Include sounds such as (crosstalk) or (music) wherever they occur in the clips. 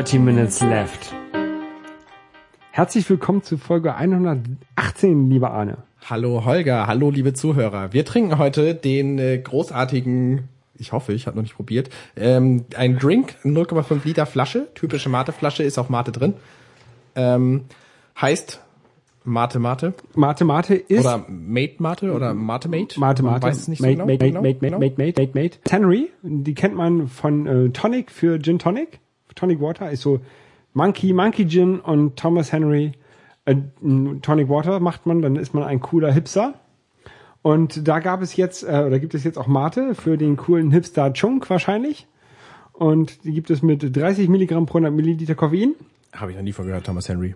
30 Minutes Left. Herzlich willkommen zu Folge 118, lieber Arne. Hallo Holger, hallo liebe Zuhörer. Wir trinken heute den äh, großartigen, ich hoffe, ich habe noch nicht probiert, ähm, ein Drink, 0,5 Liter Flasche, typische Mate-Flasche, ist auch Mate drin. Ähm, heißt Mate Mate Mate Mate ist oder Mate Mate oder Mate Mate. Mate Mate. Weiß es nicht Mate, so Mate, genau. Mate, Mate, Genau. Mate, Mate, Mate, Mate. Tannery, die kennt man von äh, Tonic für Gin Tonic. Tonic Water ist so Monkey, Monkey Gin und Thomas Henry äh, Tonic Water macht man, dann ist man ein cooler Hipster. Und da gab es jetzt, äh, oder gibt es jetzt auch Mate für den coolen Hipster Chunk wahrscheinlich. Und die gibt es mit 30 Milligramm pro 100 Milliliter Koffein. Habe ich noch nie von gehört, Thomas Henry.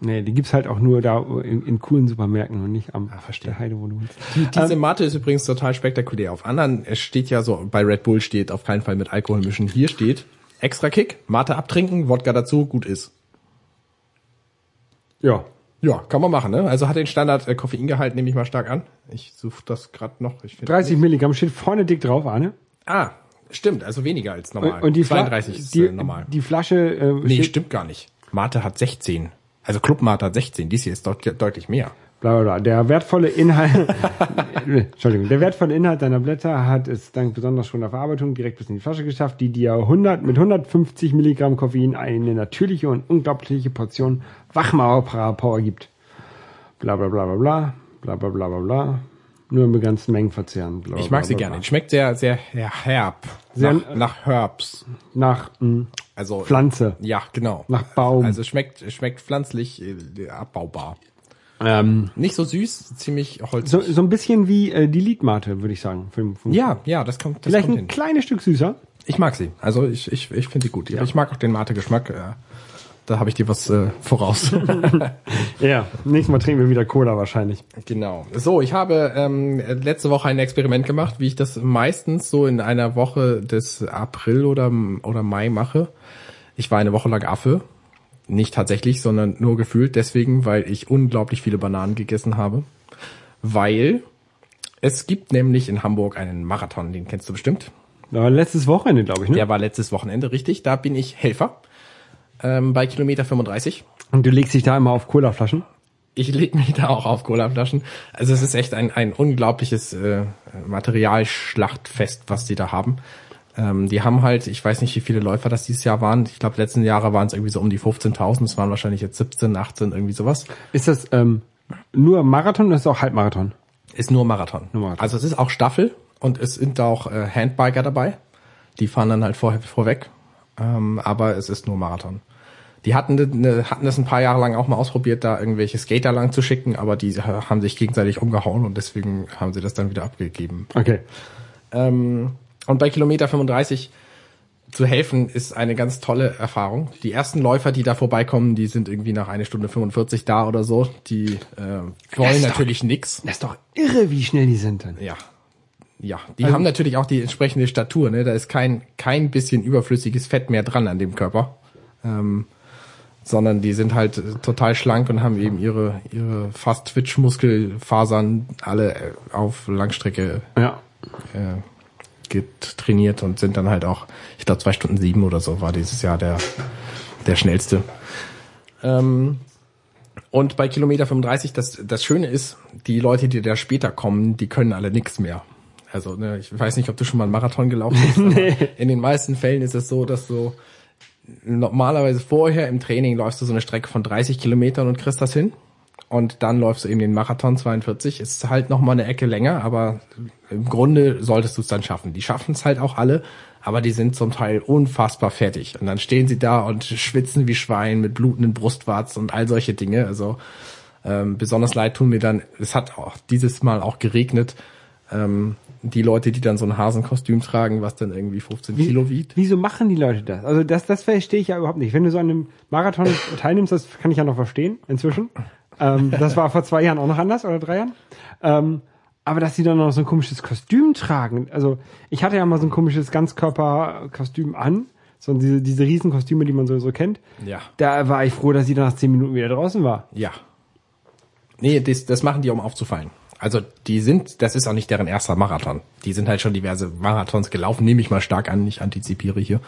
Nee, die gibt's halt auch nur da in, in coolen Supermärkten und nicht am Ah, verstehe. der Heide, wo du wohnst. Diese Mate ist übrigens total spektakulär. Auf anderen, es steht ja so, bei Red Bull steht auf keinen Fall mit Alkohol mischen. Hier steht extra Kick, Mate abtrinken, Wodka dazu, gut ist. Ja. Ja, kann man machen, ne? Also hat den Standard äh, Koffeingehalt, nehme ich mal stark an. Ich suche das gerade noch. Ich find 30 Milligramm steht vorne dick drauf, Arne. Ah, stimmt, also weniger als normal. Und, und die, Fla 32 ist die, äh, normal. die Flasche äh, nee, stimmt gar nicht. Mate hat 16. Also Club Mate hat 16. Dies hier ist deut deutlich mehr. bla bla bla. Der wertvolle Inhalt, (laughs) Entschuldigung, der wertvolle Inhalt deiner Blätter hat es dank besonders schonender Verarbeitung direkt bis in die Flasche geschafft, die dir 100 mit 150 Milligramm Koffein eine natürliche und unglaubliche Portion Wachmauer-Power gibt. Bla bla bla bla bla, bla bla bla bla bla. Nur in begrenzten Mengen verzehren. Bla, Ich bla, mag sie bla, gerne. bla. Schmeckt sehr, sehr ja, herb. Sehr- nach, nach Herbs. Nach mh, Also Pflanze. Ja, genau. Nach Baum. Also schmeckt schmeckt pflanzlich äh, abbaubar. Ähm, Nicht so süß, ziemlich holzig. so, so ein bisschen wie äh, die Lidmate, würde ich sagen. Für, für, ja, ja, das kommt, das Vielleicht kommt ein hin. kleines Stück süßer. Ich mag sie. Also ich, ich, ich finde die gut. Aber ich mag auch den Mate-Geschmack. Äh, da habe ich dir was äh, voraus. (laughs) (laughs) Ja, nächstes Mal trinken wir wieder Cola wahrscheinlich. genau. So, ich habe ähm, letzte Woche ein Experiment gemacht, wie ich das meistens so in einer Woche des April oder, oder Mai mache. Ich war eine Woche lang Affe. Nicht tatsächlich, sondern nur gefühlt deswegen, weil ich unglaublich viele Bananen gegessen habe. Weil es gibt nämlich in Hamburg einen Marathon, den kennst du bestimmt. Da war letztes Wochenende, glaube ich, ne? Der war letztes Wochenende, richtig. Da bin ich Helfer. Ähm, bei Kilometer 35. Und du legst dich da immer auf Colaflaschen. Ich leg mich da auch auf Colaflaschen. Also es ist echt ein, ein unglaubliches äh, Materialschlachtfest, was die da haben. Ähm, die haben halt, ich weiß nicht, wie viele Läufer das dieses Jahr waren. Ich glaube, letzten Jahre waren es irgendwie so um die 15.000. Es waren wahrscheinlich jetzt 17, 18, irgendwie sowas. Ist das ähm, nur Marathon oder ist das auch Halbmarathon? Ist nur Marathon. Nur Marathon. Also es ist auch Staffel und es sind auch äh, Handbiker dabei. Die fahren dann halt vor, vorweg. Ähm, aber es ist nur Marathon. Die hatten, ne, hatten das ein paar Jahre lang auch mal ausprobiert, da irgendwelche Skater lang zu schicken, aber die haben sich gegenseitig umgehauen und deswegen haben sie das dann wieder abgegeben. Okay. Ähm, und bei Kilometer 35 zu helfen ist eine ganz tolle Erfahrung. Die ersten Läufer, die da vorbeikommen, die sind irgendwie nach einer Stunde 45 da oder so. Die äh, wollen ist doch- natürlich nix. Das ist doch irre, wie schnell die sind dann. Ja. Ja, die haben natürlich auch die entsprechende Statur, ne? Da ist kein, kein bisschen überflüssiges Fett mehr dran an dem Körper. Ähm, sondern die sind halt total schlank und haben eben ihre, ihre fast Twitch-Muskelfasern alle auf Langstrecke Ja. äh, getrainiert und sind dann halt auch, ich glaube, zwei Stunden sieben oder so war dieses Jahr der, der schnellste. Ähm, und bei Kilometer 35, das, das Schöne ist, die Leute, die da später kommen, die können alle nix mehr. Also, ne, ich weiß nicht, ob du schon mal einen Marathon gelaufen bist. (laughs) aber In den meisten Fällen ist es so, dass du normalerweise vorher im Training läufst du so eine Strecke von 30 Kilometern und kriegst das hin. Und dann läufst du eben den Marathon 42. Ist halt noch mal eine Ecke länger, aber im Grunde solltest du es dann schaffen. Die schaffen es halt auch alle, aber die sind zum Teil unfassbar fertig. Und dann stehen sie da und schwitzen wie Schwein mit blutenden Brustwarzen und all solche Dinge. Also ähm, besonders leid tun mir dann, es hat auch dieses Mal auch geregnet, ähm, die Leute, die dann so ein Hasenkostüm tragen, was dann irgendwie 15 Kilo wiegt. Wieso machen die Leute das? Also das, das verstehe ich ja überhaupt nicht. Wenn du so an einem Marathon (laughs) teilnimmst, das kann ich ja noch verstehen inzwischen. Ähm, das war vor zwei Jahren auch noch anders oder drei Jahren. Ähm, aber dass die dann noch so ein komisches Kostüm tragen. Also ich hatte ja mal so ein komisches Ganzkörperkostüm an. So diese, diese Riesenkostüme, die man sowieso kennt. Ja. Da war ich froh, dass sie dann nach zehn Minuten wieder draußen war. Ja. Nee, das, das machen die, um aufzufallen. Also die sind, das ist auch nicht deren erster Marathon. Die sind halt schon diverse Marathons gelaufen, nehme ich mal stark an, ich antizipiere hier.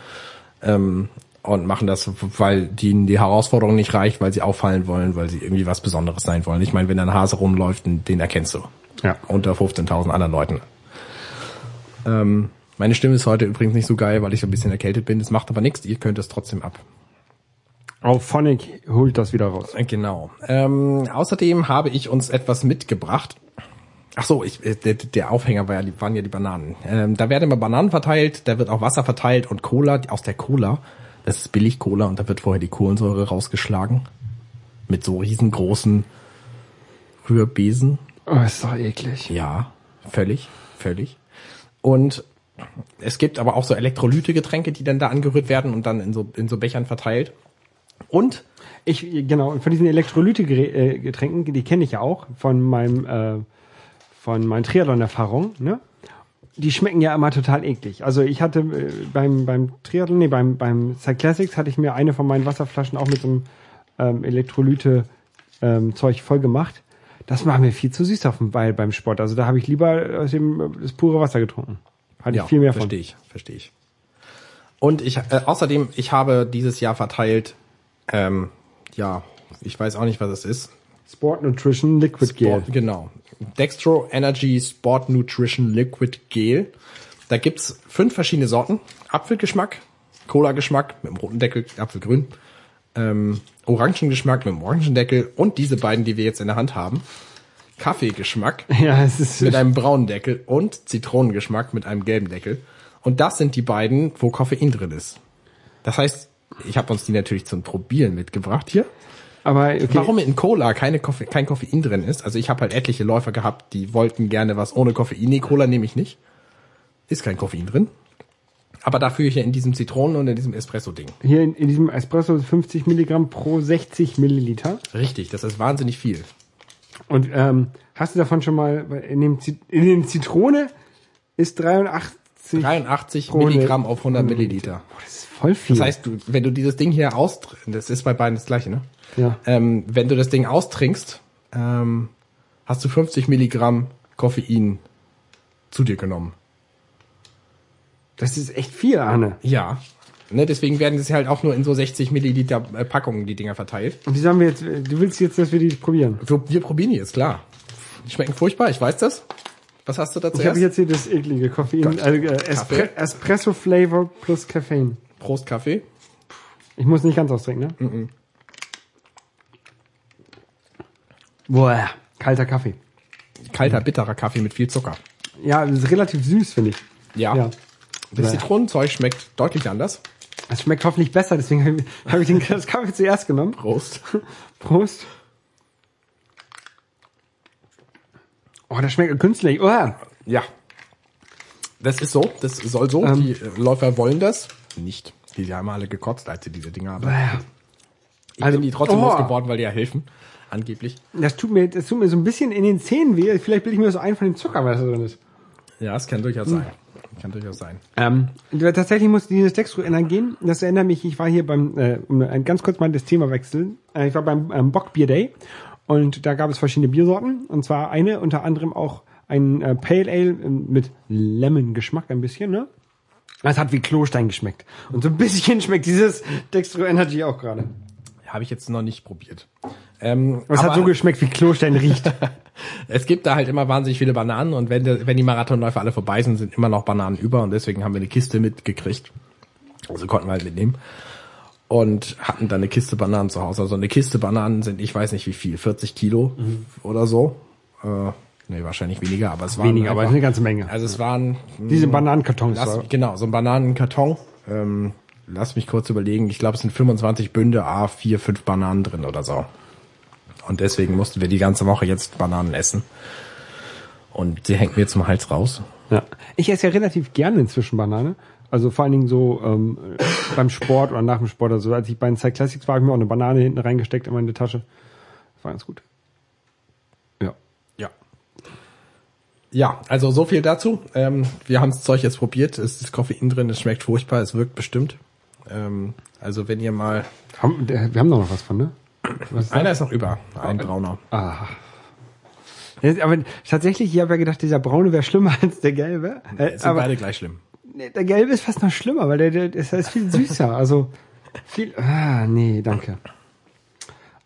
Ähm, und machen das, weil denen die Herausforderung nicht reicht, weil sie auffallen wollen, weil sie irgendwie was Besonderes sein wollen. Ich meine, wenn da ein Hase rumläuft, den, den erkennst du. Ja. Unter 15.000 anderen Leuten. Ähm, meine Stimme ist heute übrigens nicht so geil, weil ich so ein bisschen erkältet bin. Das macht aber nichts, ihr könnt es trotzdem ab. Auch Phonic holt das wieder raus. Genau. Ähm, außerdem habe ich uns etwas mitgebracht. Ach so, ich, äh, der, der Aufhänger war ja, die, waren ja die Bananen. Ähm, da werden immer Bananen verteilt, da wird auch Wasser verteilt und Cola aus der Cola. Das ist billig Cola und da wird vorher die Kohlensäure rausgeschlagen. Mit so riesengroßen Rührbesen. Oh, ist doch eklig. Ja, völlig, völlig. Und es gibt aber auch so Elektrolyte-Getränke, die dann da angerührt werden und dann in so, in so Bechern verteilt. Und Ich, genau, von diesen Elektrolyte-Getränken, die kenne ich ja auch von meinem, äh, von meinen Triathlon-Erfahrungen, ne? Die schmecken ja immer total eklig. Also ich hatte äh, beim, beim Triathlon, nee, beim, beim Cyclassics hatte ich mir eine von meinen Wasserflaschen auch mit so einem ähm, Elektrolyte-Zeug voll gemacht. Das war mir viel zu süß auf dem Beil beim Sport. Also da habe ich lieber aus dem, äh, das pure Wasser getrunken. Hatte ich viel mehr von. verstehe ich, verstehe ich. Und ich, äh, außerdem, ich habe dieses Jahr verteilt, ähm, ja, ich weiß auch nicht, was es ist. Sport Nutrition Liquid Gel. Sport, genau. Dextro Energy Sport Nutrition Liquid Gel. Da gibt's fünf verschiedene Sorten. Apfelgeschmack, Cola-Geschmack mit dem roten Deckel, Apfelgrün, ähm, Orangengeschmack mit dem Orangendeckel und diese beiden, die wir jetzt in der Hand haben. Kaffeegeschmack (laughs) Ja, es ist mit einem braunen Deckel und Zitronengeschmack mit einem gelben Deckel. Und das sind die beiden, wo Koffein drin ist. Das heißt, ich habe uns die natürlich zum Probieren mitgebracht hier. aber okay. Warum in Cola keine Koffe kein Koffein drin ist? Also ich habe halt etliche Läufer gehabt, die wollten gerne was ohne Koffein. Nee, Cola nehme ich nicht. Ist kein Koffein drin. Aber dafür hier in diesem Zitronen- und in diesem Espresso-Ding. Hier in, in diesem Espresso 50 Milligramm pro 60 Milliliter. Richtig, das ist wahnsinnig viel. Und ähm, hast du davon schon mal in dem Zit- in den Zitrone ist 83. 83 Pro Milligramm auf 100 Milliliter. Boah, das ist voll viel. Das heißt, du, wenn du dieses Ding hier austrinkst, das ist bei beiden das gleiche, ne? ja. Ähm, wenn du das Ding austrinkst, ähm, hast du 50 Milligramm Koffein zu dir genommen. Das ist echt viel, Arne. Ja. Ne, deswegen werden das halt auch nur in so 60 Milliliter äh, Packungen die Dinger verteilt. Und wie sagen wir jetzt, du willst jetzt, dass wir die probieren? Wir, wir probieren die jetzt, klar. Die schmecken furchtbar, ich weiß das. Was hast du dazu? Ich habe jetzt hier das eklige Koffein, Gott. äh, Espre? Espresso Flavor plus Koffein. Prost Kaffee. Ich muss nicht ganz austrinken, ne? Boah, kalter Kaffee. Kalter, bitterer Kaffee mit viel Zucker. Ja, das ist relativ süß, finde ich. Ja. Ja. Das Zitronenzeug schmeckt deutlich anders. Es schmeckt hoffentlich besser, deswegen habe ich, den (laughs) das Kaffee zuerst genommen. Prost. (laughs) Prost. Oh, das schmeckt künstlich. Oh, Ja. Das ist so, das soll so. Ähm. die Läufer wollen das. Nicht. Die haben alle gekotzt, als sie diese Dinger haben. Ich Also, bin die trotzdem oh. losgeworden, weil die ja helfen. Angeblich. das tut mir, das tut mir so ein bisschen in den Zähnen weh. Vielleicht bilde ich mir das so ein von dem Zucker, was da drin ist. Ja, es kann durchaus sein. Kann durchaus sein. Ähm, tatsächlich muss dieses Dextro gehen. Das erinnert mich, ich war hier beim, äh, um ein ganz kurz mal das Thema wechseln. Äh, ich war beim ähm, Bockbier Day und da gab es verschiedene Biersorten. Und zwar eine, unter anderem auch ein äh, Pale Ale ähm, mit Lemon-Geschmack ein bisschen, ne? Es hat wie Klostein geschmeckt. Und so ein bisschen (laughs) schmeckt dieses Dextro Energy auch gerade. Habe ich jetzt noch nicht probiert. Ähm, Es hat so geschmeckt, wie Klostein riecht. (laughs) es gibt da halt immer wahnsinnig viele Bananen und wenn, der, wenn die Marathonläufer alle vorbei sind, sind immer noch Bananen über und deswegen haben wir eine Kiste mitgekriegt. Also konnten wir halt mitnehmen. Und hatten dann eine Kiste Bananen zu Hause. Also eine Kiste Bananen sind, ich weiß nicht wie viel, 40 Kilo oder so. Äh, nee, wahrscheinlich weniger, aber es waren Weniger, aber einfach, eine ganze Menge. Also es waren Diese Bananenkartons. Lass, genau, so ein Bananenkarton. Ähm, lass mich kurz überlegen. Ich glaube, es sind 25 Bünde, A, 4, 5 Bananen drin oder so. Und deswegen mussten wir die ganze Woche jetzt Bananen essen. Und sie hängt mir zum Hals raus. Ja. Ich esse ja relativ gerne inzwischen Banane. Also vor allen Dingen so ähm, beim Sport oder nach dem Sport oder so. Als ich bei den Cyclassics war, habe ich mir auch eine Banane hinten reingesteckt in meine Tasche. Das war ganz gut. Ja. Ja. Ja, also so viel dazu. Ähm, wir haben das Zeug jetzt probiert. Es ist Koffein drin, es schmeckt furchtbar, es wirkt bestimmt. Ähm, also wenn ihr mal... Haben, wir haben doch noch was von, ne? Was ist Einer ist noch über, ein brauner. Ah. Aber tatsächlich, ich habe ja gedacht, dieser braune wäre schlimmer (laughs) als der gelbe. Äh, Es sind aber beide gleich schlimm. Nee, Der gelbe ist fast noch schlimmer, weil der, der, der ist viel süßer. Also viel. Ah, nee, danke.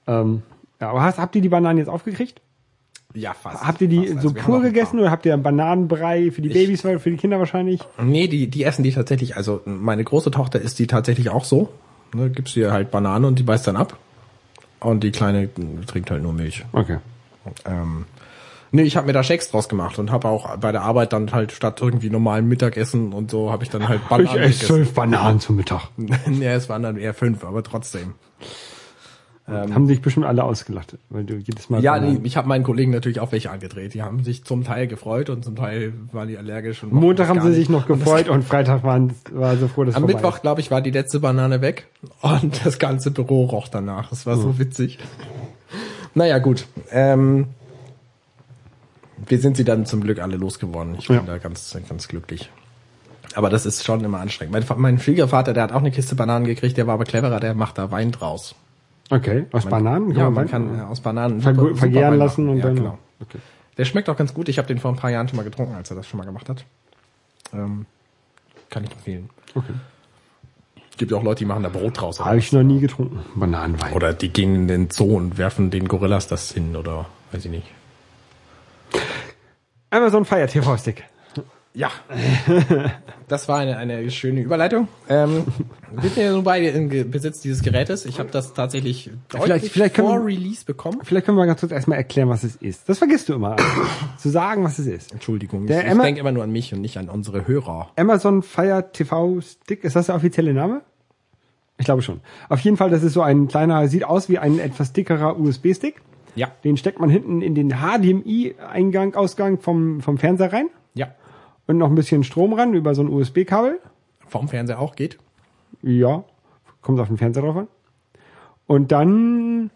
Ähm, ja, aber hast, habt ihr die Bananen jetzt aufgekriegt? Ja, fast. Habt ihr die Fast. Also so wir pur gegessen oder habt ihr einen Bananenbrei für die Babys oder für die Kinder wahrscheinlich? Nee, die, die essen die tatsächlich. Also meine große Tochter isst die tatsächlich auch so. Ne, gibst ihr halt Banane und die beißt dann ab. Und die kleine trinkt halt nur Milch. Okay. Ähm, nee, ich habe mir da Shakes draus gemacht und habe auch bei der Arbeit dann halt statt irgendwie normalen Mittagessen und so habe ich dann halt (laughs) Ich Bananen esse gegessen. zwölf Bananen zum Mittag. (laughs) nee, es waren dann eher fünf, aber trotzdem. Haben sich bestimmt alle ausgelacht, weil du jedes Mal. Ja, nee, ich habe meinen Kollegen natürlich auch welche angedreht. Die haben sich zum Teil gefreut und zum Teil waren die allergisch. Und Montag haben sie nicht. sich noch gefreut und Freitag waren, war so froh, dass Am Mittwoch, glaube ich, war die letzte Banane weg und das ganze Büro roch danach. Das war so witzig. Naja, gut. Ähm, wir sind sie dann zum Glück alle losgeworden. Ich bin Ja. da ganz, ganz glücklich. Aber das ist schon immer anstrengend. Mein, mein Schwiegervater, der hat auch eine Kiste Bananen gekriegt, der war aber cleverer, der macht da Wein draus. Okay, aus Bananen? Ja, man kann äh, aus Bananen Verg- super- super vergären Wein lassen und ja, dann. Genau. Okay. Der schmeckt auch ganz gut. Ich habe den vor ein paar Jahren schon mal getrunken, als er das schon mal gemacht hat. Ähm, kann ich empfehlen. Okay. Gibt ja auch Leute, die machen da Brot draus. Habe ich noch nie getrunken. Bananenwein. Oder die gehen in den Zoo und werfen den Gorillas das hin oder weiß ich nicht. Amazon Fire TV Stick. Ja. (laughs) Das war eine, eine schöne Überleitung. Ähm, wir sind ja nun beide in Ge- Besitz dieses Gerätes. Ich habe das tatsächlich Vielleicht- deutlich vielleicht können vor wir- Release bekommen. Vielleicht können wir ganz kurz erstmal erklären, was es ist. Das vergisst du immer. (coughs) zu sagen, was es ist. Entschuldigung, Der ich, ich Emma- denke immer nur an mich und nicht an unsere Hörer. Amazon Fire TV Stick, ist das der offizielle Name? Ich glaube schon. Auf jeden Fall, das ist so ein kleiner, sieht aus wie ein etwas dickerer USB-Stick. Ja. Den steckt man hinten in den HDMI-Eingang, Ausgang vom, vom Fernseher rein Ja. und noch ein bisschen Strom ran über so ein USB-Kabel. Vom Fernseher auch geht. Ja, kommt auf den Fernseher drauf an. Und dann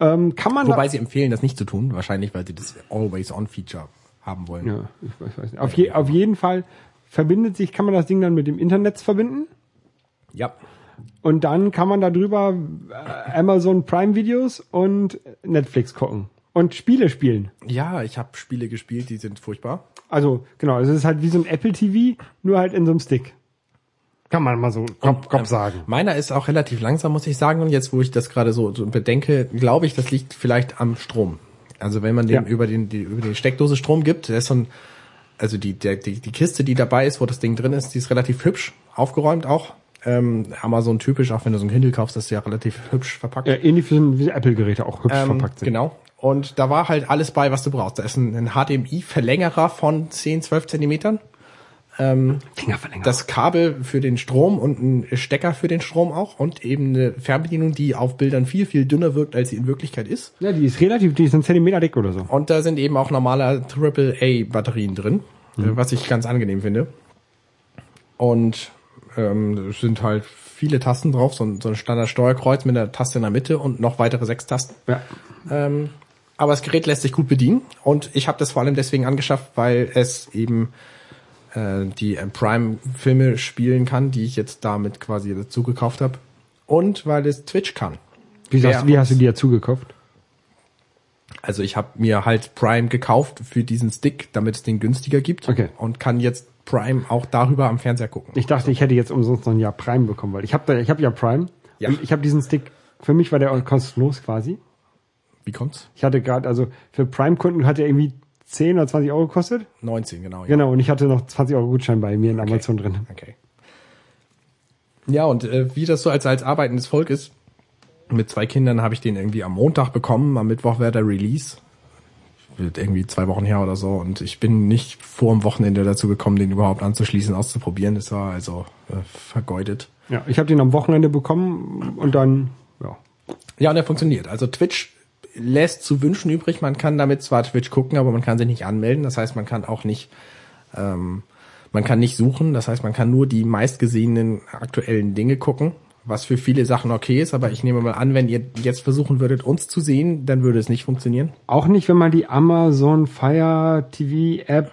ähm, kann man Wobei sie empfehlen, das nicht zu tun. Wahrscheinlich, weil sie das Always-On-Feature haben wollen. ja, ich weiß, weiß nicht. Auf, je, auf jeden Fall verbindet sich, kann man das Ding dann mit dem Internet verbinden. ja. Und dann kann man darüber äh, Amazon Prime Videos und Netflix gucken. Und Spiele spielen. Ja, ich habe Spiele gespielt, die sind furchtbar. Also, genau, es ist halt wie so ein Apple TV, nur halt in so einem Stick. Kann man mal so grob, grob sagen. Meiner ist auch relativ langsam, muss ich sagen. Und jetzt, wo ich das gerade so, so bedenke, glaube ich, das liegt vielleicht am Strom. Also wenn man den Ja. über den die, über die Steckdose Strom gibt, der ist so ein, also die, der, die die Kiste, die dabei ist, wo das Ding drin ist, die ist relativ hübsch aufgeräumt auch. Ähm, Amazon typisch, auch wenn du so ein Kindle kaufst, das ist ja relativ hübsch verpackt. Ja, ähnlich wie Apple-Geräte auch hübsch Ähm, verpackt sind. Genau. Und da war halt alles bei, was du brauchst. Da ist ein, ein HDMI-Verlängerer von 10, 12 Zentimetern. Fingerverlängerer. das Kabel für den Strom und ein Stecker für den Strom auch und eben eine Fernbedienung, die auf Bildern viel, viel dünner wirkt, als sie in Wirklichkeit ist. ja, die ist relativ, die ist ein Zentimeter dick oder so. Und da sind eben auch normale AAA-Batterien drin, äh, was ich ganz angenehm finde. Und ähm, es sind halt viele Tasten drauf, so ein, so ein Standard-Steuerkreuz mit einer Taste in der Mitte und noch weitere sechs Tasten. Ja. Ähm, aber das Gerät lässt sich gut bedienen und ich habe das vor allem deswegen angeschafft, weil es eben äh, die äh, Prime-Filme spielen kann, die ich jetzt damit quasi dazu gekauft habe. Und weil es Twitch kann. Wie, sagst, wie hast du die dazu gekauft? Also ich habe mir halt Prime gekauft für diesen Stick, damit es den günstiger gibt. Okay. Und kann jetzt Prime auch darüber am Fernseher gucken. Ich dachte, ich hätte jetzt umsonst noch ein Jahr Prime bekommen, weil ich habe ich hab ja Prime Ja. und ich habe diesen Stick, für mich war der kostenlos quasi. Wie kommt's? Ich hatte gerade, also für Prime-Kunden hat er irgendwie 10 oder 20 Euro gekostet. 19, genau. Ja. Genau, und ich hatte noch 20 Euro Gutschein bei mir in Amazon drin. Okay. Ja, und äh, wie das so als, als arbeitendes Volk ist, mit zwei Kindern habe ich den irgendwie am Montag bekommen, am Mittwoch wäre der Release. Wird irgendwie zwei Wochen her oder so. Und ich bin nicht vor dem Wochenende dazu gekommen, den überhaupt anzuschließen, auszuprobieren. Das war also äh, vergeudet. Ja, ich habe den am Wochenende bekommen und dann, ja. Ja, und er funktioniert. Also Twitch lässt zu wünschen übrig. Man kann damit zwar Twitch gucken, aber man kann sich nicht anmelden. Das heißt, man kann auch nicht, ähm, man kann nicht suchen. Das heißt, man kann nur die meistgesehenen aktuellen Dinge gucken, was für viele Sachen okay ist. Aber ich nehme mal an, wenn ihr jetzt versuchen würdet, uns zu sehen, dann würde es nicht funktionieren. Auch nicht, wenn man die Amazon Fire TV App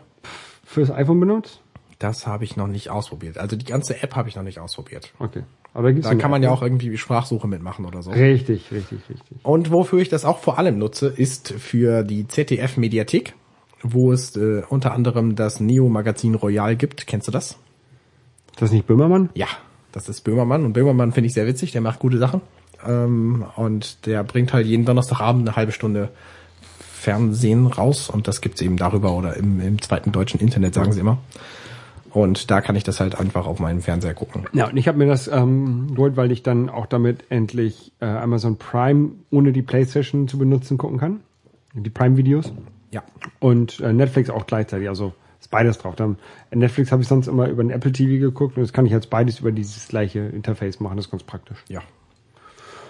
fürs iPhone benutzt? Das habe ich noch nicht ausprobiert. Also die ganze App habe ich noch nicht ausprobiert. Okay. Aber da kann man ja ne? auch irgendwie Sprachsuche mitmachen oder so. Richtig, richtig, richtig. Und wofür ich das auch vor allem nutze, ist für die ZDF Mediathek, wo es äh, unter anderem das Neo Magazin Royal gibt. Kennst du das? Ist das nicht Böhmermann? Ja, das ist Böhmermann und Böhmermann finde ich sehr witzig, der macht gute Sachen. Ähm, und der bringt halt jeden Donnerstagabend eine halbe Stunde Fernsehen raus und das gibt's eben darüber oder im, im zweiten deutschen Internet, sagen sie immer. Und da kann ich das halt einfach auf meinem Fernseher gucken. Ja, und ich habe mir das ähm, geholt, weil ich dann auch damit endlich äh, Amazon Prime ohne die Playstation zu benutzen gucken kann. Die Prime-Videos. Ja. Und äh, Netflix auch gleichzeitig. Also ist beides drauf. Dann, Netflix habe ich sonst immer über den Apple TV geguckt und das kann ich jetzt beides über dieses gleiche Interface machen. Das ist ganz praktisch. Ja.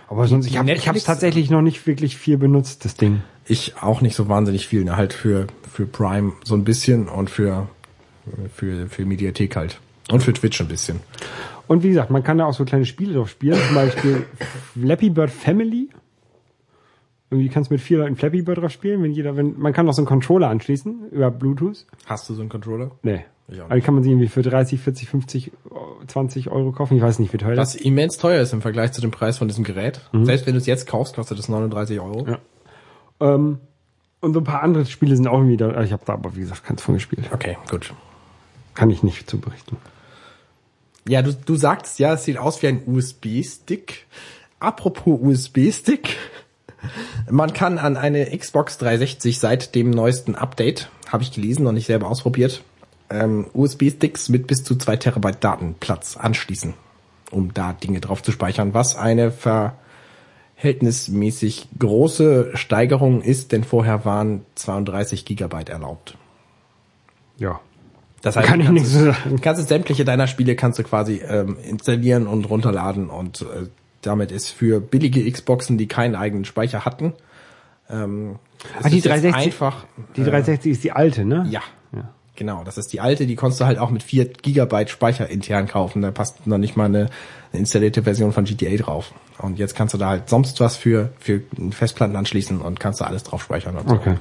Aber sonst, ich habe es Netflix- tatsächlich noch nicht wirklich viel benutzt, das Ding. Ich auch nicht so wahnsinnig viel, ne? halt für, für Prime so ein bisschen und für, für, für Mediathek halt. Und für Twitch ein bisschen. Und wie gesagt, man kann da auch so kleine Spiele drauf spielen. Zum Beispiel Flappy Bird Family. Irgendwie kannst du mit vier Leuten Flappy Bird drauf spielen, wenn jeder, wenn, man kann auch so einen Controller anschließen über Bluetooth. Hast du so einen Controller? Nee. Ich auch Aber die kann man sich irgendwie für 30, 40, 50, 20 Euro kaufen. Ich weiß nicht, wie teuer das Was immens teuer ist im Vergleich zu dem Preis von diesem Gerät. Selbst wenn du es jetzt kaufst, kostet es 39 Euro. Ja. Ähm, und so ein paar andere Spiele sind auch irgendwie da. Ich habe da aber, wie gesagt, keins von gespielt. Okay, gut. Kann ich nicht zu berichten. Ja, du, du sagst ja, es sieht aus wie ein USB-Stick. Apropos USB-Stick. Man kann an eine Xbox 360 seit dem neuesten Update, habe ich gelesen und nicht selber ausprobiert, ähm, USB-Sticks mit bis zu zwei Terabyte Datenplatz anschließen, um da Dinge drauf zu speichern, was eine verhältnismäßig große Steigerung ist, denn vorher waren 32 Gigabyte erlaubt. Ja. Das Kann ich du nichts sagen. du kannst es sämtliche deiner Spiele kannst du quasi ähm, installieren und runterladen und äh, damit ist für billige Xboxen, die keinen eigenen Speicher hatten, ähm, Ah, die ist es jetzt 360 einfach Die 360 ist die alte, ne? ja. Ja. Genau, das ist die alte, die konntest du halt auch mit 4 Gigabyte Speicher intern kaufen. Da passt noch nicht mal eine, eine installierte Version von GTA drauf. Und jetzt kannst du da halt sonst was für, für Festplatten anschließen und kannst da alles drauf speichern und so. Okay. Äh,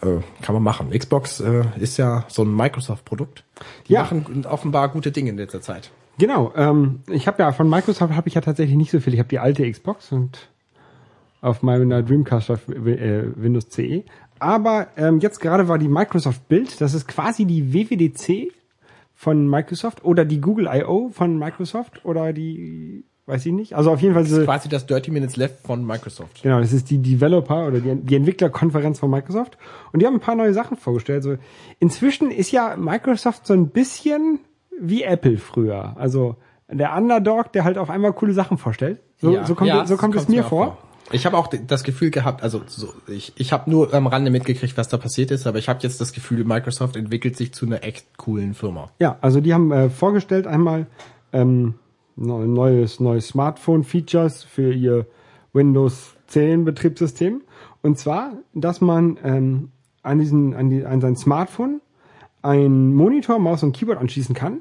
kann man machen. Xbox äh, ist ja so ein Microsoft-Produkt. Die Ja. machen offenbar gute Dinge in letzter Zeit. Genau, ähm, ich habe ja von Microsoft habe ich ja tatsächlich nicht so viel. Ich habe die alte Xbox und auf meiner Dreamcast auf äh, Windows CE. Aber ähm, jetzt gerade war die Microsoft Build, das ist quasi die WWDC von Microsoft oder die Google I.O. von Microsoft oder die, weiß ich nicht. Also auf jeden Fall diese, Quasi das Dirty Minutes Left von Microsoft. Genau, das ist die Developer oder die, die Entwicklerkonferenz von Microsoft. Und die haben ein paar neue Sachen vorgestellt. Also inzwischen ist ja Microsoft so ein bisschen wie Apple früher. Also der Underdog, der halt auf einmal coole Sachen vorstellt. So, Ja, so kommt, ja, so kommt es mir auch vor. Ich habe auch das Gefühl gehabt, also so, ich, ich habe nur am Rande mitgekriegt, was da passiert ist, aber ich habe jetzt das Gefühl, Microsoft entwickelt sich zu einer echt coolen Firma. Ja, also die haben äh, vorgestellt einmal ähm, neues, neues Smartphone-Features für ihr Windows 10 Betriebssystem. Und zwar, dass man ähm, an, diesen, an, die, an sein Smartphone ein Monitor, Maus und Keyboard anschließen kann.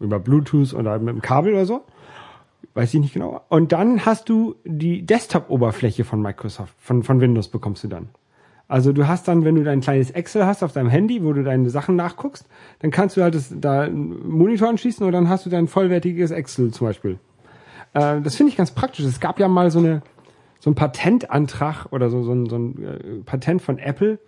Über Bluetooth oder mit dem Kabel oder so. Weiß ich nicht genau. Und dann hast du die Desktop-Oberfläche von Microsoft, von, von Windows bekommst du dann. Also du hast dann, wenn du dein kleines Excel hast auf deinem Handy, wo du deine Sachen nachguckst, dann kannst du halt das, da einen Monitor anschließen und dann hast du dein vollwertiges Excel zum Beispiel. Äh, das finde ich ganz praktisch. Es gab ja mal so eine so ein Patentantrag oder so, so ein, so ein äh, Patent von Apple,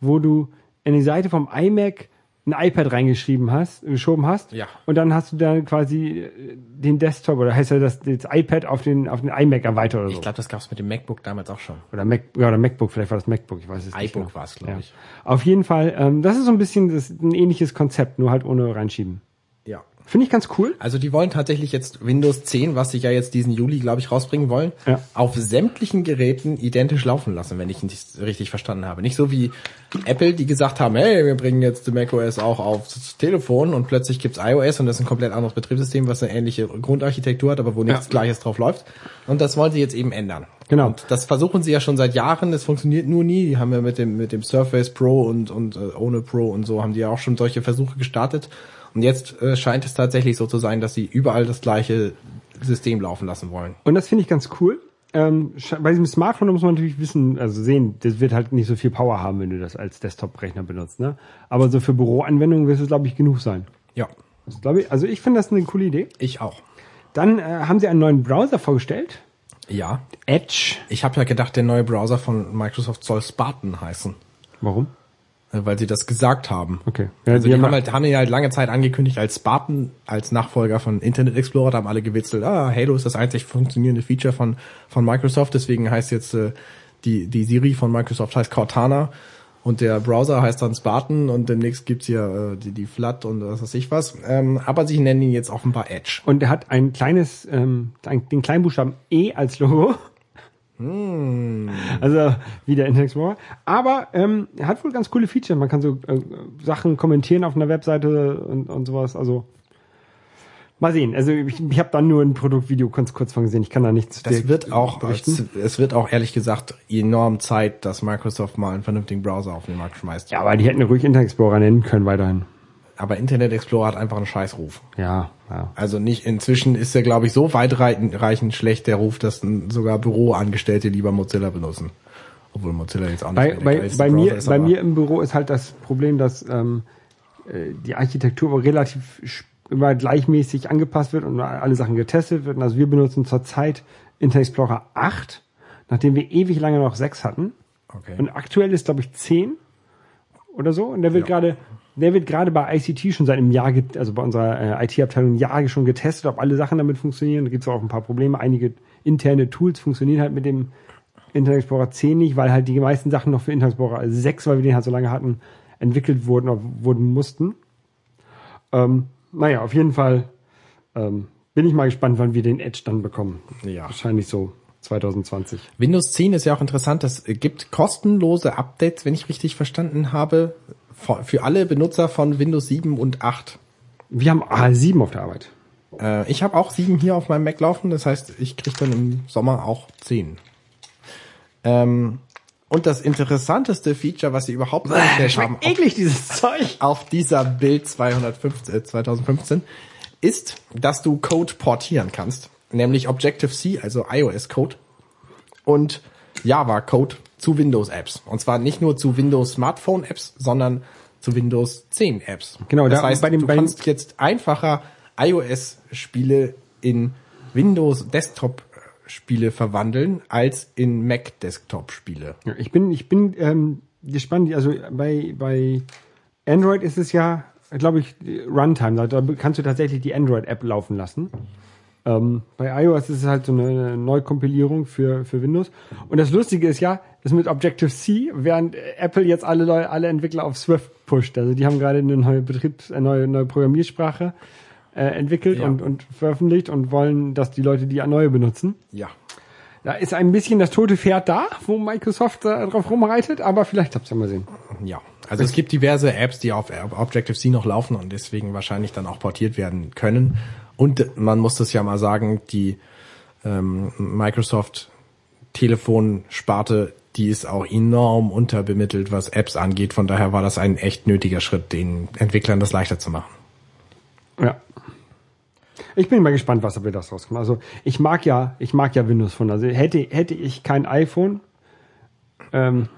wo du in die Seite vom iMac ein iPad reingeschrieben hast, geschoben hast. Ja. Und dann hast du dann quasi äh, den Desktop oder heißt ja das, das iPad auf den, auf den iMac erweitert oder so. Ich glaube, das gab's mit dem MacBook damals auch schon. Oder Mac, ja, oder MacBook, vielleicht war das MacBook, ich weiß es nicht. iBook genau. war's, glaube Ja. ich. Auf jeden Fall, ähm, das ist so ein bisschen das, ein ähnliches Konzept, nur halt ohne reinschieben. Finde ich ganz cool. Also die wollen tatsächlich jetzt Windows 10, was sie ja jetzt diesen Juli, glaube ich, rausbringen wollen, Ja. auf sämtlichen Geräten identisch laufen lassen, wenn ich nicht richtig verstanden habe. Nicht so wie Apple, die gesagt haben, hey, wir bringen jetzt macOS auch aufs Telefon und plötzlich gibt's iOS und das ist ein komplett anderes Betriebssystem, was eine ähnliche Grundarchitektur hat, aber wo nichts Ja. Gleiches drauf läuft. Und das wollen sie jetzt eben ändern. Genau. Und das versuchen sie ja schon seit Jahren, das funktioniert nur nie. Die haben ja mit dem, mit dem Surface Pro und, und äh, ohne Pro und so haben die ja auch schon solche Versuche gestartet. Und jetzt äh, scheint es tatsächlich so zu sein, dass sie überall das gleiche System laufen lassen wollen. Und das finde ich ganz cool. Ähm, bei diesem Smartphone muss man natürlich wissen, also sehen, das wird halt nicht so viel Power haben, wenn du das als Desktop-Rechner benutzt. Ne? Aber so für Büroanwendungen wird es, glaube ich, genug sein. Ja, Das glaub ich, also ich finde das eine coole Idee. ich auch. Dann äh, haben sie einen neuen Browser vorgestellt. Ja. Edge. Ich habe ja gedacht, der neue Browser von Microsoft soll Spartan heißen. Warum? Äh, weil sie das gesagt haben. Okay. Ja, Also die, die haben, haben- halt, haben ja halt lange Zeit angekündigt als Spartan, als Nachfolger von Internet Explorer, da haben alle gewitzelt, ah, Halo ist das einzig funktionierende Feature von, von Microsoft, deswegen heißt jetzt äh, die, die Siri von Microsoft heißt Cortana und der Browser heißt dann Spartan und demnächst gibt's hier äh, die, die Flat und was weiß ich was. Ähm, aber sie nennen ihn jetzt offenbar Edge. Und er hat ein kleines, ähm, ein, den kleinen Buchstaben E als Logo. Also wie der Internet Explorer. Aber ähm, er hat wohl ganz coole Features. Man kann so äh, Sachen kommentieren auf einer Webseite und, und sowas. Also mal sehen. Also ich, ich habe da nur ein Produktvideo kurz, kurz von gesehen. Ich kann da nichts Das wird auch, berichten. es wird auch ehrlich gesagt enorm Zeit, dass Microsoft mal einen vernünftigen Browser auf den Markt schmeißt. Ja, aber die hätten ruhig Internet Explorer nennen können weiterhin. Aber Internet Explorer hat einfach einen Scheißruf. Ja, ja. Also nicht, inzwischen ist er, glaube ich, so weitreichend schlecht, der Ruf, dass sogar Büroangestellte lieber Mozilla benutzen. Obwohl Mozilla jetzt auch nicht Bei, bei, bei, mir, ist, bei mir im Büro ist halt das Problem, dass ähm, äh, die Architektur relativ immer gleichmäßig angepasst wird und alle Sachen getestet werden. Also wir benutzen zurzeit Internet Explorer 8, nachdem wir ewig lange noch 6 hatten. Okay. Und aktuell ist, glaube ich, 10 oder so. Und der wird Ja. gerade, der wird gerade bei ICT schon seit einem Jahr, also bei unserer äh, IT-Abteilung Jahre schon getestet, ob alle Sachen damit funktionieren. Da gibt es auch ein paar Probleme. Einige interne Tools funktionieren halt mit dem Internet Explorer 10 nicht, weil halt die meisten Sachen noch für Internet Explorer 6, weil wir den halt so lange hatten, entwickelt wurden oder wurden mussten. Ähm, naja, auf jeden Fall ähm, bin ich mal gespannt, wann wir den Edge dann bekommen. Ja. Wahrscheinlich so 2020. Windows 10 ist ja auch interessant, das gibt kostenlose Updates, wenn ich richtig verstanden habe, für alle Benutzer von Windows 7 und 8. Wir haben A7 auf der Arbeit. Äh, ich habe auch 7 hier auf meinem Mac laufen, das heißt, ich kriege dann im Sommer auch 10. Ähm, und das interessanteste Feature, was sie überhaupt eingestellt haben, auf eklig, dieses Zeug. auf dieser Bild 215, äh, 2015 ist, dass du Code portieren kannst, nämlich Objective-C, also iOS-Code und Java-Code zu Windows-Apps. Und zwar nicht nur zu Windows-Smartphone-Apps, sondern zu Windows 10-Apps. Genau, das da- heißt, bei dem- du bei kannst jetzt einfacher iOS-Spiele in Windows-Desktop-Spiele verwandeln, als in Mac-Desktop-Spiele. Ja, ich bin, ich bin ähm, gespannt. Also bei, bei Android ist es ja, glaube ich, Runtime. Da kannst du tatsächlich die Android-App laufen lassen. Ähm, bei iOS ist es halt so eine Neukompilierung für, für Windows. Und das Lustige ist ja, das mit Objective-C, während Apple jetzt alle, Leu- alle Entwickler auf Swift pusht. Also die haben gerade eine neue Betriebs-, eine neue, neue Programmiersprache äh, entwickelt Ja. und, und veröffentlicht und wollen, dass die Leute die neue benutzen. Ja. Da ist ein bisschen das tote Pferd da, wo Microsoft äh, drauf rumreitet, aber vielleicht habt ihr ja mal sehen. Ja, also es gibt diverse Apps, die auf Objective-C noch laufen und deswegen wahrscheinlich dann auch portiert werden können. Und man muss das ja mal sagen, die ähm, Microsoft Telefonsparte, die ist auch enorm unterbemittelt, was Apps angeht. Von daher war das ein echt nötiger Schritt, den Entwicklern das leichter zu machen. Ja. Ich bin mal gespannt, was dabei das rauskommt. Also ich mag ja, ich mag ja Windows Phone. Also hätte, hätte ich kein iPhone, ähm,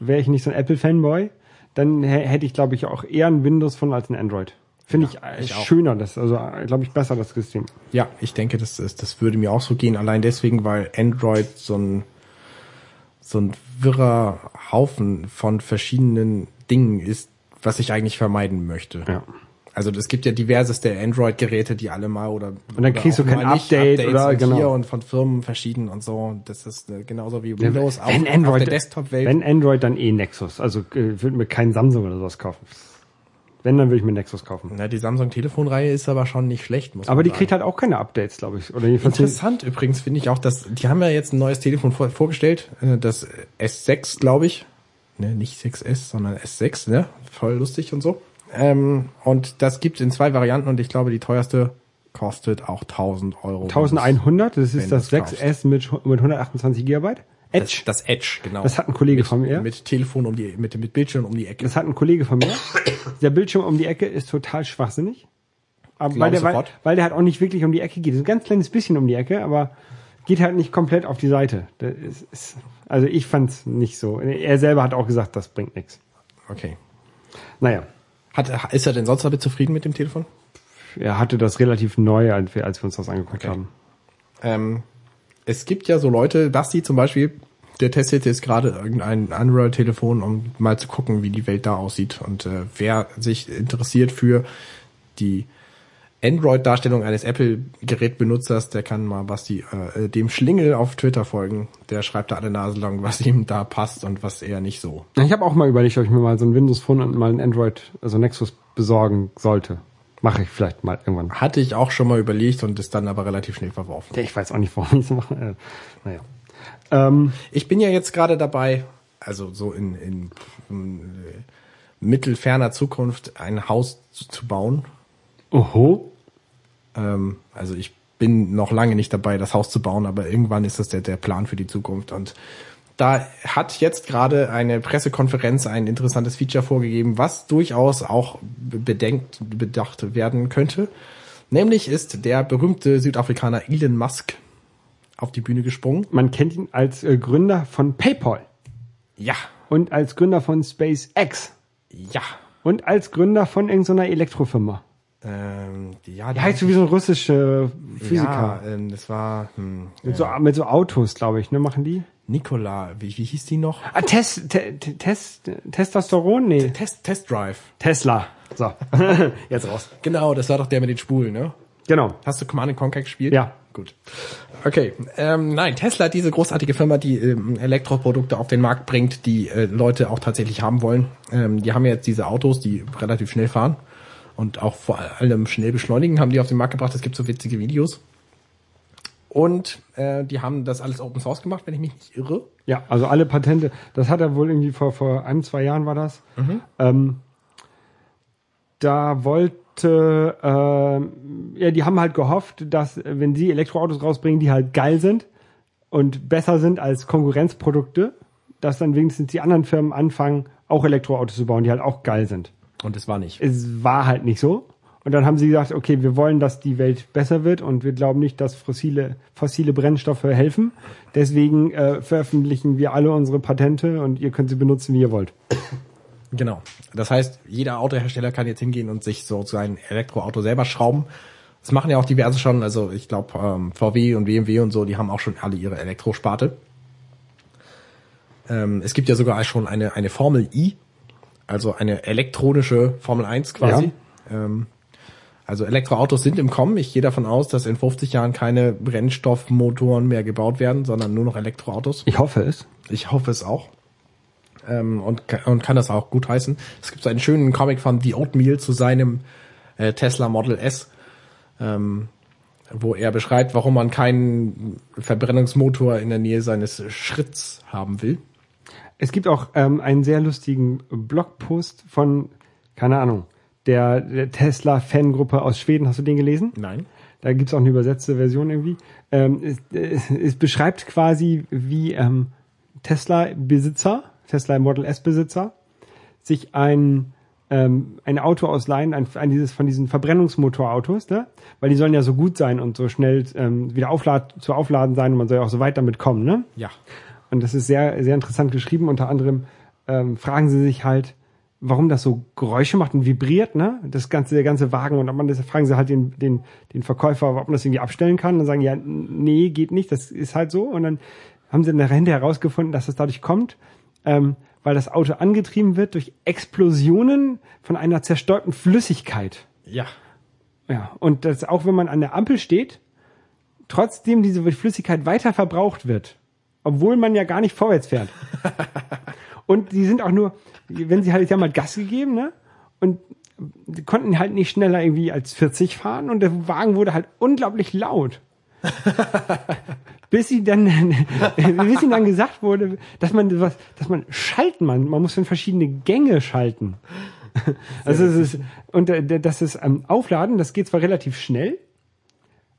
wäre ich nicht so ein Apple-Fanboy, dann hä- hätte ich, glaube ich, auch eher ein Windows Phone als ein Android. Finde ich, äh, ich auch. schöner, das, also glaube ich, besser das System. Ja, ich denke, das, ist, das würde mir auch so gehen. Allein deswegen, weil Android so ein, so ein wirrer Haufen von verschiedenen Dingen ist, was ich eigentlich vermeiden möchte. Ja. Also es gibt ja diverseste Android-Geräte, die alle mal oder Und dann kriegst du auch kein Update Updates oder- genau. hier und von Firmen verschieden und so. Das ist äh, genauso wie Windows auf, wenn auf Android, der Desktop-Welt. wenn Android, dann eh Nexus. Also äh, würde mir kein Samsung oder sowas kaufen. Wenn, dann würde ich mir Nexus kaufen. Na, die Samsung-Telefonreihe ist aber schon nicht schlecht, muss Aber die sagen. kriegt halt auch keine Updates, glaube ich. Oder Interessant übrigens finde ich auch, dass die haben ja jetzt ein neues Telefon vor, vorgestellt, äh, das S6, glaube ich. Ne, nicht 6S, sondern S6, ne? Voll lustig und so. Ähm, und das gibt in zwei Varianten und ich glaube, die teuerste kostet auch 1000 Euro. 1100, das ist das du's 6S mit, mit 128 Gigabyte. Edge. Das, das Edge, genau. Das hat ein Kollege mit, von mir. Mit Telefon um die, mit, mit Bildschirm um die Ecke. Das hat ein Kollege von mir. Der Bildschirm um die Ecke ist total schwachsinnig. Aber weil, der, weil, weil der halt auch nicht wirklich um die Ecke geht. Ein ganz kleines bisschen um die Ecke, aber geht halt nicht komplett auf die Seite. Ist, ist, also ich fand's nicht so. Er selber hat auch gesagt, das bringt nichts. Okay. Naja, Hat, ist er denn sonst damit zufrieden mit dem Telefon? er hatte das relativ neu, als wir, als wir uns das angeguckt Okay. haben. Ähm, es gibt ja so Leute, Basti zum Beispiel, der testet jetzt gerade irgendein Android-Telefon, um mal zu gucken, wie die Welt da aussieht. Und äh, wer sich interessiert für die Android-Darstellung eines Apple-Gerätbenutzers, der kann mal Basti äh, dem Schlingel auf Twitter folgen. Der schreibt da alle Nase lang, was ihm da passt und was eher nicht so. Ich habe auch mal überlegt, ob ich mir mal so ein Windows Phone und mal ein Android, also Nexus besorgen sollte. Mache ich vielleicht mal irgendwann. Hatte ich auch schon mal überlegt und ist dann aber relativ schnell verworfen. Ich weiß auch nicht, warum ich es mache. Äh, naja. Ähm, Ich bin ja jetzt gerade dabei, also so in, in, in äh, mittelferner Zukunft ein Haus zu, zu bauen. oho. Ähm, also ich bin noch lange nicht dabei, das Haus zu bauen, aber irgendwann ist das der, der Plan für die Zukunft. Und da hat jetzt gerade eine Pressekonferenz ein interessantes Feature vorgegeben, was durchaus auch bedenkt, bedacht werden könnte. Nämlich ist der berühmte Südafrikaner Elon Musk auf die Bühne gesprungen. Man kennt ihn als äh, Gründer von PayPal Ja, und als Gründer von SpaceX ja. und als Gründer von irgendeiner Elektrofirma. Ähm, ja, Der heißt so wie so ein russischer Physiker. Ja, ähm, das war hm, Mit, so, mit so Autos, glaube ich, ne, machen die? Nikola, wie, wie hieß die noch? Ah, Test, te, te, Test, Testosteron? Nee. Test, Test Drive. Tesla. So. (laughs) Jetzt raus. Genau, das war doch der mit den Spulen, ne? Genau. Hast du Command Conquer gespielt? Ja. Gut. Okay. Ähm, nein, Tesla, diese großartige Firma, die ähm, Elektroprodukte auf den Markt bringt, die äh, Leute auch tatsächlich haben wollen. Ähm, die haben jetzt diese Autos, die relativ schnell fahren und auch vor allem schnell beschleunigen, haben die auf den Markt gebracht. Es gibt so witzige Videos. Und äh, die haben das alles Open Source gemacht, wenn ich mich nicht irre. Ja, also alle Patente, das hat er wohl irgendwie vor, vor einem, zwei Jahren war das. Ähm, da wollte, ähm, ja, die haben halt gehofft, dass wenn sie Elektroautos rausbringen, die halt geil sind und besser sind als Konkurrenzprodukte, dass dann wenigstens die anderen Firmen anfangen, auch Elektroautos zu bauen, die halt auch geil sind. Und es war nicht. Es war halt nicht so. Und dann haben sie gesagt, okay, wir wollen, dass die Welt besser wird und wir glauben nicht, dass fossile, fossile Brennstoffe helfen. Deswegen äh, veröffentlichen wir alle unsere Patente und ihr könnt sie benutzen, wie ihr wollt. Genau. Das heißt, jeder Autohersteller kann jetzt hingehen und sich so sein Elektroauto selber schrauben. Das machen ja auch diverse schon. Also ich glaube, ähm, VW und BMW und so, die haben auch schon alle ihre Elektrosparte. Ähm, es gibt ja sogar schon eine, eine Formel I, also eine elektronische Formel 1 quasi. Ähm, also Elektroautos sind im Kommen. Ich gehe davon aus, dass in 50 Jahren keine Brennstoffmotoren mehr gebaut werden, sondern nur noch Elektroautos. Ich hoffe es. Ich hoffe es auch. Ähm, und, und kann das auch gut heißen. Es gibt einen schönen Comic von The Oatmeal zu seinem äh, Tesla Model S, ähm, wo er beschreibt, warum man keinen Verbrennungsmotor in der Nähe seines Schritts haben will. Es gibt auch ähm, einen sehr lustigen Blogpost von, keine Ahnung, der, der Tesla-Fangruppe aus Schweden. Hast du den gelesen? Nein. Da gibt's auch eine übersetzte Version irgendwie. Ähm, es, es, es beschreibt quasi, wie ähm, Tesla-Besitzer, Tesla Model S-Besitzer, sich ein, ähm, ein Auto ausleihen, ein, ein dieses von diesen Verbrennungsmotorautos, ne? weil die sollen ja so gut sein und so schnell ähm, wieder auflad zu aufladen sein und man soll ja auch so weit damit kommen. Ne? Ja. Und das ist sehr, sehr interessant geschrieben. Unter anderem ähm, fragen sie sich halt, warum das so Geräusche macht und vibriert, ne? Das ganze, der ganze Wagen. Und dann das fragen sie halt den, den, den Verkäufer, ob man das irgendwie abstellen kann. Und dann sagen, ja, nee, geht nicht, das ist halt so. Und dann haben sie nachher herausgefunden, dass das dadurch kommt, ähm, weil das Auto angetrieben wird durch Explosionen von einer zerstäubten Flüssigkeit. Ja. Ja, und das auch wenn man an der Ampel steht, trotzdem diese Flüssigkeit weiter verbraucht wird, obwohl man ja gar nicht vorwärts fährt. (laughs) und die sind auch nur, wenn sie halt, die haben halt Gas gegeben, ne? Und die konnten halt nicht schneller irgendwie als 40 fahren und der Wagen wurde halt unglaublich laut. (laughs) bis sie dann, (laughs) bis ihnen dann gesagt wurde, dass man was, dass man schalten man, man muss in verschiedene Gänge schalten. (laughs) Also es ist, und äh, das ist ähm, Aufladen, das geht zwar relativ schnell,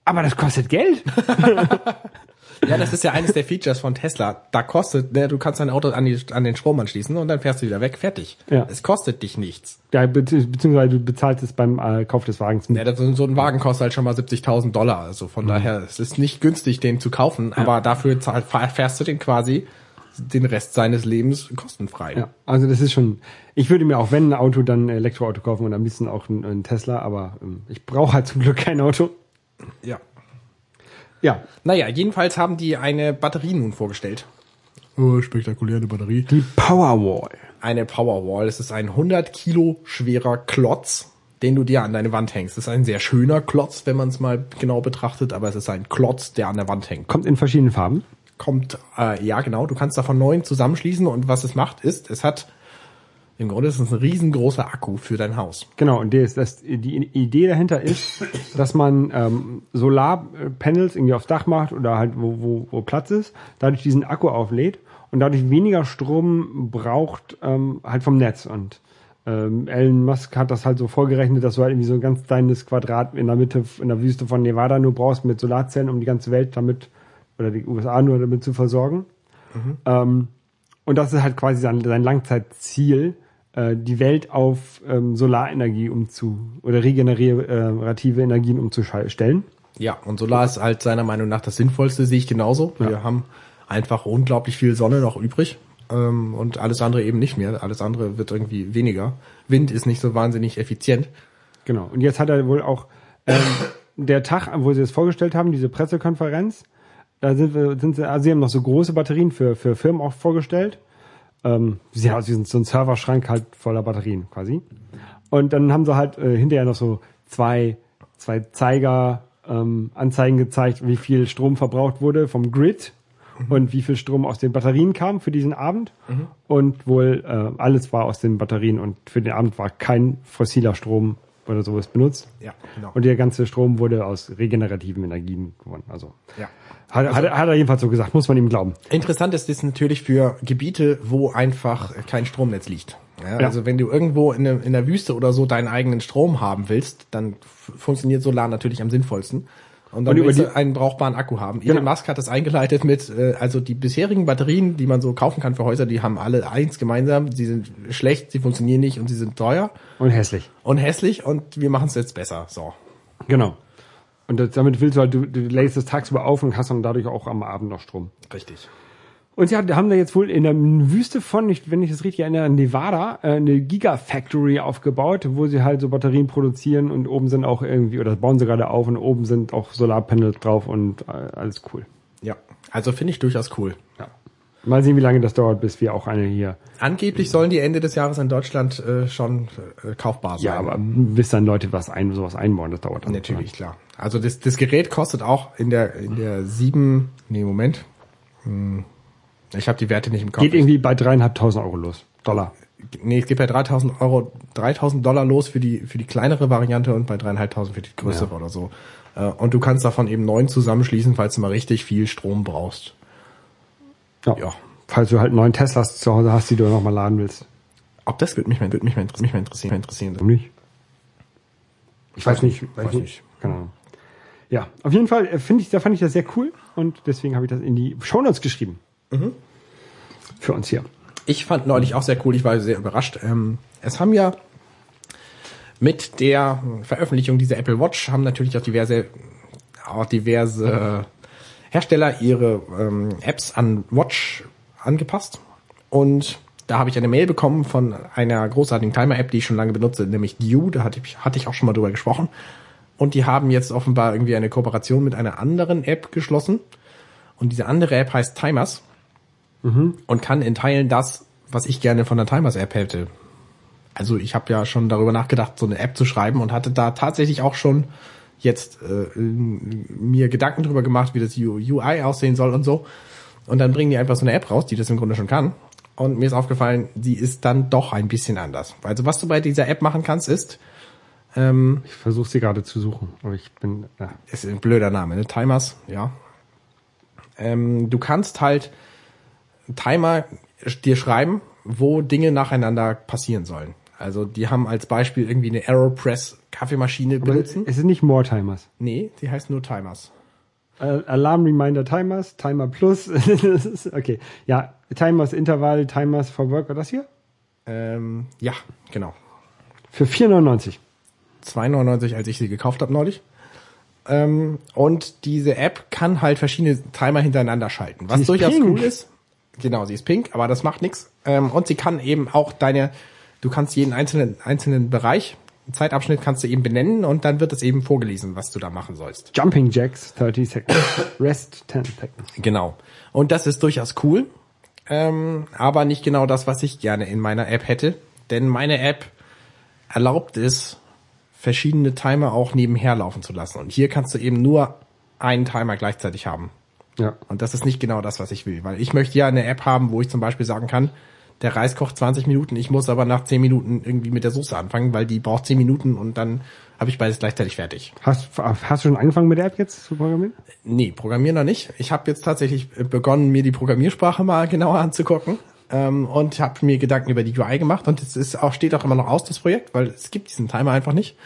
aber das kostet Geld. Ja, das ist ja eines der Features von Tesla. Da kostet, ne, du kannst dein Auto an, die, an den Strom anschließen und dann fährst du wieder weg. Fertig. Ja. Es kostet dich nichts. Ja, be beziehungsweise du bezahlst es beim äh, Kauf des Wagens mit. Ja, das, so ein Wagen kostet halt schon mal 70.000 Dollar. Also von daher, es ist nicht günstig, den zu kaufen, aber dafür zahl, fährst du den quasi den Rest seines Lebens kostenfrei. Ja, also das ist schon. Ich würde mir auch wenn ein Auto dann ein Elektroauto kaufen und am liebsten auch ein, ein Tesla, aber ähm, ich brauche halt zum Glück kein Auto. ja. Ja, Naja, jedenfalls haben die eine Batterie nun vorgestellt. Oh, spektakuläre Batterie. Die Powerwall. Eine Powerwall. Es ist ein 100 Kilo schwerer Klotz, den du dir an deine Wand hängst. Es ist ein sehr schöner Klotz, wenn man es mal genau betrachtet, aber es ist ein Klotz, der an der Wand hängt. Kommt in verschiedenen Farben. Kommt, äh, ja genau, du kannst davon neun zusammenschließen und was es macht ist, es hat, im Grunde ist es ein riesengroßer Akku für dein Haus. Genau, und das, das, die Idee dahinter ist, dass man ähm, Solarpanels irgendwie aufs Dach macht oder halt wo, wo, wo Platz ist, dadurch diesen Akku auflädt und dadurch weniger Strom braucht ähm, halt vom Netz. Und ähm, Elon Musk hat das halt so vorgerechnet, dass du halt irgendwie so ein ganz kleines Quadrat in der Mitte in der Wüste von Nevada nur brauchst mit Solarzellen, um die ganze Welt damit oder die USA nur damit zu versorgen. Ähm, und das ist halt quasi sein, sein Langzeitziel, äh, die Welt auf ähm, Solarenergie umzu oder regenerative Energien umzustellen. Ja, und Solar ist halt seiner Meinung nach das Sinnvollste, sehe ich genauso. Wir Ja. haben einfach unglaublich viel Sonne noch übrig ähm, und alles andere eben nicht mehr. Alles andere wird irgendwie weniger. Wind ist nicht so wahnsinnig effizient. Genau. Und jetzt hat er wohl auch ähm, der Tag, wo sie es vorgestellt haben, diese Pressekonferenz, da sind wir, sind sie, also sie haben noch so große Batterien für, für Firmen auch vorgestellt. Ähm, sie haben also so einen Serverschrank halt voller Batterien quasi. Und dann haben sie halt äh, hinterher noch so zwei, zwei Zeiger ähm, Anzeigen gezeigt, wie viel Strom verbraucht wurde vom Grid und wie viel Strom aus den Batterien kam für diesen Abend. Und wohl äh, alles war aus den Batterien und für den Abend war kein fossiler Strom oder sowas benutzt. Ja, genau. Und der ganze Strom wurde aus regenerativen Energien gewonnen. Also Ja. Hat, hat, hat er jedenfalls so gesagt, muss man ihm glauben. Interessant ist das natürlich für Gebiete, wo einfach kein Stromnetz liegt. Ja, Ja. Also wenn du irgendwo in, der- in der Wüste oder so deinen eigenen Strom haben willst, dann funktioniert Solar natürlich am sinnvollsten. Und dann Und willst die- du einen brauchbaren Akku haben. Elon Genau. Musk hat das eingeleitet mit, äh, also die bisherigen Batterien, die man so kaufen kann für Häuser, die haben alle eins gemeinsam. Sie sind schlecht, sie funktionieren nicht und sie sind teuer Und hässlich. und hässlich und wir machen es jetzt besser. So. Genau. Und das, damit willst du halt, du, du lädst es tagsüber auf und hast dann dadurch auch am Abend noch Strom. Richtig. Und sie haben da jetzt wohl in der Wüste von, wenn ich das richtig erinnere, Nevada, äh, eine Gigafactory aufgebaut, wo sie halt so Batterien produzieren und oben sind auch irgendwie, oder das bauen sie gerade auf und oben sind auch Solarpanels drauf und äh, alles cool. Ja. Also finde ich durchaus cool. Mal sehen, wie lange das dauert, bis wir auch eine hier. Angeblich sollen die Ende des Jahres in Deutschland äh, schon äh, kaufbar sein. Ja, aber bis dann Leute was ein, sowas einbauen, das dauert dann. Natürlich, klar. Also das, das Gerät kostet auch in der in der sieben, nee, Moment. Hm, Ich habe die Werte nicht im Kopf. Geht irgendwie bei dreieinhalbtausend Euro los. Dollar. nee, es geht bei 3000 Euro, 3000 Dollar los für die für die kleinere Variante und bei dreieinhalbtausend für die größere Ja. oder so. Äh, Und du kannst davon eben neun zusammenschließen, falls du mal richtig viel Strom brauchst. Ja. Ja. Falls du halt einen neuen Teslas zu Hause hast, die du noch mal laden willst. Ob das wird mich mal, wird mich mal, interessieren, mich mal interessieren. interessieren. Warum nicht? Ich weiß nicht. weiß nicht. Keine Ahnung. Ja, auf jeden Fall äh, finde ich, da fand ich das sehr cool und deswegen habe ich das in die Shownotes geschrieben. Mhm. Für uns hier. Ich fand neulich auch sehr cool, ich war sehr überrascht. Ähm, es haben ja mit der Veröffentlichung dieser Apple Watch haben natürlich auch diverse, auch diverse Hersteller ihre ähm, Apps an Watch angepasst. Und da habe ich eine Mail bekommen von einer großartigen Timer-App, die ich schon lange benutze, nämlich Due. Da hatte ich, hatte ich auch schon mal drüber gesprochen. Und die haben jetzt offenbar irgendwie eine Kooperation mit einer anderen App geschlossen. Und diese andere App heißt Timers und kann in Teilen das, was ich gerne von der Timers App hätte. Also ich habe ja schon darüber nachgedacht, so eine App zu schreiben und hatte da tatsächlich auch schon jetzt äh, mir Gedanken drüber gemacht, wie das UI aussehen soll und so. Und dann bringen die einfach so eine App raus, die das im Grunde schon kann. Und mir ist aufgefallen, die ist dann doch ein bisschen anders. Also was du bei dieser App machen kannst, ist, ähm, Ich versuche sie gerade zu suchen, aber ich bin. Ja. ist ein blöder Name, ne? Timers, ja. Ähm, du kannst halt Timer dir schreiben, wo Dinge nacheinander passieren sollen. Also die haben als Beispiel irgendwie eine Aeropress Kaffeemaschine Aber benutzen. es sind nicht More Timers. Nee, die heißt nur Timers. Äh, Alarm Reminder Timers, Timer Plus. (laughs) Okay. Ja, Timers Intervall, Timers for Work, war das hier? Ähm, ja, genau. Für 4,99. 2,99, als ich sie gekauft habe neulich. Ähm, und diese App kann halt verschiedene Timer hintereinander schalten, was durchaus pink. cool ist. Genau, sie ist pink, aber das macht nichts. Ähm, und sie kann eben auch deine, du kannst jeden einzelnen einzelnen Bereich, Zeitabschnitt kannst du eben benennen und dann wird es eben vorgelesen, was du da machen sollst. Jumping Jacks, 30 Seconds. Rest, 10 Seconds. Genau. Und das ist durchaus cool. ähm, aber nicht genau das, was ich gerne in meiner App hätte. Denn meine App erlaubt es, verschiedene Timer auch nebenher laufen zu lassen. Und hier kannst du eben nur einen Timer gleichzeitig haben. Ja. Und das ist nicht genau das, was ich will, weil ich möchte ja eine App haben, wo ich zum Beispiel sagen kann, der Reis kocht 20 Minuten, ich muss aber nach 10 Minuten irgendwie mit der Soße anfangen, weil die braucht 10 Minuten und dann habe ich beides gleichzeitig fertig. Hast, hast du schon angefangen mit der App jetzt zu programmieren? Nee, programmieren noch nicht. Ich habe jetzt tatsächlich begonnen, mir die Programmiersprache mal genauer anzugucken ähm, und habe mir Gedanken über die UI gemacht und es ist auch steht auch immer noch aus das Projekt, weil es gibt diesen Timer einfach nicht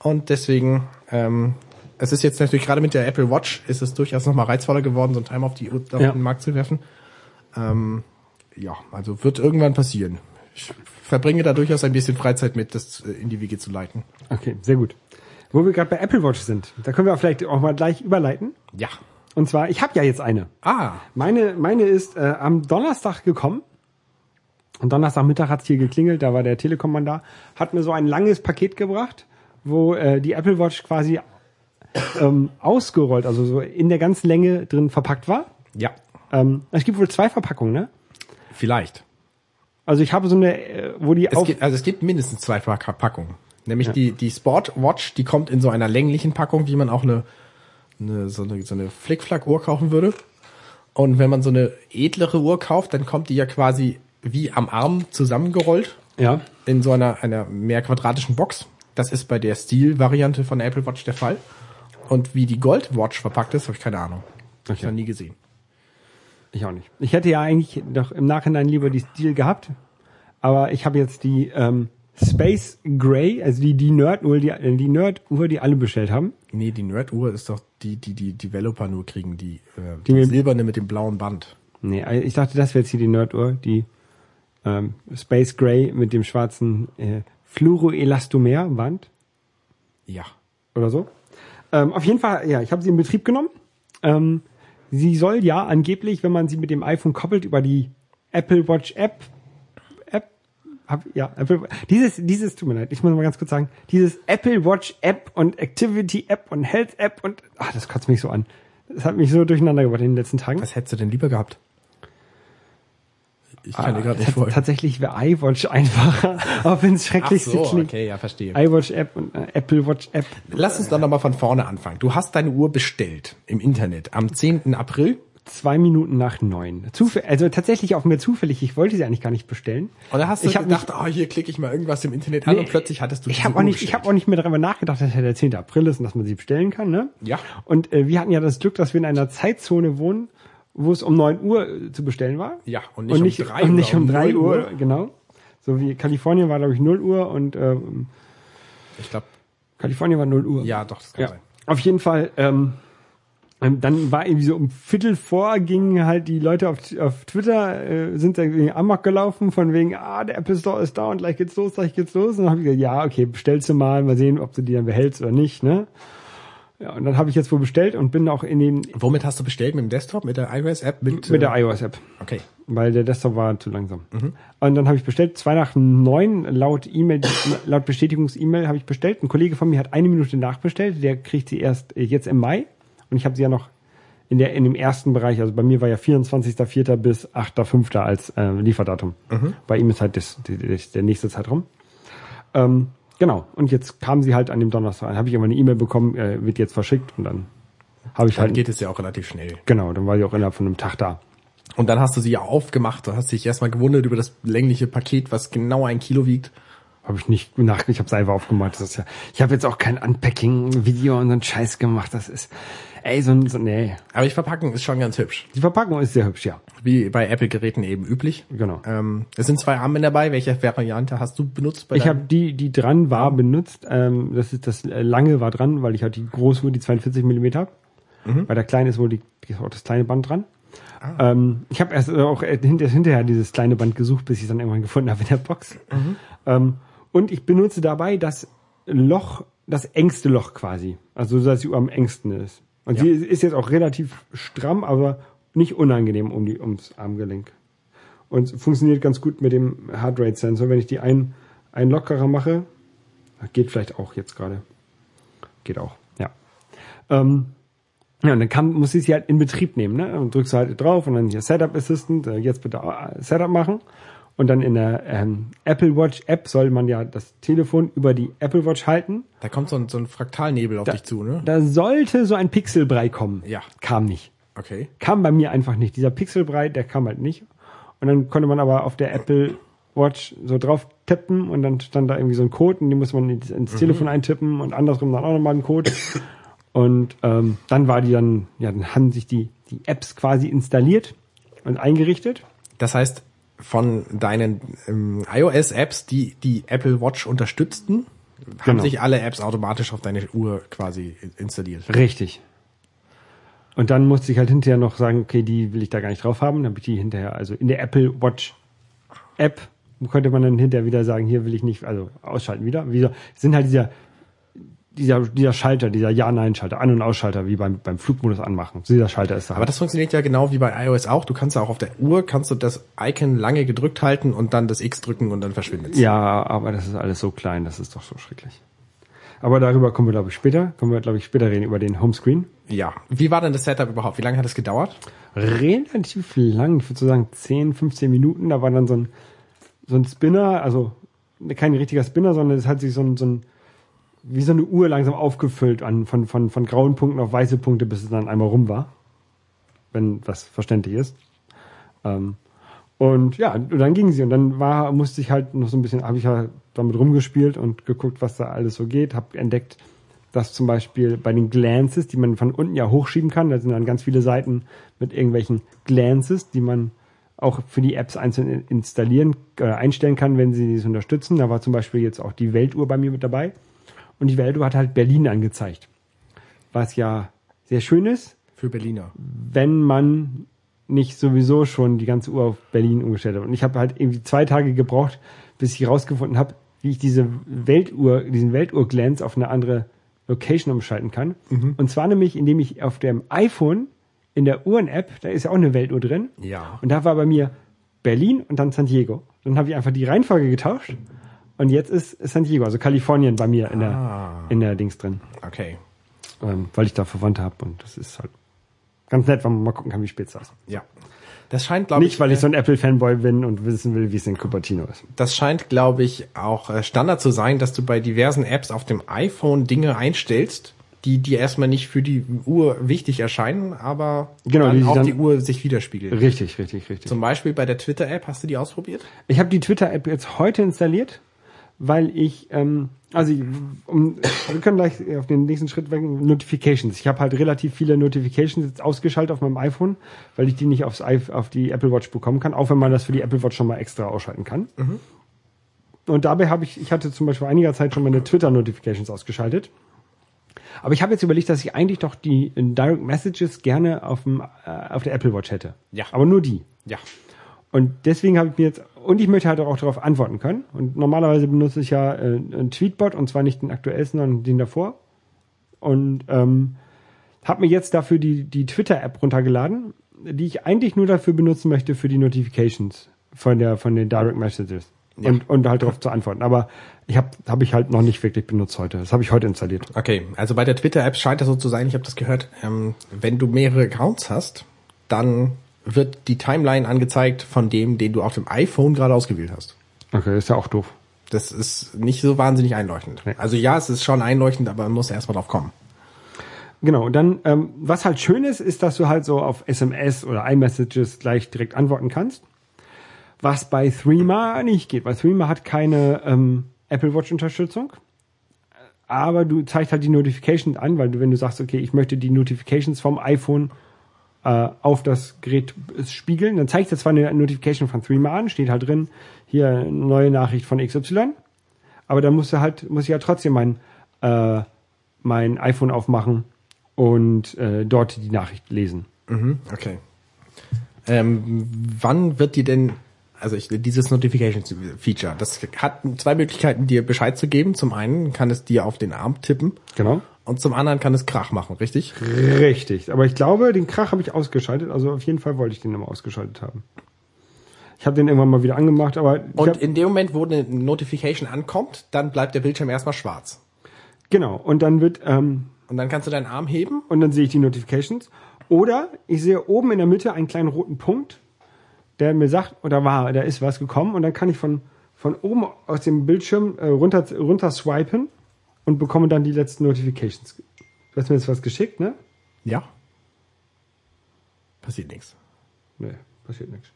und deswegen ähm, es ist jetzt natürlich gerade mit der Apple Watch ist es durchaus noch mal reizvoller geworden, so einen Timer auf, die, auf Ja. den Markt zu werfen. Ähm, ja, also wird irgendwann passieren. Ich verbringe da durchaus ein bisschen Freizeit mit, das äh, in die Wege zu leiten. Okay, sehr gut. Wo wir gerade bei Apple Watch sind, da können wir auch vielleicht auch mal gleich überleiten. Ja. Und zwar, ich habe ja jetzt eine. Ah, Meine, meine ist äh, am Donnerstag gekommen. Und Donnerstagmittag hat's hier geklingelt, da war der Telekom-Mann da, hat mir so ein langes Paket gebracht, wo äh, die Apple Watch quasi ähm, ausgerollt, also so in der ganzen Länge drin verpackt war. ja, Ähm, es gibt wohl zwei Verpackungen, ne? Vielleicht. Also ich habe so eine, äh, wo die Es gibt, also es gibt mindestens zwei Pack- Packungen. Nämlich die, die Sportwatch, die kommt in so einer länglichen Packung, wie man auch eine, eine so eine, so eine Flickflack-Uhr kaufen würde. Und wenn man so eine edlere Uhr kauft, dann kommt die ja quasi wie am Arm zusammengerollt Ja. in so einer, einer mehr quadratischen Box. Das ist bei der Steel-Variante von der Apple Watch der Fall. Und wie die Gold Watch verpackt ist, habe ich keine Ahnung. Hab ich Okay. noch nie gesehen. Ich auch nicht. Ich hätte ja eigentlich doch im Nachhinein lieber die Stil gehabt, aber ich habe jetzt die ähm, Space Gray, also die die Nerd-Uhr, die, äh, die Nerd-Uhr, die alle bestellt haben. Nee, die Nerd-Uhr ist doch die, die die Developer nur kriegen, die, äh, Die die silberne mit dem blauen Band. Nee, äh, ich dachte, das wäre jetzt hier die Nerd-Uhr, die ähm, Space Gray mit dem schwarzen äh, Fluoroelastomer-Band Ja. oder so. Ähm, auf jeden Fall, ja, ich habe sie in Betrieb genommen. Ähm, sie soll ja angeblich, wenn man sie mit dem iPhone koppelt, über die Apple Watch App, App, hab, ja, Apple, dieses, dieses, tut mir leid, ich muss mal ganz kurz sagen, dieses Apple Watch App und Activity App und Health App und, ach, das kotzt mich so an. Das hat mich so durcheinander gebracht in den letzten Tagen. Was hättest du denn lieber gehabt? Ich kann dir gerade nicht folgen. Tatsächlich wäre iWatch einfacher, (laughs) auch wenn es Ach schrecklichste so, klingt. okay, ja, verstehe. iWatch App und äh, Apple Watch App. Lass uns doch nochmal von vorne anfangen. Du hast deine Uhr bestellt im Internet am 10. April Zwei Minuten nach neun. Zufä also tatsächlich auch mir zufällig. Ich wollte sie eigentlich gar nicht bestellen. und da hast du ich hab gedacht, oh, hier klicke ich mal irgendwas im Internet an Nee, und plötzlich hattest du Ich diese habe auch Uhr nicht, ich habe auch nicht mehr darüber nachgedacht, dass ja der 10. April ist und dass man sie bestellen kann. Ne? Ja. Und äh, wir hatten ja das Glück, dass wir in einer Zeitzone wohnen, wo es um 9 Uhr äh, zu bestellen war. Ja, und nicht und um nicht, drei (laughs) und nicht um um 3 0 Uhr, Uhr. genau. So wie Kalifornien war, glaube ich, 0 Uhr und ähm, Ich glaube, Kalifornien war 0 Uhr. ja, doch, das kann Ja, sein. auf jeden Fall. Ähm, ähm, dann war irgendwie so um Viertel vor, gingen halt die Leute auf, auf Twitter, äh, sind da irgendwie amok gelaufen, von wegen, ah, der Apple Store ist da und gleich geht's los, gleich geht's los. Und dann habe ich gesagt, ja, okay, bestellst du mal, mal sehen, ob du die dann behältst oder nicht, ne? Ja, und dann habe ich jetzt wohl bestellt und bin auch in den, Womit hast du bestellt? Mit dem Desktop? Mit der iOS-App? Mit, mit der äh, iOS-App, Okay. weil der Desktop war zu langsam. Und dann habe ich bestellt, zwei nach neun, laut E-Mail, (coughs) laut Bestätigungs-E-Mail habe ich bestellt. Ein Kollege von mir hat eine Minute nachbestellt, der kriegt sie erst äh, jetzt im Mai. Und ich habe sie ja noch in der in dem ersten Bereich, also bei mir war ja 24.04. bis 8.05. als äh, Lieferdatum. Bei ihm ist halt das, das, der nächste Zeitraum. Ähm, genau. Und jetzt kam sie halt an dem Donnerstag. Dann habe ich immer eine E-Mail bekommen, äh, wird jetzt verschickt und dann habe ich Dann halt geht es ja auch relativ schnell. genau, dann war sie auch innerhalb von einem Tag da. Und dann hast du sie ja aufgemacht. Du hast dich erstmal gewundert über das längliche Paket, was genau ein Kilo wiegt. Habe ich nicht nach, ich habe selber aufgemacht. Das ist ja, ich habe jetzt auch kein Unpacking-Video und so einen Scheiß gemacht. Das ist, ey, so ein, so, nee. Aber die Verpackung ist schon ganz hübsch. Die Verpackung ist sehr hübsch, ja. Wie bei Apple-Geräten eben üblich. Genau. Ähm, es sind zwei Armbänder dabei. Welche Variante hast du benutzt? Bei Ich habe die, die dran war, benutzt. Ähm, das ist das äh, lange war dran, weil ich halt die große Uhr, die 42 Millimeter habe. Bei der kleinen ist wohl die, ist auch das kleine Band dran. Ähm, ich habe erst auch äh, hinter, hinterher dieses kleine Band gesucht, bis ich es dann irgendwann gefunden habe in der Box. Ähm, und ich benutze dabei das Loch, das engste Loch quasi. Also so, dass die Uhr am engsten ist. Und Ja. sie ist jetzt auch relativ stramm, aber nicht unangenehm um die, ums Armgelenk. Und funktioniert ganz gut mit dem Heart Rate Sensor. Wenn ich die ein, ein lockerer mache, geht vielleicht auch jetzt gerade. Geht auch, ja. Ähm, Ja, und dann kann, muss ich sie halt in Betrieb nehmen, ne? Und drückst du halt drauf und dann hier Setup Assistant, äh, jetzt bitte äh, Setup machen. Und dann in der ähm, Apple Watch App soll man ja das Telefon über die Apple Watch halten. Da kommt so ein, so ein Fraktalnebel auf Da, dich zu, ne? da sollte so ein Pixelbrei kommen. Ja. Kam nicht. Okay. Kam bei mir einfach nicht. Dieser Pixelbrei, der kam halt nicht. Und dann konnte man aber auf der Apple Watch so drauf tippen und dann stand da irgendwie so ein Code und den muss man ins, ins Telefon eintippen und andersrum dann auch nochmal einen Code. Und ähm, dann war die dann, ja, dann haben sich die, die Apps quasi installiert und eingerichtet. Das heißt, von deinen ähm, iOS-Apps, die die Apple Watch unterstützten, haben Genau. sich alle Apps automatisch auf deine Uhr quasi installiert. Richtig. Und dann musste ich halt hinterher noch sagen, okay, die will ich da gar nicht drauf haben. Dann habe ich die hinterher, also in der Apple Watch App konnte man dann hinterher wieder sagen, hier will ich nicht, also ausschalten wieder. Wieder sind halt dieser, dieser, dieser Schalter, dieser Ja-Nein-Schalter, An- und Ausschalter, wie beim, beim Flugmodus anmachen. Dieser Schalter ist da. Aber das funktioniert ja genau wie bei iOS auch. Du kannst ja auch auf der Uhr, kannst du das Icon lange gedrückt halten und dann das X drücken und dann verschwindet es. ja, aber das ist alles so klein, das ist doch so schrecklich. Aber darüber kommen wir, glaube ich, später. Kommen wir, glaube ich, später reden über den Homescreen. Ja. Wie war denn das Setup überhaupt? Wie lange hat es gedauert? relativ lang, ich würde so sagen 10, 15 Minuten. Da war dann so ein, so ein Spinner, also kein richtiger Spinner, sondern es hat sich so ein, so ein wie so eine Uhr langsam aufgefüllt an, von, von, von grauen Punkten auf weiße Punkte, bis es dann einmal rum war. Wenn das verständlich ist. Ähm, und ja, dann ging sie und dann war, musste ich halt noch so ein bisschen, habe ich ja damit rumgespielt und geguckt, was da alles so geht, habe entdeckt, dass zum Beispiel bei den Glances, die man von unten ja hochschieben kann, da sind dann ganz viele Seiten mit irgendwelchen Glances, die man auch für die Apps einzeln installieren äh, einstellen kann, wenn sie dies unterstützen. Da war zum Beispiel jetzt auch die Weltuhr bei mir mit dabei. Und die Weltuhr hat halt Berlin angezeigt. Was ja sehr schön ist, Für Berliner. wenn man nicht sowieso schon die ganze Uhr auf Berlin umgestellt hat. Und ich habe halt irgendwie zwei Tage gebraucht, bis ich herausgefunden habe, wie ich diese Weltuhr, diesen Weltuhr-Glance auf eine andere Location umschalten kann. Und zwar nämlich, indem ich auf dem iPhone in der Uhren-App, da ist ja auch eine Weltuhr drin. Ja. Und da war bei mir Berlin und dann San Diego. Dann habe ich einfach die Reihenfolge getauscht. Und jetzt ist San Diego, also Kalifornien bei mir in der, Ah. in der Dings drin. Okay. Ähm, weil ich da Verwandte habe und das ist halt ganz nett, wenn man mal gucken kann, wie spät es ist. Ja. Das scheint, glaube ich, Nicht, weil ich äh, so ein Apple-Fanboy bin und wissen will, wie es in Cupertino ist. das scheint, glaube ich, auch äh, Standard zu sein, dass du bei diversen Apps auf dem iPhone Dinge einstellst, die dir erstmal nicht für die Uhr wichtig erscheinen, aber Genau, die dann sich auch dann- die Uhr sich widerspiegelt. Richtig, richtig, richtig. Zum Beispiel bei der Twitter-App, hast du die ausprobiert? Ich habe die Twitter-App jetzt heute installiert, weil ich, ähm, also ich, um, wir können gleich auf den nächsten Schritt weg, Notifications. Ich habe halt relativ viele Notifications jetzt ausgeschaltet auf meinem iPhone, weil ich die nicht aufs, auf die Apple Watch bekommen kann, auch wenn man das für die Apple Watch schon mal extra ausschalten kann. Und dabei habe ich, ich hatte zum Beispiel vor einiger Zeit schon meine Twitter-Notifications ausgeschaltet. Aber ich habe jetzt überlegt, dass ich eigentlich doch die Direct Messages gerne auf, dem, äh, auf der Apple Watch hätte. Ja. Aber nur die. Ja. Und deswegen habe ich mir jetzt, und ich möchte halt auch darauf antworten können. Und normalerweise benutze ich ja äh, einen Tweetbot, und zwar nicht den aktuellsten, sondern den davor. Und ähm, habe mir jetzt dafür die, die Twitter-App runtergeladen, die ich eigentlich nur dafür benutzen möchte für die Notifications von der von den Direct Messages. Ja. Und, und halt darauf zu antworten. Aber ich habe hab ich halt noch nicht wirklich benutzt heute. Das habe ich heute installiert. Okay, also bei der Twitter-App scheint das so zu sein, ich habe das gehört, ähm, wenn du mehrere Accounts hast, dann wird die Timeline angezeigt von dem, den du auf dem iPhone gerade ausgewählt hast. Okay, ist ja auch doof. Das ist nicht so wahnsinnig einleuchtend. Nee. Also ja, es ist schon einleuchtend, aber man muss erstmal drauf kommen. Genau, und dann, ähm, was halt schön ist, ist, dass du halt so auf SMS oder iMessages gleich direkt antworten kannst. Was bei Threema nicht geht, weil Threema hat keine ähm, Apple Watch Unterstützung. Aber du zeigst halt die Notifications an, weil du, wenn du sagst, okay, ich möchte die Notifications vom iPhone äh, auf das Gerät spiegeln, dann zeigt er zwar eine Notification von Threema an, steht halt drin, hier neue Nachricht von XY, aber dann musst du halt, muss ich ja trotzdem mein, äh, mein iPhone aufmachen und äh, dort die Nachricht lesen. Mhm, okay. Ähm, wann wird die denn, also ich, dieses Notifications-Feature, das hat zwei Möglichkeiten, dir Bescheid zu geben. Zum einen kann es dir auf den Arm tippen Genau. und zum anderen kann es Krach machen, richtig? Richtig. Aber ich glaube, den Krach habe ich ausgeschaltet. Also auf jeden Fall wollte ich den immer ausgeschaltet haben. Ich habe den irgendwann mal wieder angemacht, aber Und in dem Moment, wo eine Notification ankommt, dann bleibt der Bildschirm erstmal schwarz. genau. Und dann wird ähm, Und dann kannst du deinen Arm heben. und dann sehe ich die Notifications. Oder ich sehe oben in der Mitte einen kleinen roten Punkt, der mir sagt, oder war, da ist was gekommen. Und dann kann ich von, von oben aus dem Bildschirm äh, runter, runter swipen und bekomme dann die letzten Notifications. Du hast mir jetzt was geschickt, ne? Ja. Passiert nichts. Nee, passiert nichts.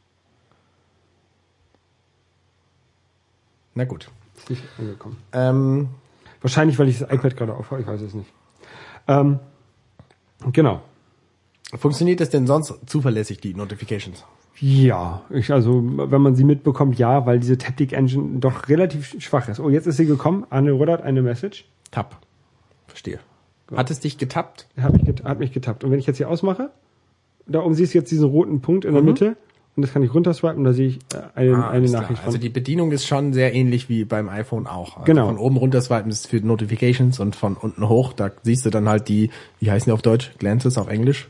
Na gut. Ist nicht angekommen. Ähm, Wahrscheinlich, weil ich das iPad gerade aufhabe, ich weiß es nicht. Ähm, genau. funktioniert das denn sonst zuverlässig, die Notifications? Ja, ich, also wenn man sie mitbekommt, ja, weil diese Taptic Engine doch relativ schwach ist. Oh, jetzt ist sie gekommen. Anne Roddert, eine Message. Tab. Verstehe. Hat es dich getappt? Hat mich, get- hat mich getappt. Und wenn ich jetzt hier ausmache, da oben siehst du jetzt diesen roten Punkt in der Mitte und das kann ich runterswipen da sehe ich äh, eine, eine Ah, klar. Nachricht Also von. die Bedienung ist schon sehr ähnlich wie beim iPhone auch. Also Genau. Von oben runter swipen ist für Notifications und von unten hoch, da siehst du dann halt die, wie heißen die auf Deutsch? Glances auf Englisch?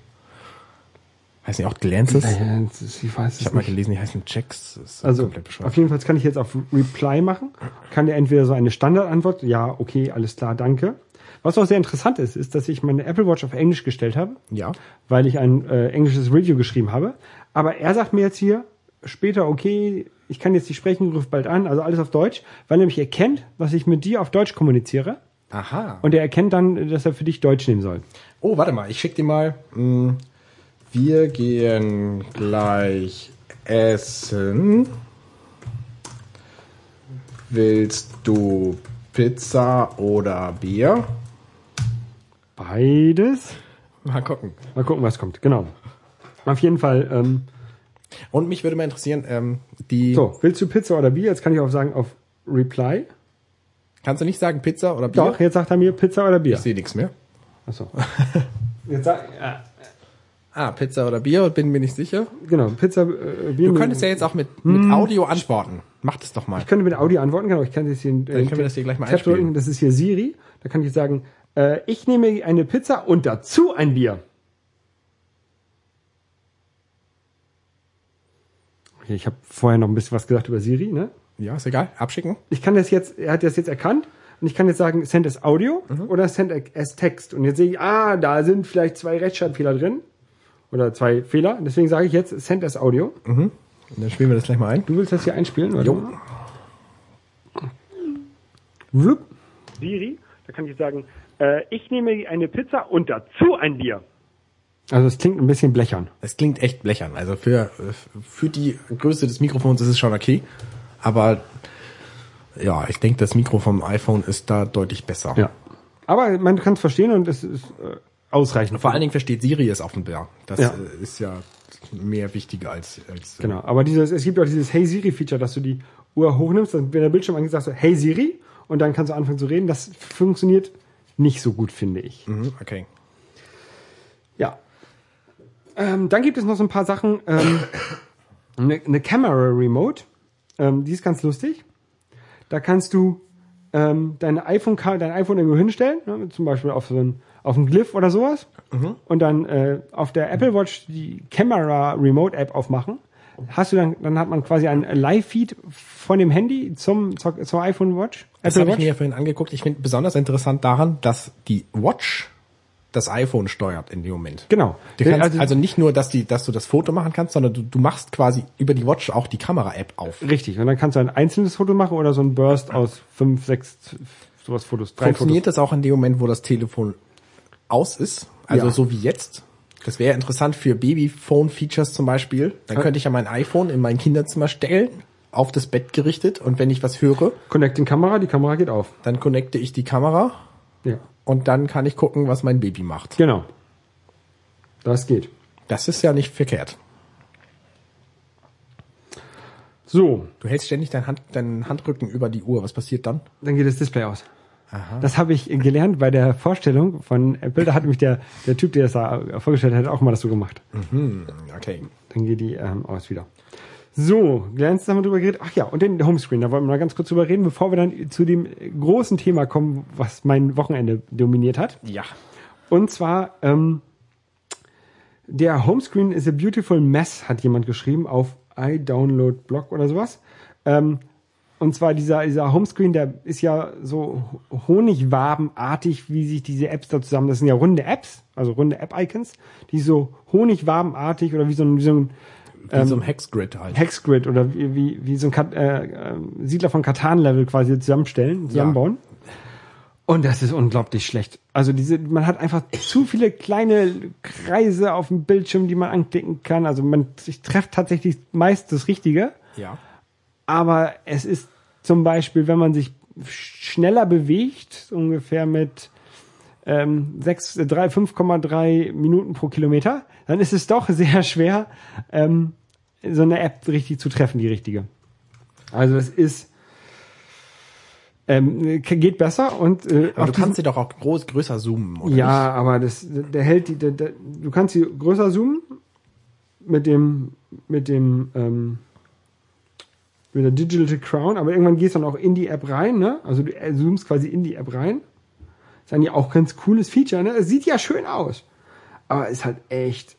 Heißen die auch Glances? Naja, ist- ich weiß Ich es habe mal nicht. gelesen, die heißen Checks. Also auf jeden Fall kann ich jetzt auf Reply machen. Kann dir entweder so eine Standardantwort, ja, okay, alles klar, danke. Was auch sehr interessant ist, ist, dass ich meine Apple Watch auf Englisch gestellt habe. Ja. weil ich ein äh, englisches Review geschrieben habe. Aber er sagt mir jetzt hier später, okay, ich kann jetzt nicht sprechen, ruf bald an, also alles auf Deutsch, weil er nämlich erkennt, was ich mit dir auf Deutsch kommuniziere. Aha. Und er erkennt dann, dass er für dich Deutsch nehmen soll. Oh, warte mal, ich schick dir mal. mh, Wir gehen gleich essen. Willst du Pizza oder Bier? Beides. Mal gucken. Mal gucken, was kommt. Genau. Auf jeden Fall. Ähm, Und mich würde mal interessieren, ähm, die. so, willst du Pizza oder Bier? Jetzt kann ich auch sagen auf Reply. Kannst du nicht sagen Pizza oder Bier? Doch, jetzt sagt er mir Pizza oder Bier. Ich sehe nichts mehr. Achso. (laughs) Jetzt sag, äh, Ah, Pizza oder Bier, bin mir nicht sicher. genau, Pizza, äh, Bier. Du könntest ja jetzt auch mit, mit Audio antworten. Mach das doch mal. Ich könnte mit Audio antworten, genau. Ich kann jetzt hier, äh, können wir das hier gleich mal Tab einspielen. drücken. Das ist hier Siri. Da kann ich jetzt sagen, äh, ich nehme eine Pizza und dazu ein Bier. Okay, ich habe vorher noch ein bisschen was gesagt über Siri, ne? Ja, ist egal. Abschicken. Ich kann das jetzt, er hat das jetzt erkannt und ich kann jetzt sagen, send as Audio Mhm. oder send as Text. Und jetzt sehe ich, ah, da sind vielleicht zwei Rechtschreibfehler drin oder zwei Fehler. Deswegen sage ich jetzt send as Audio. Und dann spielen wir das gleich mal ein. Du willst das hier einspielen? Warte Jo. mal. Wupp. Siri, da kann ich sagen, äh, ich nehme eine Pizza und dazu ein Bier. Also es klingt ein bisschen blechern. Es klingt echt blechern. Also für, für die Größe des Mikrofons ist es schon okay. Aber ja, ich denke, das Mikro vom iPhone ist da deutlich besser. Ja. Aber man kann es verstehen und es ist ausreichend. Vor allen Dingen versteht Siri es offenbar. Das Ja. äh, ist ja mehr wichtiger als, als äh, Genau. Aber dieses, es gibt auch dieses Hey Siri Feature, dass du die Uhr hochnimmst, dann wird der Bildschirm angesagt so Hey Siri und dann kannst du anfangen zu reden. Das funktioniert nicht so gut, finde ich. Mhm, okay. Ja. Ähm, dann gibt es noch so ein paar Sachen. Ähm, eine, eine Camera Remote, ähm, die ist ganz lustig. Da kannst du ähm, deine iPhone, dein iPhone irgendwo hinstellen, ne, zum Beispiel auf so ein auf ein Glyph oder sowas, und dann äh, auf der Apple Watch die Camera Remote App aufmachen. Hast du dann, dann hat man quasi ein Live-Feed von dem Handy zum, zur, zur iPhone Watch. Das habe ich mir ja vorhin angeguckt. Ich finde besonders interessant daran, dass die Watch das iPhone steuert in dem Moment. Genau. Du kannst, Also- also, nicht nur, dass, die, dass du das Foto machen kannst, sondern du, du machst quasi über die Watch auch die Kamera-App auf. Richtig. Und dann kannst du ein einzelnes Foto machen oder so ein Burst aus fünf, sechs, sowas Fotos, drei Funktioniert das auch in dem Moment, wo das Telefon aus ist? Also Ja. so wie jetzt? Das wäre interessant für Babyphone-Features zum Beispiel. Dann könnte ich ja mein iPhone in mein Kinderzimmer stellen, auf das Bett gerichtet und wenn ich was höre. Connecting Kamera, die Kamera geht auf. dann connecte ich die Kamera Ja. und dann kann ich gucken, was mein Baby macht. Genau. Das geht. Das ist ja nicht verkehrt. So, Du hältst ständig deinen, Hand, deinen Handrücken über die Uhr. Was passiert dann? dann geht das Display aus. Das habe ich gelernt bei der Vorstellung von Apple. Da hat mich der, der Typ, der das da vorgestellt hat, auch mal das so gemacht. Okay. Dann geht die ähm, aus wieder. So, Glänz haben wir drüber geredet. Ach ja, und den Homescreen, da wollen wir mal ganz kurz drüber reden, bevor wir dann zu dem großen Thema kommen, was mein Wochenende dominiert hat. Ja. Und zwar, ähm, der Homescreen is a beautiful mess, hat jemand geschrieben auf iDownload Blog oder sowas. Ähm, Und zwar dieser, dieser Homescreen, der ist ja so honigwabenartig, wie sich diese Apps da zusammen, das sind ja runde Apps, also runde App-Icons, die so honigwabenartig oder wie so ein, wie so ein Wie so ein Hexgrid halt. Hexgrid oder wie, wie, wie so ein äh, äh, Siedler von Katan-Level quasi zusammenstellen, zusammenbauen. Und das ist unglaublich schlecht. Also diese, man hat einfach zu viele kleine Kreise auf dem Bildschirm, die man anklicken kann. Also man ich treffe tatsächlich meist das Richtige, ja. aber es ist zum Beispiel, wenn man sich schneller bewegt, ungefähr mit ähm, 6, äh, 3, 5,3 Minuten pro Kilometer, dann ist es doch sehr schwer, ähm, so eine App richtig zu treffen, die richtige. Also es ist ähm, geht besser und äh, Aber du kannst sie doch auch groß, größer zoomen, oder? ja, aber das, der hält die, der, der, du kannst sie größer zoomen mit dem, mit dem, ähm, mit der Digital Crown, aber irgendwann gehst du dann auch in die App rein, ne? Also du äh, zoomst quasi in die App rein. Ist eigentlich auch ganz cooles Feature, ne? Es sieht ja schön aus, aber ist halt echt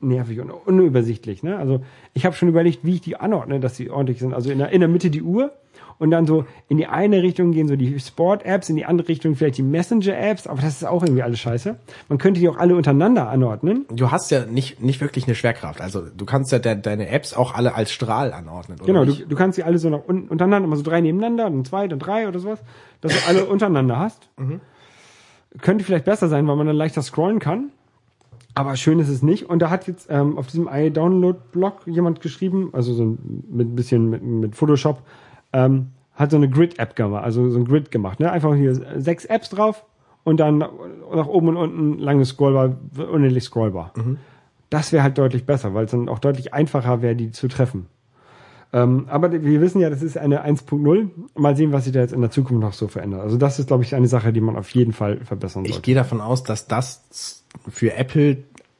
nervig und unübersichtlich, ne? Also ich habe schon überlegt, wie ich die anordne, dass sie ordentlich sind. Also in der, in der Mitte die Uhr und dann so in die eine Richtung gehen so die Sport-Apps, in die andere Richtung vielleicht die Messenger-Apps, aber das ist auch irgendwie alles scheiße. Man könnte die auch alle untereinander anordnen. Du hast ja nicht, nicht wirklich eine Schwerkraft. Also du kannst ja de deine Apps auch alle als Strahl anordnen, oder Genau, du, du kannst sie alle so nach unten untereinander, immer so drei nebeneinander, dann zwei, dann drei oder sowas, dass du alle (laughs) untereinander hast. Könnte vielleicht besser sein, weil man dann leichter scrollen kann. Aber schön ist es nicht. Und da hat jetzt ähm, auf diesem iDownload-Blog jemand geschrieben, also so ein, mit ein bisschen mit, mit Photoshop, ähm, hat so eine Grid-App gemacht, also so ein Grid gemacht. Ne? Einfach hier sechs Apps drauf und dann nach oben und unten lange scrollbar, unendlich scrollbar. Das wäre halt deutlich besser, weil es dann auch deutlich einfacher wäre, die zu treffen. Ähm, aber wir wissen ja, das ist eine 1.0. Mal sehen, was sich da jetzt in der Zukunft noch so verändert. Also das ist, glaube ich, eine Sache, die man auf jeden Fall verbessern Ich sollte. gehe davon aus, dass das für Apple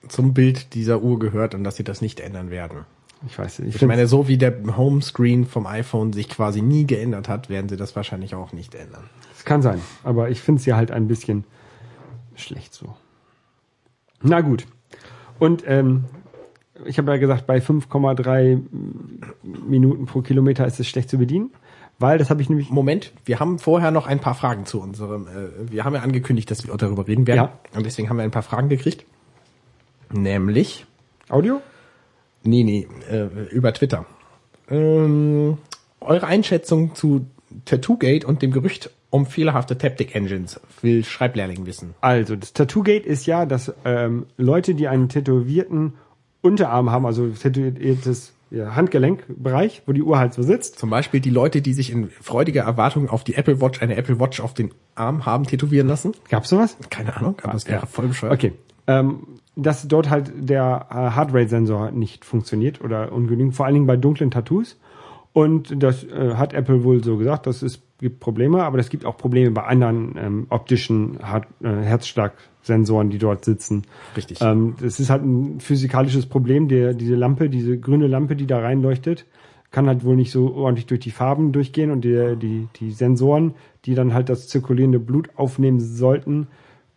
zum Bild dieser Uhr gehört und dass sie das nicht ändern werden. Ich weiß nicht. Ich meine, so wie der Homescreen vom iPhone sich quasi nie geändert hat, werden sie das wahrscheinlich auch nicht ändern. es kann sein. Aber ich finde es ja halt ein bisschen schlecht so. Na gut. Und ähm, ich habe ja gesagt, bei 5,3 Minuten pro Kilometer ist es schlecht zu bedienen. Weil, das habe ich nämlich Moment, wir haben vorher noch ein paar Fragen zu unserem. Äh, wir haben ja angekündigt, dass wir darüber reden werden. Ja. Und deswegen haben wir ein paar Fragen gekriegt. Nämlich, Audio? Nee, nee, äh, über Twitter. Ähm, eure Einschätzung zu Tattoogate und dem Gerücht um fehlerhafte Taptic Engines will Schreiblehrling wissen. Also, das Tattoo-Gate ist ja, dass ähm, Leute, die einen tätowierten Unterarm haben, also tätowiertes ja, Handgelenkbereich, wo die Uhr halt so sitzt. Zum Beispiel die Leute, die sich in freudiger Erwartung auf die Apple Watch eine Apple Watch auf den Arm haben tätowieren lassen. Gab's sowas? Keine Ahnung, aber es wäre voll bescheuert. Okay. Ähm, dass dort halt der äh, Heartrate-Sensor nicht funktioniert oder ungenügend, vor allen Dingen bei dunklen Tattoos. Und das äh, hat Apple wohl so gesagt, dass es gibt Probleme, aber es gibt auch Probleme bei anderen ähm, optischen Hart, äh, Herzschlagsensoren, die dort sitzen. Richtig. Ähm, das ist halt ein physikalisches Problem. Der, diese Lampe, diese grüne Lampe, die da reinleuchtet, kann halt wohl nicht so ordentlich durch die Farben durchgehen und die, die, die Sensoren, die dann halt das zirkulierende Blut aufnehmen sollten,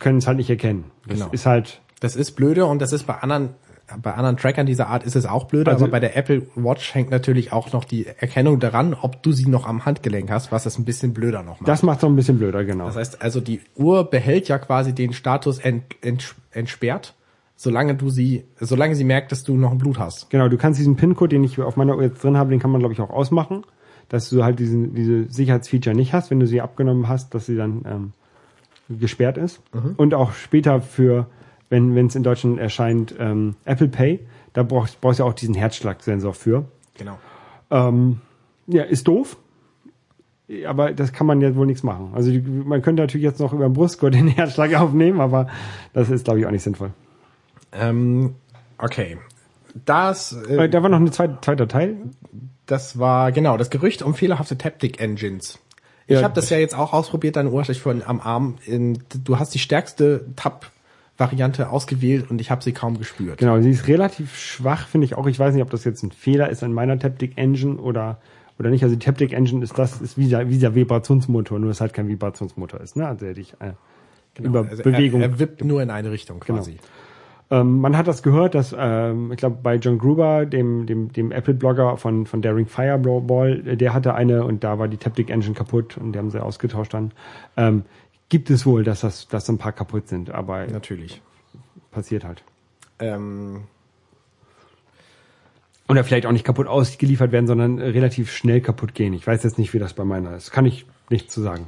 können es halt nicht erkennen. Das Genau. ist halt Das ist blöde und das ist bei anderen bei anderen Trackern dieser Art ist es auch blöde, Also- aber bei der Apple Watch hängt natürlich auch noch die Erkennung daran, ob du sie noch am Handgelenk hast, was das ein bisschen blöder noch macht. Das macht es ein bisschen blöder, genau. Das heißt also, die Uhr behält ja quasi den Status ent, ent, entsperrt, solange du sie, solange sie merkt, dass du noch ein Blut hast. genau, du kannst diesen PIN-Code, den ich auf meiner Uhr jetzt drin habe, den kann man, glaube ich, auch ausmachen, dass du halt diesen, diese Sicherheitsfeature nicht hast, wenn du sie abgenommen hast, dass sie dann ähm, gesperrt ist. Und auch später für, wenn es in Deutschland erscheint, ähm, Apple Pay, da brauchst, brauchst du ja auch diesen Herzschlagsensor für. Genau. Ähm, ja, ist doof. Aber das kann man ja wohl nichts machen. Also die, man könnte natürlich jetzt noch über den Brustgurt (laughs) den Herzschlag aufnehmen, aber das ist, glaube ich, auch nicht sinnvoll. Ähm, okay. Das, äh, Äh, Da war noch ein zweiter, zweiter Teil. das war genau das Gerücht um fehlerhafte Taptic Engines. Ich Ja. habe das ja jetzt auch ausprobiert, deine Uhr ich vorhin am Arm. In, du hast die stärkste Tab-Variante ausgewählt und ich habe sie kaum gespürt. Genau, sie ist relativ schwach, finde ich auch. Ich weiß nicht, ob das jetzt ein Fehler ist an meiner Taptic Engine oder, oder nicht. Also die Taptic Engine ist das, ist wie der, wie der Vibrationsmotor, nur dass es halt kein Vibrationsmotor ist, ne? Also der dich äh, über Also Bewegung. Er, er wippt nur in eine Richtung quasi. Ähm, man hat das gehört, dass ähm, ich glaube bei John Gruber, dem dem dem Apple-Blogger von von Daring Fireball, äh, der hatte eine und da war die Taptic Engine kaputt und die haben sie ausgetauscht dann. Ähm, gibt es wohl, dass das dass so ein paar kaputt sind, aber Natürlich. passiert halt. Ähm, Oder vielleicht auch nicht kaputt ausgeliefert werden, sondern relativ schnell kaputt gehen. Ich weiß jetzt nicht, wie das bei meiner ist. Kann ich nicht zu sagen.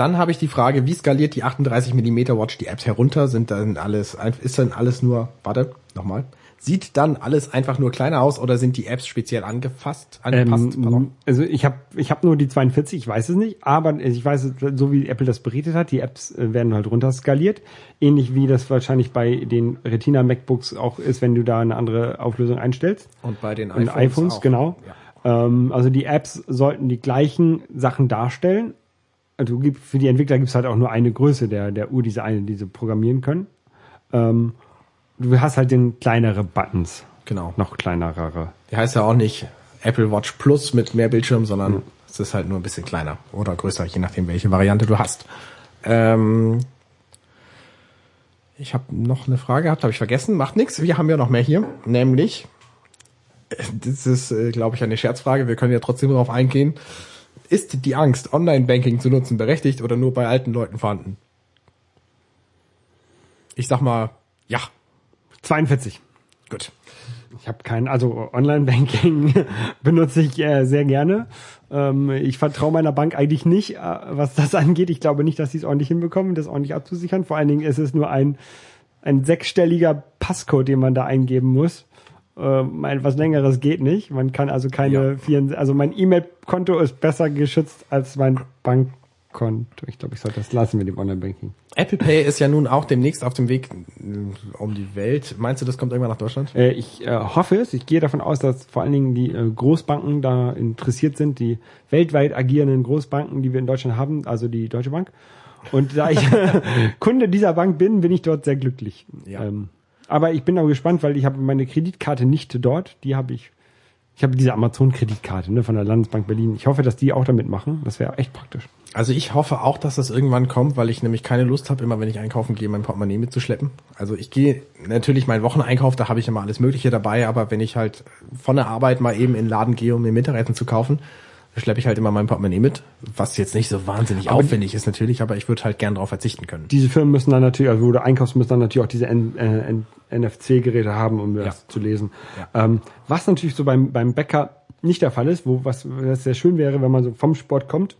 Dann habe ich die Frage, wie skaliert die 38 mm Watch die Apps herunter? Sind dann alles, ist dann alles nur, warte, nochmal. Sieht dann alles einfach nur kleiner aus oder sind die Apps speziell angefasst, angepasst? Ähm, also ich habe ich hab nur die 42, ich weiß es nicht, aber ich weiß, so wie Apple das berichtet hat, die Apps äh, werden halt runter skaliert. Ähnlich wie das wahrscheinlich bei den Retina MacBooks auch ist, wenn du da eine andere Auflösung einstellst. Und bei den Und iPhones, iPhones, auch. genau. Ja. Ähm, also die Apps sollten die gleichen Sachen darstellen. Also für die Entwickler gibt es halt auch nur eine Größe der, der Uhr, diese eine, die sie programmieren können. Ähm, du hast halt den kleinere Buttons, Genau. noch kleinerere. Die heißt ja auch nicht Apple Watch Plus mit mehr Bildschirm, sondern es ist halt nur ein bisschen kleiner oder größer, je nachdem, welche Variante du hast. Ähm, ich habe noch eine Frage gehabt, habe ich vergessen, macht nichts. Wir haben ja noch mehr hier, nämlich, äh, das ist, äh, glaube ich, eine Scherzfrage, wir können ja trotzdem darauf eingehen. Ist die Angst, Online-Banking zu nutzen, berechtigt oder nur bei alten Leuten vorhanden? Ich sag mal, ja, 42. gut. Ich habe keinen, also Online-Banking (laughs) benutze ich äh, sehr gerne. Ähm, ich vertraue meiner Bank eigentlich nicht, äh, was das (laughs) angeht. Ich glaube nicht, dass sie es ordentlich hinbekommen, das ordentlich abzusichern. Vor allen Dingen ist es nur ein, ein sechsstelliger Passcode, den man da eingeben muss. Ähm, etwas längeres geht nicht. Man kann also keine Ja. 24, also mein E-Mail-Konto ist besser geschützt als mein Bankkonto. Ich glaube, ich sollte das lassen mit dem Online-Banking. Apple Pay ist ja nun auch demnächst auf dem Weg äh, um die Welt. Meinst du, das kommt irgendwann nach Deutschland? Äh, ich äh, hoffe es. Ich gehe davon aus, dass vor allen Dingen die äh, Großbanken da interessiert sind, die weltweit agierenden Großbanken, die wir in Deutschland haben, also die Deutsche Bank. Und da ich (laughs) (laughs) Kunde dieser Bank bin, bin ich dort sehr glücklich. Ja. Ähm, aber ich bin auch gespannt, weil ich habe meine Kreditkarte nicht dort. Die habe ich. Ich habe diese Amazon-Kreditkarte ne, von der Landesbank Berlin. Ich hoffe, dass die auch damit machen. Das wäre echt praktisch. Also ich hoffe auch, dass das irgendwann kommt, weil ich nämlich keine Lust habe, immer wenn ich einkaufen gehe, mein Portemonnaie mitzuschleppen. Also ich gehe natürlich meinen Wocheneinkauf, da habe ich immer alles Mögliche dabei, aber wenn ich halt von der Arbeit mal eben in den Laden gehe, um mir Mittagessen zu kaufen, schleppe ich halt immer mein Portemonnaie mit, was jetzt nicht so wahnsinnig Aber aufwendig ist natürlich, aber ich würde halt gern darauf verzichten können. Diese Firmen müssen dann natürlich, also wo du einkaufst, müssen dann natürlich auch diese äh, NFC-Geräte haben, um das Ja. zu lesen. Ja. Ähm, was natürlich so beim, beim Bäcker nicht der Fall ist, wo was, was sehr schön wäre, wenn man so vom Sport kommt,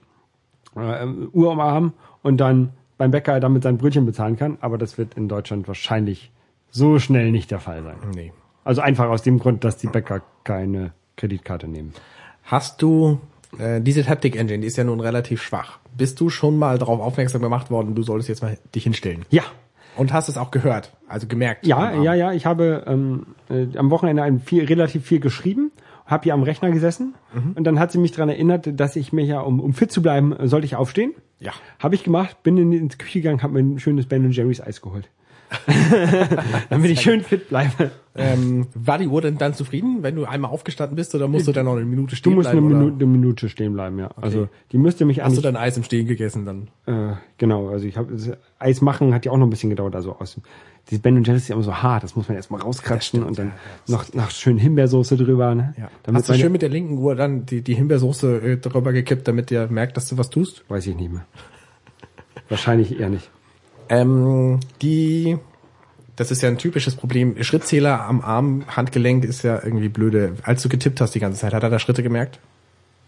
äh, Uhr am Arm und dann beim Bäcker damit sein Brötchen bezahlen kann, aber das wird in Deutschland wahrscheinlich so schnell nicht der Fall sein. Nee. Also einfach aus dem Grund, dass die Bäcker keine Kreditkarte nehmen. Hast du äh, diese Taptic Engine, die ist ja nun relativ schwach. Bist du schon mal darauf aufmerksam gemacht worden, du solltest jetzt mal dich hinstellen? Ja, Und hast es auch gehört, also gemerkt? Ja, ja, ja. Ich habe ähm, äh, am Wochenende ein viel, relativ viel geschrieben, habe hier am Rechner gesessen und dann hat sie mich daran erinnert, dass ich mir ja, um, um fit zu bleiben, äh, sollte ich aufstehen. Ja. Habe ich gemacht, bin in die ins Küche gegangen, habe mir ein schönes Ben Jerry's Eis geholt. (laughs) Damit ich schön fit bleibe. Ähm, war die Uhr denn dann zufrieden, wenn du einmal aufgestanden bist oder musst du dann noch eine Minute Du stehen musst eine bleiben? Minute, oder eine Minute stehen bleiben, ja. Also die müsste mich Hast du dann Eis im Stehen gegessen dann? äh, genau, also ich habe Eis machen hat ja auch noch ein bisschen gedauert, also aus dieses Ben Jerry's ist ja immer so hart, das muss man erstmal rauskratschen und dann noch noch schön Himbeersoße drüber, ne? Ja. Damit Hast du schön mit der linken Uhr dann die, die Himbeersoße äh, drüber gekippt, damit der merkt, dass du was tust? Weiß ich nicht mehr. Wahrscheinlich eher nicht. Ähm, die, das ist ja ein typisches Problem. Schrittzähler am Arm, Handgelenk ist ja irgendwie blöde. Als du getippt hast die ganze Zeit, hat er da Schritte gemerkt?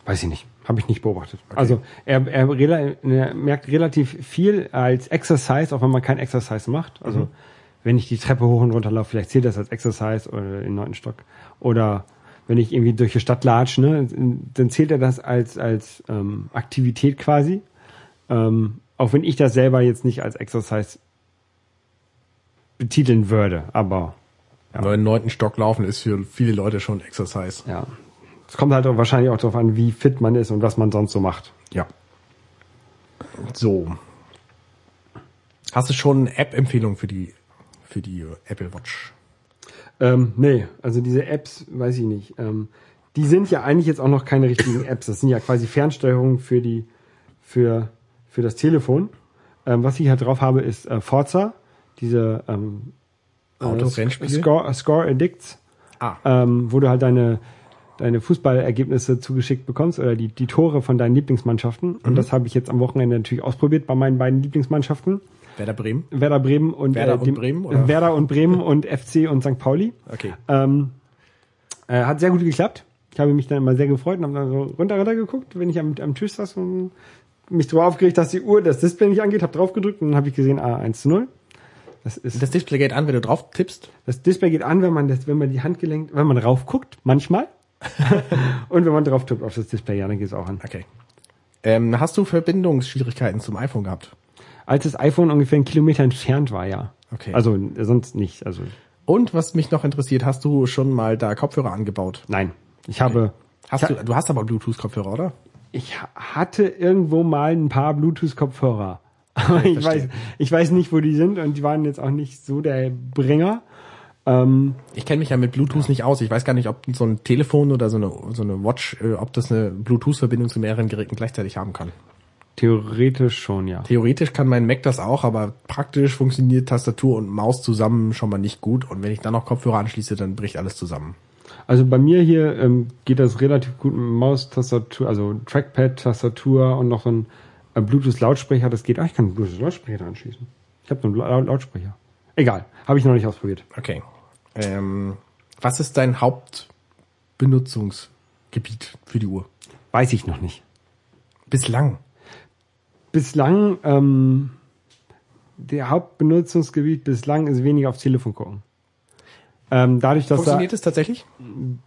Weiß ich nicht. Habe ich nicht beobachtet. Also er, er, er merkt relativ viel als Exercise, auch wenn man kein Exercise macht. Also wenn ich die Treppe hoch und runter laufe, vielleicht zählt das als Exercise oder in den neunten Stock. Oder wenn ich irgendwie durch die Stadt latsche, ne, dann zählt er das als, als ähm, Aktivität quasi. Ähm, auch wenn ich das selber jetzt nicht als Exercise betiteln würde. Aber Aber im neunten Stock laufen ist für viele Leute schon Exercise. ja, es kommt halt auch wahrscheinlich auch darauf an, wie fit man ist und was man sonst so macht. Ja. So. Hast du schon eine App-Empfehlung für die, für die äh, Apple Watch? Ähm, nee, also diese Apps, weiß ich nicht. Ähm, die sind ja eigentlich jetzt auch noch keine richtigen (coughs) Apps. Das sind ja quasi Fernsteuerungen für die, für, für das Telefon. Ähm, was ich halt drauf habe, ist äh, Forza, diese ähm, Autorennspiele? Score, Score Addicts, Ah, ähm, wo du halt deine, deine Fußballergebnisse zugeschickt bekommst oder die, die Tore von deinen Lieblingsmannschaften. Mhm. Und das habe ich jetzt am Wochenende natürlich ausprobiert bei meinen beiden Lieblingsmannschaften. Werder Bremen. Werder Bremen und Werder und dem- Bremen, oder? Werder und Bremen und (laughs) FC und St. Pauli. Okay. Ähm, äh, hat sehr gut geklappt. Ich habe mich dann immer sehr gefreut und habe dann so runter, runter geguckt, wenn ich am, am Tisch saß und mich darüber aufgeregt, dass die Uhr das Display nicht angeht, habe drauf gedrückt und dann habe ich gesehen, ah, 1 zu 0. Das ist, Das Display geht an, wenn du drauf tippst. das Display geht an, wenn man das, wenn man die Hand gelenkt, wenn man rauf guckt, manchmal. (laughs) und wenn man drauf tippt auf das Display, ja, dann geht es auch an. Okay. Ähm, hast du Verbindungsschwierigkeiten zum iPhone gehabt? Als das iPhone ungefähr einen Kilometer entfernt war, ja. Okay. Also sonst nicht. Also Und was mich noch interessiert, hast du schon mal da Kopfhörer angebaut? nein. Ich habe Hast ich, du, du hast aber Bluetooth-Kopfhörer, oder? ich ha- hatte irgendwo mal ein paar Bluetooth-Kopfhörer. (laughs) Aber ich weiß, ich weiß nicht, wo die sind und die waren jetzt auch nicht so der Bringer. Ähm, Ich kenne mich ja mit Bluetooth nicht aus. Ich weiß gar nicht, ob so ein Telefon oder so eine, so eine Watch, äh, ob das eine Bluetooth-Verbindung zu mehreren Geräten gleichzeitig haben kann. theoretisch schon, ja. Theoretisch kann mein Mac das auch, aber praktisch funktioniert Tastatur und Maus zusammen schon mal nicht gut. Und wenn ich dann noch Kopfhörer anschließe, dann bricht alles zusammen. Also bei mir hier ähm, geht das relativ gut mit Maustastatur, also Trackpad, Tastatur und noch so ein äh, Bluetooth-Lautsprecher. Das geht. Ah, ich kann einen Bluetooth-Lautsprecher da anschließen. Ich habe so einen Lau- Lautsprecher. Egal, habe ich noch nicht ausprobiert. Okay. Ähm, was ist dein Hauptbenutzungsgebiet für die Uhr? Weiß ich noch nicht. Bislang. Bislang, ähm, der Hauptbenutzungsgebiet bislang ist weniger aufs Telefon gucken. Ähm, dadurch, dass da, Funktioniert es tatsächlich?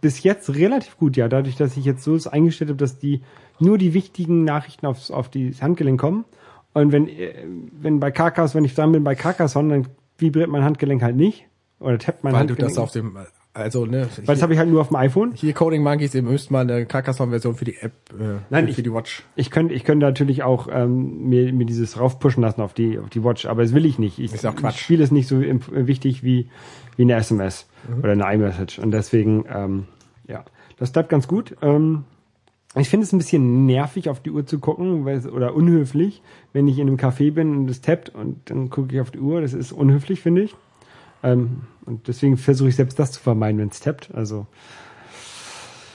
bis jetzt relativ gut, ja. Dadurch, dass ich jetzt so es eingestellt habe, dass die nur die wichtigen Nachrichten aufs, auf die Handgelenk kommen. Und wenn, äh, wenn bei Carcass, wenn ich dran bin bei Carcassonne, dann vibriert mein Handgelenk halt nicht. Oder tappt mein Weil du Handgelenk. das auf dem, also ne, weil das habe ich halt nur auf dem iPhone. hier Coding Monkeys, ihr müsst mal eine Carcassonne-Version für die App, äh, Nein, für ich- die Watch. Ich könnte, ich könnte natürlich auch ähm, mir, mir dieses raufpushen lassen auf die, auf die Watch, aber das will ich nicht. Ich, Ist auch Quatsch. Ich spiele es nicht so wichtig wie, wie eine SMS Mhm. oder eine iMessage. Und deswegen, ähm, ja, das bleibt ganz gut. Ähm, ich finde es ein bisschen nervig, auf die Uhr zu gucken, weil oder unhöflich, wenn ich in einem Café bin und es tappt und dann gucke ich auf die Uhr. Das ist unhöflich, finde ich. Ähm, und deswegen versuche ich selbst das zu vermeiden, wenn es tappt. Also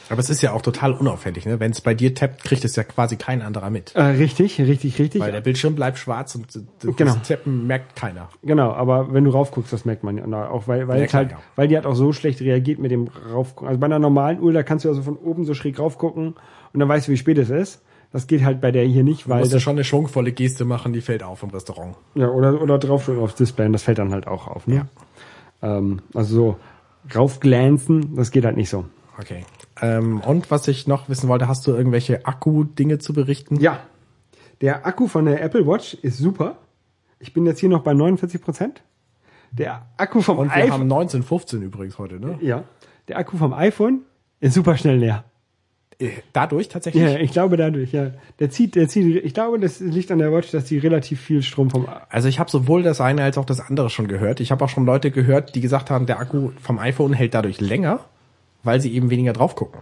Aber es ist ja auch total unauffällig, ne? Wenn es bei dir tappt, kriegt es ja quasi kein anderer mit. äh, richtig, richtig, richtig. Weil der Bildschirm bleibt schwarz und das Genau. Tappen merkt keiner. Genau, aber wenn du raufguckst, das merkt man ja. Auch weil, weil Ja, halt, ja. weil die halt auch so schlecht reagiert mit dem raufgucken. Also bei einer normalen Uhr, da kannst du also von oben so schräg raufgucken und dann weißt du, wie spät es ist. Das geht halt bei der hier nicht, Du weil musst das, schon eine schwungvolle Geste machen, die fällt auf im Restaurant. ja, oder, oder draufdrücken aufs Display und das fällt dann halt auch auf, ne? Ähm, also so raufglänzen, das geht halt nicht so. Okay. Ähm, und was ich noch wissen wollte, hast du irgendwelche Akku-Dinge zu berichten? Ja. Der Akku von der Apple Watch ist super. Ich bin jetzt hier noch bei 49 Prozent. Der Akku vom Und wir iPhone, haben 1915 übrigens heute, ne? ja, der Akku vom iPhone ist super schnell leer. Äh, Dadurch tatsächlich? Ja, ich glaube dadurch, ja. Der zieht, der zieht, ich glaube, das liegt an der Watch, dass die relativ viel Strom vom, Also ich habe sowohl das eine als auch das andere schon gehört. Ich habe auch schon Leute gehört, die gesagt haben, der Akku vom iPhone hält dadurch länger, weil sie eben weniger drauf gucken.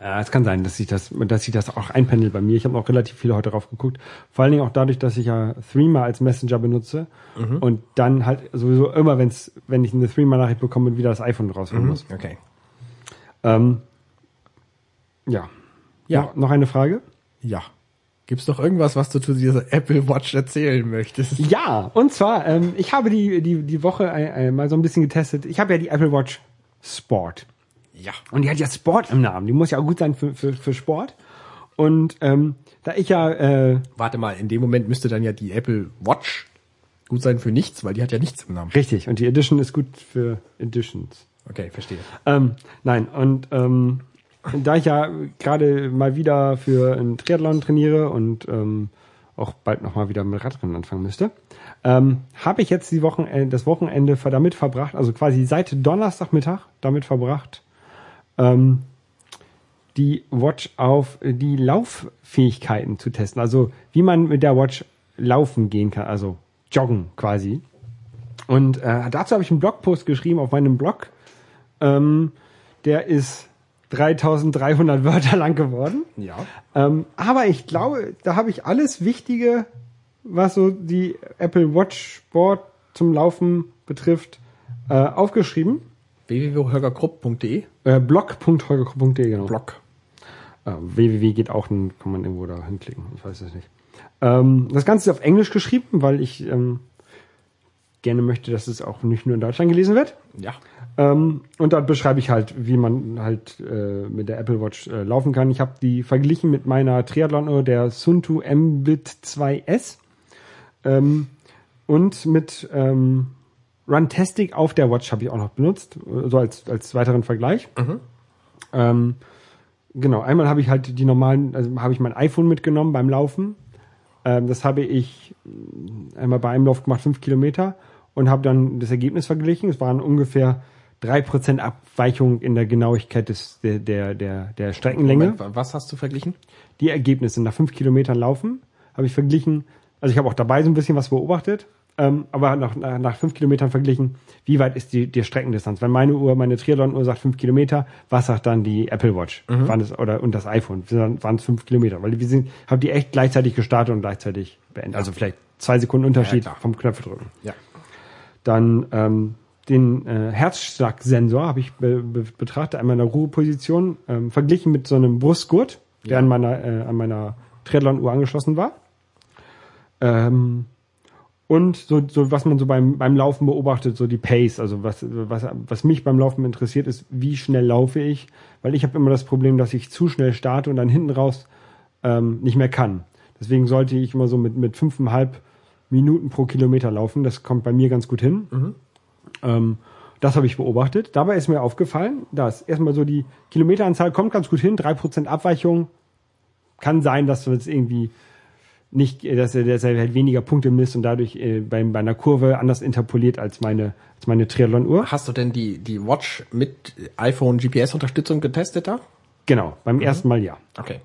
ja, es kann sein, dass sich das, dass sich das auch einpendelt bei mir. Ich habe auch relativ viel heute drauf geguckt. Vor allen Dingen auch dadurch, dass ich ja Threema als Messenger benutze und dann halt sowieso immer, wenn's, wenn ich eine Threema-Nachricht bekomme, wieder das iPhone rausholen muss. Okay. Ähm, ja. Ja. Noch, noch eine Frage? Ja. Gibt's noch irgendwas, was du zu dieser Apple Watch erzählen möchtest? Ja, und zwar, ähm, ich habe die, die, die Woche äh, äh, mal so ein bisschen getestet. Ich habe ja die Apple Watch Sport. Ja. Und die hat ja Sport im Namen. Die muss ja auch gut sein für, für, für Sport. Und ähm, da ich ja, äh, Warte mal, in dem Moment müsste dann ja die Apple Watch gut sein für nichts, weil die hat ja nichts im Namen. richtig, und die Edition ist gut für Editions. Okay, verstehe. Ähm, nein, und ähm, da ich ja gerade mal wieder für einen Triathlon trainiere und ähm, auch bald nochmal wieder mit Radrennen anfangen müsste, ähm, habe ich jetzt die Wochen, äh, das Wochenende damit verbracht, also quasi seit Donnerstagmittag damit verbracht, ähm, die Watch auf äh, die Lauffähigkeiten zu testen. Also wie man mit der Watch laufen gehen kann, also joggen quasi. Und äh, dazu habe ich einen Blogpost geschrieben auf meinem Blog. Ähm, der ist 3300 Wörter lang geworden. Ja. Ähm, aber ich glaube, da habe ich alles Wichtige, was so die Apple Watch Sport zum Laufen betrifft, äh, aufgeschrieben. www.holgerkrupp.de Äh, blog.holgerkrupp.de, genau. Blog. Äh, www geht auch, dann kann man irgendwo da hinklicken. Ich weiß es nicht. Ähm, das Ganze ist auf Englisch geschrieben, weil ich ähm, gerne möchte, dass es auch nicht nur in Deutschland gelesen wird. Ja. Ähm, und dort beschreibe ich halt, wie man halt äh, mit der Apple Watch äh, laufen kann. Ich habe die verglichen mit meiner Triathlon-Uhr, der Sunto Mbit 2S. Ähm, und mit ähm, Runtastic auf der Watch habe ich auch noch benutzt, äh, so als, als weiteren Vergleich. Ähm, genau, einmal habe ich halt die normalen, also habe ich mein iPhone mitgenommen beim Laufen. Ähm, das habe ich mh, einmal bei einem Lauf gemacht, fünf Kilometer, und habe dann das Ergebnis verglichen. Es waren ungefähr drei Prozent Abweichung in der Genauigkeit des, der, der, der, der Streckenlänge. Moment, was hast du verglichen? Die Ergebnisse nach fünf Kilometern Laufen habe ich verglichen. Also ich habe auch dabei so ein bisschen was beobachtet, ähm, aber nach, nach, nach fünf Kilometern verglichen, wie weit ist die, die Streckendistanz? Wenn meine Uhr, meine Triathlon-Uhr sagt fünf Kilometer, was sagt dann die Apple Watch? Waren es, oder, und das iPhone? Waren es fünf Kilometer, weil wir sind, haben die echt gleichzeitig gestartet und gleichzeitig beendet. Also vielleicht zwei Sekunden Unterschied klar. vom Knöpfe drücken. Ja. Dann ähm, den äh, Herzschlagsensor habe ich be be betrachtet, einmal in der Ruheposition, ähm, verglichen mit so einem Brustgurt, der Ja. an meiner, äh, an meiner Triathlon-Uhr angeschlossen war. Ähm, und so, so was man so beim, beim Laufen beobachtet, so die Pace, also was, was, was mich beim Laufen interessiert, ist, wie schnell laufe ich, weil ich habe immer das Problem, dass ich zu schnell starte und dann hinten raus ähm, nicht mehr kann. Deswegen sollte ich immer so mit, mit fünfeinhalb Minuten pro Kilometer laufen. Das kommt bei mir ganz gut hin. Ähm, das habe ich beobachtet. Dabei ist mir aufgefallen, dass erstmal so die Kilometeranzahl kommt ganz gut hin. Drei Prozent Abweichung kann sein, dass du jetzt irgendwie nicht, dass er, dass er halt weniger Punkte misst und dadurch äh, bei, bei einer Kurve anders interpoliert als meine, als meine Triathlon-Uhr. Hast du denn die, die Watch mit iPhone GPS-Unterstützung getestet da? Genau, beim ersten Mal ja. Okay.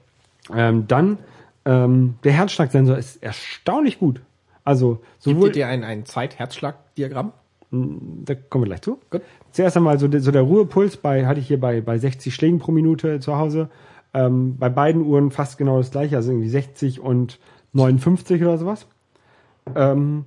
Ähm, dann ähm, der Herzschlagsensor ist erstaunlich gut. Also Gibt sowohl ihr dir ein, ein Zeit-Herzschlag-Diagramm? Da kommen wir gleich zu. Gut. Zuerst einmal so, der- so der Ruhepuls bei, hatte ich hier bei, bei 60 Schlägen pro Minute zu Hause. Ähm, bei beiden Uhren fast genau das gleiche, also irgendwie 60 und 59 oder sowas. Ähm,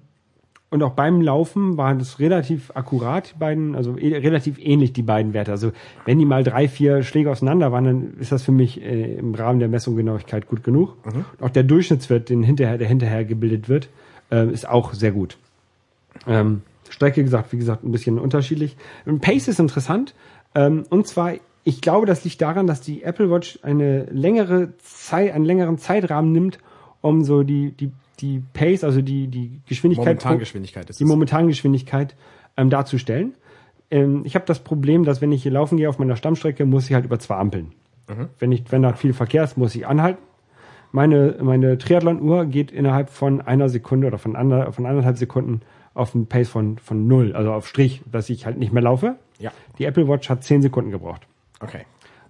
und auch beim Laufen waren das relativ akkurat, die beiden, also eh, relativ ähnlich die beiden Werte. Also wenn die mal drei, vier Schläge auseinander waren, dann ist das für mich äh, im Rahmen der Messunggenauigkeit gut genug. Und auch der Durchschnittswert, den hinterher, der hinterher gebildet wird, äh, ist auch sehr gut. Ähm, Strecke gesagt, wie gesagt, ein bisschen unterschiedlich. Pace ist interessant. Ähm, und zwar, ich glaube, das liegt daran, dass die Apple Watch eine längere Zeit, einen längeren Zeitrahmen nimmt, um so die, die, die Pace, also die, die Geschwindigkeit, Momentangeschwindigkeit ist die es. Momentangeschwindigkeit ähm, darzustellen. Ähm, ich habe das Problem, dass wenn ich hier laufen gehe auf meiner Stammstrecke, muss ich halt über zwei Ampeln. Wenn ich, wenn da viel Verkehr ist, muss ich anhalten. Meine, meine Triathlon-Uhr geht innerhalb von einer Sekunde oder von, ander, von anderthalb Sekunden auf einen Pace von, von null, also auf Strich, dass ich halt nicht mehr laufe. Ja. Die Apple Watch hat zehn Sekunden gebraucht. Okay.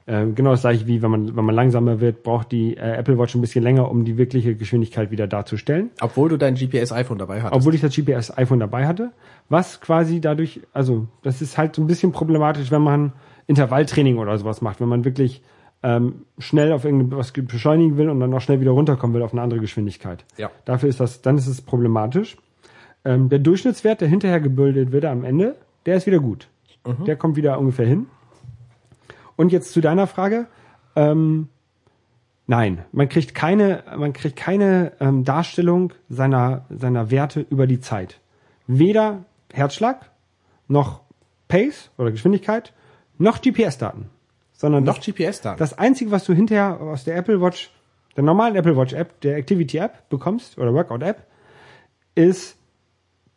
Ähm, genau das gleiche wie wenn man, wenn man langsamer wird, braucht die äh, Apple Watch ein bisschen länger, um die wirkliche Geschwindigkeit wieder darzustellen. Obwohl du dein GPS-iPhone dabei hattest. Obwohl ich das GPS iPhone dabei hatte, was quasi dadurch, also das ist halt so ein bisschen problematisch, wenn man Intervalltraining oder sowas macht, wenn man wirklich ähm, schnell auf irgendwas beschleunigen will und dann auch schnell wieder runterkommen will auf eine andere Geschwindigkeit. Ja. Dafür ist das, dann ist es problematisch. Ähm, der Durchschnittswert, der hinterher gebildet wird am Ende, der ist wieder gut. Der kommt wieder ungefähr hin. Und jetzt zu deiner Frage. Ähm, nein, man kriegt keine, man kriegt keine ähm, Darstellung seiner, seiner Werte über die Zeit. Weder Herzschlag, noch Pace oder Geschwindigkeit, noch GPS-Daten. Sondern Noch GPS-Daten. das Einzige, was du hinterher aus der Apple Watch, der normalen Apple Watch App, der Activity App bekommst, oder Workout App, ist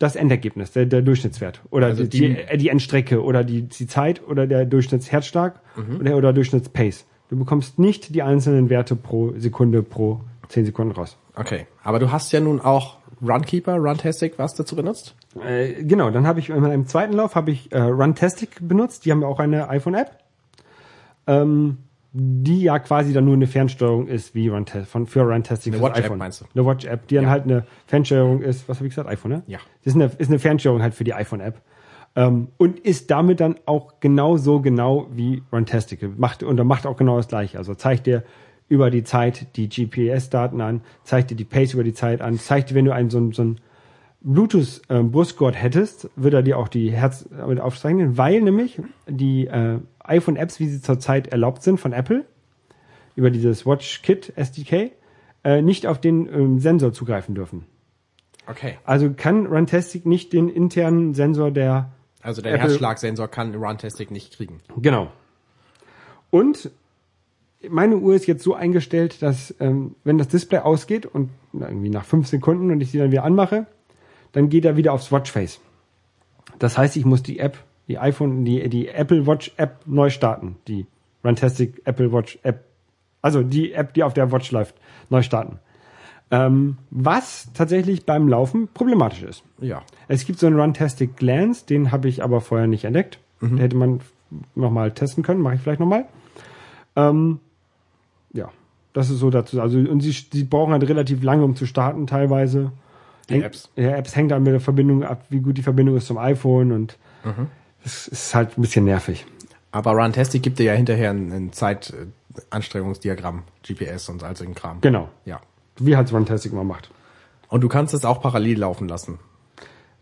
das Endergebnis, der, der Durchschnittswert. Oder Also die, die- die, die Endstrecke oder die, die Zeit oder der Durchschnittsherzschlag oder, oder Durchschnittspace. Du bekommst nicht die einzelnen Werte pro Sekunde pro 10 Sekunden raus. Okay. Aber du hast ja nun auch Runkeeper, Runtastic, was dazu benutzt? Äh, genau, dann habe ich in meinem zweiten Lauf habe ich äh, Runtastic benutzt. Die haben ja auch eine iPhone-App, ähm, die ja quasi dann nur eine Fernsteuerung ist wie Runtastic von für Runtastic Eine Watch-App iPhone. meinst du? Eine Watch-App, die dann halt eine Fernsteuerung ist. Was habe ich gesagt? iPhone, ne? Ja. Das ist eine, ist eine Fernsteuerung halt für die iPhone-App. Ähm, und ist damit dann auch genauso genau wie Runtastic. Macht, und er macht auch genau das gleiche. Also zeigt dir über die Zeit die GPS-Daten an, zeigt dir die Pace über die Zeit an, zeigt dir, wenn du einen so, so ein Bluetooth-Brustgurt hättest, würde er dir auch die Herz mit aufzeichnen, weil nämlich die äh, iPhone-Apps, wie sie zurzeit erlaubt sind von Apple, über dieses WatchKit SDK, äh, nicht auf den ähm, Sensor zugreifen dürfen. Okay. Also kann Runtastic nicht den internen Sensor der Also der Apple- Herzschlagsensor kann Runtastic nicht kriegen. Genau. Und meine Uhr ist jetzt so eingestellt, dass ähm, wenn das Display ausgeht und irgendwie nach fünf Sekunden und ich sie dann wieder anmache, dann geht er wieder aufs Watchface. Das heißt, ich muss die App, die iPhone, die, die Apple Watch App neu starten. Die Runtastic Apple Watch App. Also die App, die auf der Watch läuft, neu starten. Ähm, was tatsächlich beim Laufen problematisch ist. Ja. Es gibt so einen Runtastic Glance, den habe ich aber vorher nicht entdeckt. Den hätte man nochmal testen können, mache ich vielleicht nochmal. Ähm, ja, das ist so dazu. Also, und sie, sie brauchen halt relativ lange, um zu starten, teilweise. Die Hängt- Apps. Ja, Apps hängt dann mit der Verbindung ab, wie gut die Verbindung ist zum iPhone und es ist halt ein bisschen nervig. Aber Runtastic gibt dir ja hinterher ein, ein Zeitanstrengungsdiagramm, GPS und all solchen Kram. Genau. Ja. Wie halt Runtastic immer macht. Und du kannst es auch parallel laufen lassen.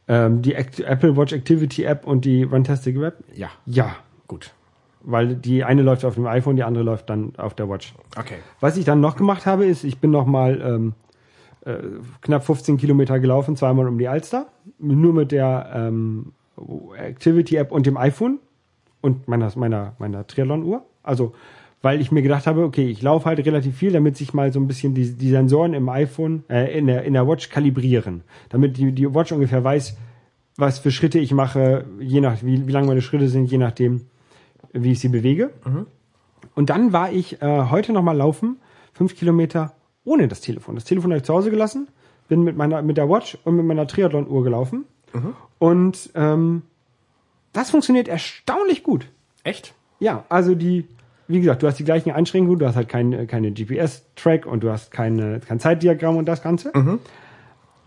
Ähm, die Act Apple Watch Activity App und die Runtastic Web? Ja. Ja. Gut. Weil die eine läuft auf dem iPhone, die andere läuft dann auf der Watch. Okay. Was ich dann noch gemacht habe, ist, ich bin noch mal ähm, äh, knapp 15 Kilometer gelaufen, zweimal um die Alster, nur mit der ähm, Activity App und dem iPhone und meiner meiner meiner Triathlon-Uhr. Also weil ich mir gedacht habe, okay, ich laufe halt relativ viel, damit sich mal so ein bisschen die, die Sensoren im iPhone, äh, in, der, in der Watch kalibrieren. Damit die, die Watch ungefähr weiß, was für Schritte ich mache, je nach, wie, wie lang meine Schritte sind, je nachdem, wie ich sie bewege. Und dann war ich äh, heute nochmal laufen, fünf Kilometer ohne das Telefon. Das Telefon habe ich zu Hause gelassen, bin mit meiner mit der Watch und mit meiner Triathlon-Uhr gelaufen. Und ähm, das funktioniert erstaunlich gut. Echt? Ja, also die, wie gesagt, du hast die gleichen Einschränkungen, du hast halt kein, keine GPS-Track und du hast keine, kein Zeitdiagramm und das Ganze.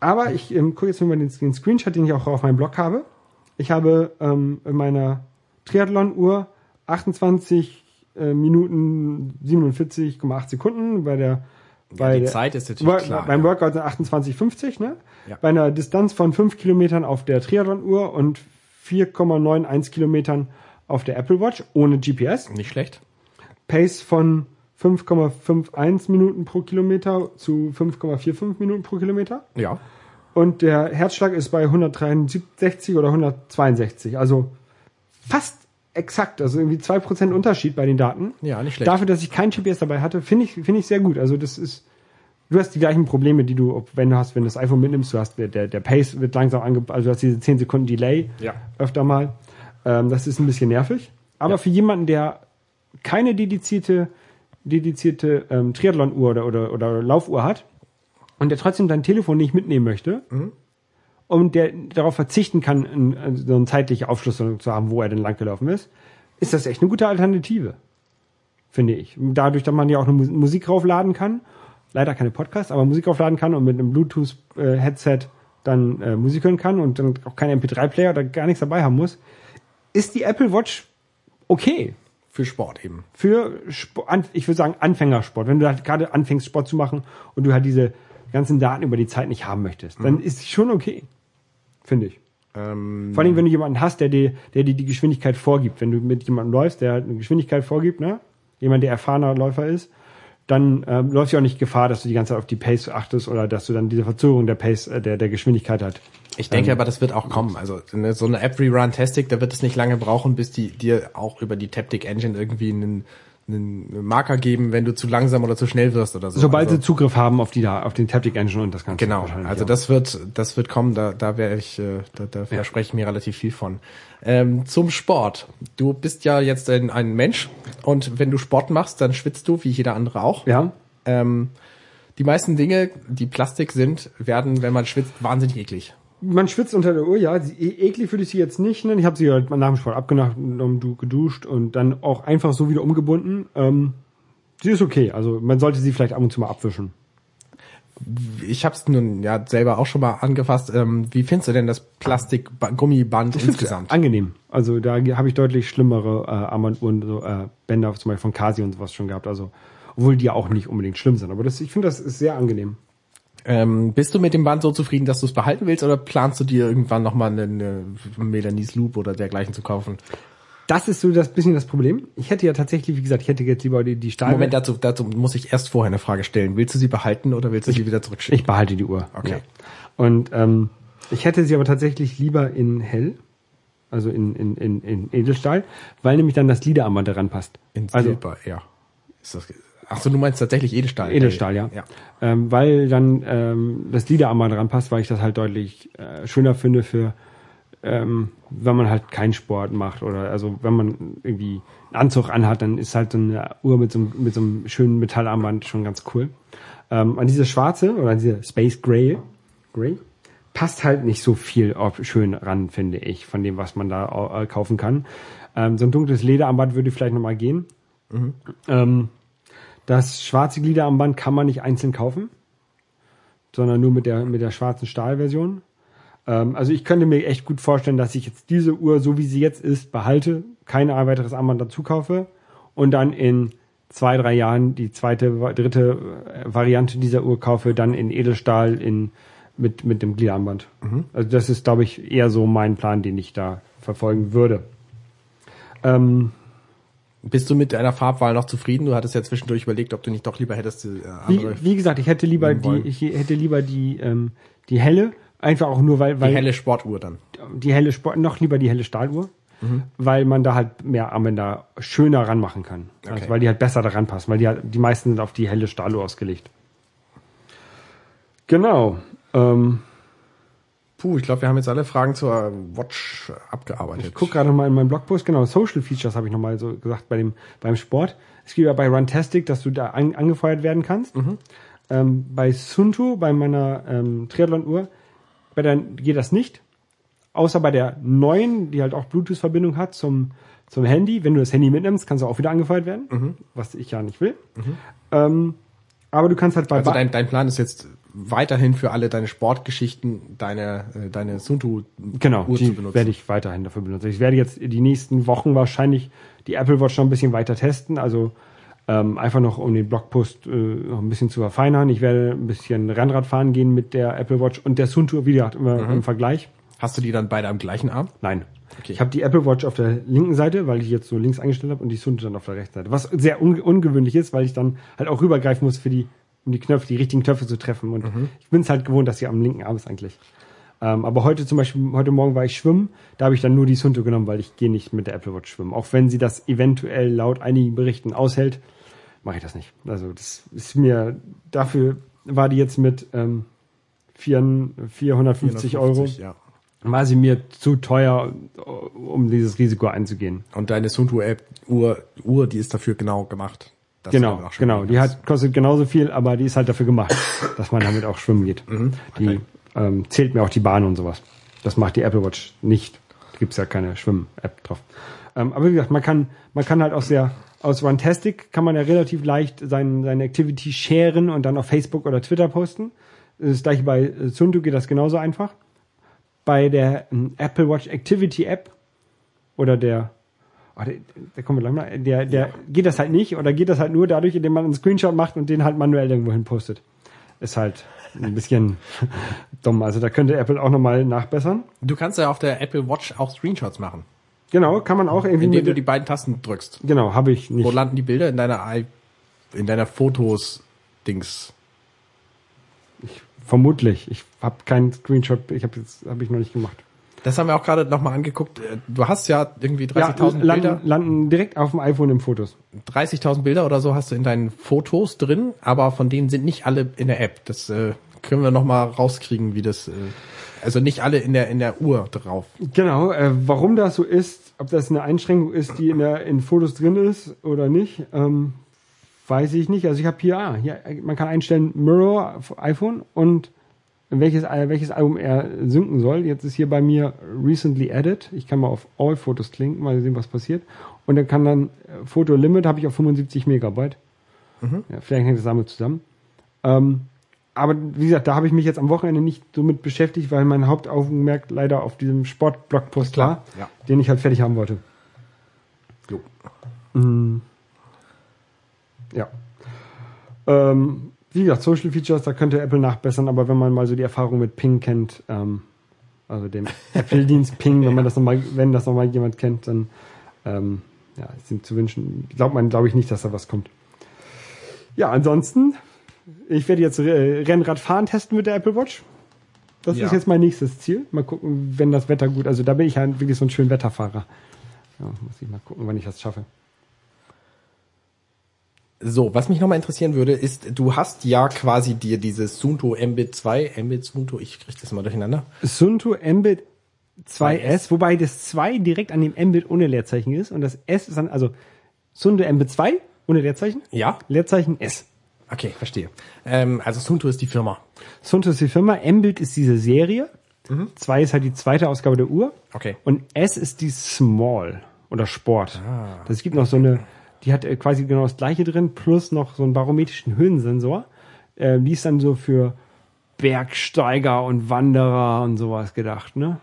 Aber ich ähm, gucke jetzt mal den, den Screenshot, den ich auch auf meinem Blog habe. Ich habe ähm, in meiner Triathlon-Uhr 28 äh, Minuten 47,8 Sekunden bei der bei die der, Zeit ist natürlich Wo- klar, Beim ja. Workout sind 28,50, ne? Ja. Bei einer Distanz von 5 Kilometern auf der Triathlon-Uhr und 4,91 Kilometern auf der Apple Watch ohne GPS. Nicht schlecht. Pace Pace von 5,51 Minuten pro Kilometer zu 5,45 Minuten pro Kilometer. Ja. Und der Herzschlag ist bei 163 oder 162. Also fast exakt. Also irgendwie 2% Unterschied bei den Daten. Ja, nicht schlecht. Dafür, dass ich kein GPS dabei hatte, finde ich, finde ich sehr gut. Also das ist, du hast die gleichen Probleme, die du, ob- wenn du hast, wenn du das iPhone mitnimmst, du hast, der, der, Pace wird langsam angepasst, also du hast diese 10 Sekunden Delay Ja. öfter mal. Ähm, das ist ein bisschen nervig. Aber Ja. für jemanden, der keine dedizierte, dedizierte ähm, Triathlon-Uhr oder, oder, oder Laufuhr hat und der trotzdem sein Telefon nicht mitnehmen möchte und der darauf verzichten kann, einen, so eine zeitliche Aufschlüsselung zu haben, wo er denn langgelaufen ist, ist das echt eine gute Alternative. Finde ich. Dadurch, dass man ja auch eine Mus- Musik raufladen kann, leider keine Podcasts, aber Musik raufladen kann und mit einem Bluetooth-Headset dann äh, Musik hören kann und dann auch keinen MP3-Player oder gar nichts dabei haben muss, ist die Apple Watch okay Für Sport eben. für Sport, an- ich würde sagen Anfängersport. Wenn du halt gerade anfängst Sport zu machen und du halt diese ganzen Daten über die Zeit nicht haben möchtest, dann ist sie schon okay, finde ich. Ähm, Vor allem, wenn du jemanden hast, der dir, der dir die Geschwindigkeit vorgibt. Wenn du mit jemandem läufst, der halt eine Geschwindigkeit vorgibt, ne? Jemand, der erfahrener Läufer ist, dann ähm, läufst du auch nicht Gefahr, dass du die ganze Zeit auf die Pace achtest oder dass du dann diese Verzögerung der Pace, äh, der, der Geschwindigkeit hat. ich denke aber, das wird auch kommen. Also eine, so eine App wie Runtastic, da wird es nicht lange brauchen, bis die dir auch über die Taptic Engine irgendwie einen, einen Marker geben, wenn du zu langsam oder zu schnell wirst oder so. Sobald also, sie Zugriff haben auf die da, auf den Taptic Engine und das Ganze. Genau, also das wird, das wird kommen, da, da wäre ich, äh, da, da verspreche ich mir relativ viel von. Ähm, zum Sport. Du bist ja jetzt ein, ein Mensch und wenn du Sport machst, dann schwitzt du, wie jeder andere auch. Ja. Ähm, die meisten Dinge, die Plastik sind, werden, wenn man schwitzt, wahnsinnig eklig. Man schwitzt unter der Uhr, ja. Sie, e- eklig würde ich sie jetzt nicht nennen. Ich habe sie halt nach dem Sport abgenommen, du geduscht und dann auch einfach so wieder umgebunden. Ähm, sie ist okay. Also man sollte sie vielleicht ab und zu mal abwischen. Ich habe es nun ja selber auch schon mal angefasst. Ähm, wie findest du denn das Plastik-Gummiband insgesamt? Angenehm. Also da habe ich deutlich schlimmere äh, Armbanduhren, so äh, Bänder zum Beispiel von Kasi und sowas schon gehabt. Also obwohl die auch nicht unbedingt schlimm sind. Aber das, ich finde, das ist sehr angenehm. Ähm, bist du mit dem Band so zufrieden, dass du es behalten willst oder planst du dir irgendwann nochmal eine, eine Melanie's Loop oder dergleichen zu kaufen? Das ist so das bisschen das Problem. Ich hätte ja tatsächlich, wie gesagt, ich hätte jetzt lieber die, die Stahl. Moment, dazu, dazu muss ich erst vorher eine Frage stellen. Willst du sie behalten oder willst du sie wieder zurückschicken? Ich behalte die Uhr. Okay. Ja. Und ähm, ich hätte sie aber tatsächlich lieber in hell, also in, in, in, in Edelstahl, weil nämlich dann das Liederarmband daran passt. In also Silber, ja. Ist das, ach so, du meinst tatsächlich Edelstahl. Edelstahl, ja. ja. Ähm, weil dann ähm, das Liederarmband daran passt, weil ich das halt deutlich äh, schöner finde für ähm, wenn man halt keinen Sport macht oder also wenn man irgendwie einen Anzug anhat, dann ist halt so eine Uhr mit so, einem- mit so einem schönen Metallarmband schon ganz cool. Ähm, an diese schwarze oder an diese Space Gray, Gray passt halt nicht so viel auf, schön ran, finde ich, von dem, was man da äh, kaufen kann. Ähm, so ein dunkles Lederarmband würde vielleicht nochmal gehen. Ähm, das schwarze Gliederarmband kann man nicht einzeln kaufen, sondern nur mit der, mit der schwarzen Stahlversion. Ähm, also ich könnte mir echt gut vorstellen, dass ich jetzt diese Uhr, so wie sie jetzt ist, behalte, kein weiteres Armband dazu kaufe und dann in zwei, drei Jahren die zweite, dritte äh, Variante dieser Uhr kaufe, dann in Edelstahl in, mit, mit dem Gliederarmband. Also das ist, glaube ich, eher so mein Plan, den ich da verfolgen würde. Ähm, Bist du mit deiner Farbwahl noch zufrieden? Du hattest ja zwischendurch überlegt, ob du nicht doch lieber hättest äh, andere. wie, wie gesagt, ich hätte lieber die, wollen. ich hätte lieber die, ähm, die helle, einfach auch nur, weil, die weil helle Sportuhr dann. die helle Sport, noch lieber die helle Stahluhr, Mhm. weil man da halt mehr Armbänder schöner ranmachen kann. Okay. Also, weil die halt besser daran passen, weil die halt, die meisten sind auf die helle Stahluhr ausgelegt. Genau. Ähm, Puh, ich glaube, wir haben jetzt alle Fragen zur Watch abgearbeitet. ich guck gerade noch mal in meinem Blogpost, genau, Social Features habe ich nochmal so gesagt bei dem, beim Sport. Es gibt ja bei Runtastic, dass du da an, angefeuert werden kannst. Mhm. Ähm, bei Sunto, bei meiner ähm, Triathlon-Uhr, bei der geht das nicht. Außer bei der neuen, die halt auch Bluetooth-Verbindung hat zum, zum Handy. Wenn du das Handy mitnimmst, kannst du auch wieder angefeuert werden, Mhm. was ich ja nicht will. Ähm, aber du kannst halt bei Also dein, dein Plan ist jetzt weiterhin für alle deine Sportgeschichten deine, äh, deine Suntu Genau, Uhr zu benutzen. werde ich weiterhin dafür benutzen. Ich werde jetzt die nächsten Wochen wahrscheinlich die Apple Watch noch ein bisschen weiter testen. Also ähm, einfach noch um den Blogpost äh, noch ein bisschen zu verfeinern. Ich werde ein bisschen Rennrad fahren gehen mit der Apple Watch und der Suntour, wie gesagt, immer im Vergleich. Hast du die dann beide am gleichen Arm? Nein. Okay. Ich habe die Apple Watch auf der linken Seite, weil ich jetzt so links eingestellt habe und die Suntour dann auf der rechten Seite. Was sehr un ungewöhnlich ist, weil ich dann halt auch rübergreifen muss für die, um die Knöpfe, die richtigen Knöpfe zu treffen. Und ich bin es halt gewohnt, dass sie am linken Arm ist eigentlich. Ähm, aber heute zum Beispiel, heute Morgen war ich schwimmen, da habe ich dann nur die Sunto genommen, weil ich gehe nicht mit der Apple Watch schwimmen. Auch wenn sie das eventuell laut einigen Berichten aushält, mache ich das nicht. Also das ist mir, dafür war die jetzt mit ähm, 4, 450 Euro, ja. war sie mir zu teuer, um dieses Risiko einzugehen. Und deine Suntu App Uhr, Uhr, die ist dafür genau gemacht. Dass du Genau, auch genau. Die hat, kostet genauso viel, aber die ist halt dafür gemacht, (laughs) dass man damit auch schwimmen geht. Mhm, Die ähm, zählt mir auch die Bahn und sowas. Das macht die Apple Watch nicht. Da gibt's ja keine Schwimm-App drauf. Ähm, aber wie gesagt, man kann, man kann halt aus der, aus Runtastic kann man ja relativ leicht sein, seine Activity sharen und dann auf Facebook oder Twitter posten. Das ist gleich bei äh, Sunto geht das genauso einfach. Bei der ähm, Apple Watch Activity App oder der Oh, der, der wir gleich mal. Der, der geht das halt nicht oder geht das halt nur dadurch, indem man einen Screenshot macht und den halt manuell irgendwo hin postet. Ist halt ein bisschen (laughs) dumm. Also da könnte Apple auch nochmal nachbessern. Du kannst ja auf der Apple Watch auch Screenshots machen, Genau, kann man auch irgendwie indem du die beiden Tasten drückst. Genau, habe ich nicht. Wo landen die Bilder in deiner I in deiner Fotos Dings? Vermutlich. Ich habe keinen Screenshot, ich habe jetzt habe ich noch nicht gemacht. Das haben wir auch gerade nochmal angeguckt. Äh, Du hast ja irgendwie Ja, 30.000 Bilder. landen, landen direkt auf dem iPhone im Fotos. 30.000 Bilder oder so hast du in deinen Fotos drin, aber von denen sind nicht alle in der App. Das äh, können wir noch mal rauskriegen, wie das. Äh, also nicht alle in der in der Uhr drauf. Genau, äh, warum das so ist, ob das eine Einschränkung ist, die in, der, in Fotos drin ist oder nicht, ähm, weiß ich nicht. Also ich habe hier, ah, hier, man kann einstellen Mirror auf iPhone und welches, äh, welches Album er synken soll. Jetzt ist hier bei mir Recently Added. Ich kann mal auf All Fotos klinken, mal sehen, was passiert. Und dann kann dann äh, Foto Limit habe ich auf 75 Megabyte. Ja, vielleicht hängt das damit zusammen. Ähm, aber wie gesagt, da habe ich mich jetzt am Wochenende nicht so mit beschäftigt, weil mein Hauptaugenmerk leider auf diesem Sportblogpost war, ja. den ich halt fertig haben wollte. Jo. Ja. Ähm, Wie gesagt, Social Features, da könnte Apple nachbessern, aber wenn man mal so die Erfahrung mit Ping kennt, ähm, also dem (laughs) Apple-Dienst Ping, wenn man das noch mal, wenn das nochmal jemand kennt, dann ähm, ja, ist ihm zu wünschen. Glaubt man, glaube ich nicht, dass da was kommt. Ja, ansonsten, ich werde jetzt äh, Rennradfahren testen mit der Apple Watch. Das Ja. ist jetzt mein nächstes Ziel. Mal gucken, wenn das Wetter gut, also da bin ich halt wirklich so ein schön Wetterfahrer. Ja, muss ich mal gucken, wann ich das schaffe. So, was mich nochmal interessieren würde, ist, du hast ja quasi dir dieses Sunto Mbit 2, Mbit Sunto, ich krieg das immer durcheinander. Sunto Mbit 2S, wobei das 2 direkt an dem Mbit ohne Leerzeichen ist und das S ist dann, also Sunto Mbit 2 ohne Leerzeichen, Ja? Leerzeichen S. Okay, verstehe. Ähm, also Sunto ist die Firma. Sunto ist die Firma, Mbit ist diese Serie, 2 ist halt die zweite Ausgabe der Uhr Okay. und S ist die Small oder Sport. Das gibt noch so eine, die hat äh, quasi genau das gleiche drin, plus noch so einen barometrischen Höhensensor. Äh, die ist dann so für Bergsteiger und Wanderer und sowas gedacht, ne?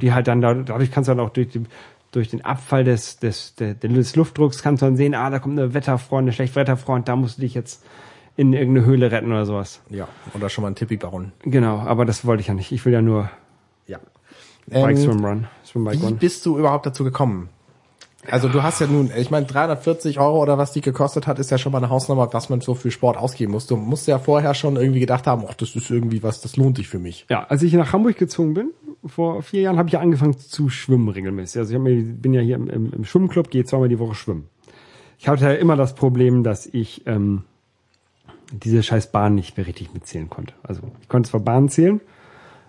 Die halt dann, da- dadurch kannst du dann auch durch, die, durch den Abfall des, des, des, des Luftdrucks kannst du dann sehen, ah, da kommt eine Wetterfront, eine Schlechtwetterfront, da musst du dich jetzt in irgendeine Höhle retten oder sowas. Ja, oder schon mal ein Tippi bauen. Genau, aber das wollte ich ja nicht. Ich will ja nur Ja. Bike Ähm, Swim Run. Swim Bike wie Run. bist du überhaupt dazu gekommen? Also du hast ja nun, ich meine, 340 Euro oder was die gekostet hat, ist ja schon mal eine Hausnummer, was man so für Sport ausgeben muss. Du musst ja vorher schon irgendwie gedacht haben, ach, das ist irgendwie was, das lohnt sich für mich. Ja, als ich nach Hamburg gezogen bin, vor vier Jahren, habe ich ja angefangen zu schwimmen regelmäßig. Also ich hab mir, bin ja hier im, im, im Schwimmclub, gehe zweimal die Woche schwimmen. Ich hatte ja immer das Problem, dass ich ähm, diese scheiß Bahn nicht mehr richtig mitzählen konnte. Also ich konnte zwar Bahn zählen,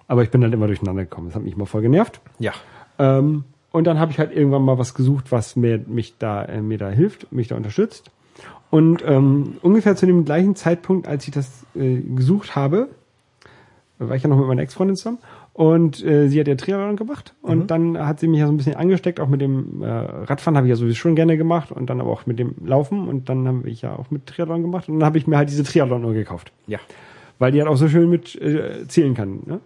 aber ich bin dann immer durcheinander gekommen. Das hat mich immer voll genervt. Ja. Ähm, und dann habe ich halt irgendwann mal was gesucht, was mir mich da äh, mir da hilft, mich da unterstützt. Und ähm, ungefähr zu dem gleichen Zeitpunkt, als ich das äh, gesucht habe, war ich ja noch mit meiner Ex-Freundin zusammen und äh, sie hat ja Triathlon gemacht und dann hat sie mich ja so ein bisschen angesteckt, auch mit dem äh, Radfahren habe ich ja sowieso schon gerne gemacht und dann aber auch mit dem Laufen und dann habe ich ja auch mit Triathlon gemacht und dann habe ich mir halt diese Triathlon-Uhr gekauft Ja. weil die halt auch so schön mit äh, zählen kann. Ne?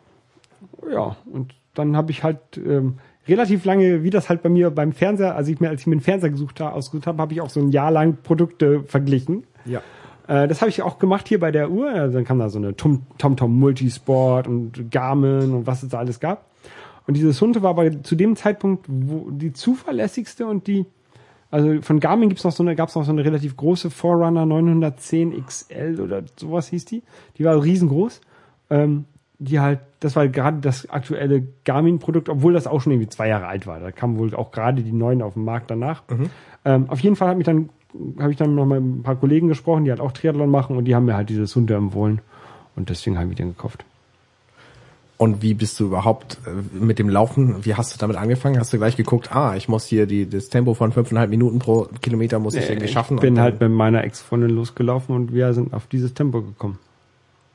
Ja, und dann habe ich halt ähm, relativ lange, wie das halt bei mir beim Fernseher, als ich mir, als ich mir einen Fernseher gesucht habe, ausgesucht habe, habe ich auch so ein Jahr lang Produkte verglichen. Ja. Äh, das habe ich auch gemacht hier bei der Uhr. Also dann kam da so eine Tom- TomTom Multisport und Garmin und was es da alles gab. Und diese Sunte war aber zu dem Zeitpunkt wo die zuverlässigste und die, also von Garmin gibt's noch so eine, gab's noch so eine relativ große Forerunner 910 XL oder sowas hieß die. Die war riesengroß. Ähm, die halt, das war gerade das aktuelle Garmin-Produkt, obwohl das auch schon irgendwie zwei Jahre alt war. Da kamen wohl auch gerade die neuen auf den Markt danach. Ähm, auf jeden Fall dann, habe ich dann noch mal mit ein paar Kollegen gesprochen, die halt auch Triathlon machen und die haben mir halt dieses Hunde empfohlen. Und deswegen habe ich den gekauft. Und wie bist du überhaupt äh, mit dem Laufen, wie hast du damit angefangen? Hast du gleich geguckt, ah, ich muss hier die, das Tempo von fünfeinhalb Minuten pro Kilometer muss ich irgendwie schaffen. Ich bin halt mit meiner Ex-Freundin losgelaufen und wir sind auf dieses Tempo gekommen.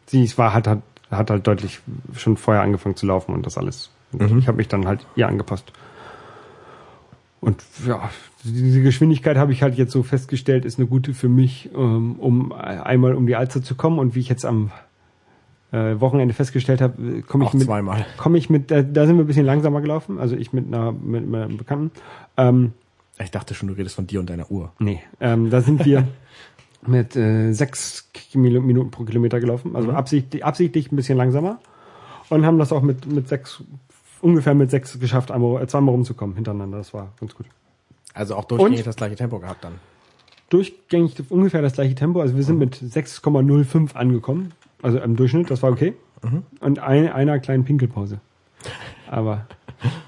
Sie es war, hat, hat, hat halt deutlich schon vorher angefangen zu laufen und das alles. Und Ich habe mich dann halt ihr angepasst. Und ja, diese Geschwindigkeit habe ich halt jetzt so festgestellt, ist eine gute für mich, ähm, um einmal um die Alster zu kommen. Und wie ich jetzt am äh, Wochenende festgestellt habe, komme ich Auch mit zweimal. komme ich mit, da, da sind wir ein bisschen langsamer gelaufen, also ich mit einer mit, mit einem Bekannten. Ähm, Ich dachte schon, du redest von dir und deiner Uhr. Nee, ähm, da sind wir (laughs) mit äh, sechs Minuten pro Kilometer gelaufen, also absichtlich, absichtlich ein bisschen langsamer und haben das auch mit mit sechs ungefähr mit sechs geschafft, einmal äh, zweimal rumzukommen hintereinander. Das war ganz gut. Also auch durchgängig Und? das gleiche Tempo gehabt dann. Durchgängig ungefähr das gleiche Tempo, also wir sind mit 6,05 angekommen, also im Durchschnitt, das war okay. Und ein, einer kleinen Pinkelpause. Aber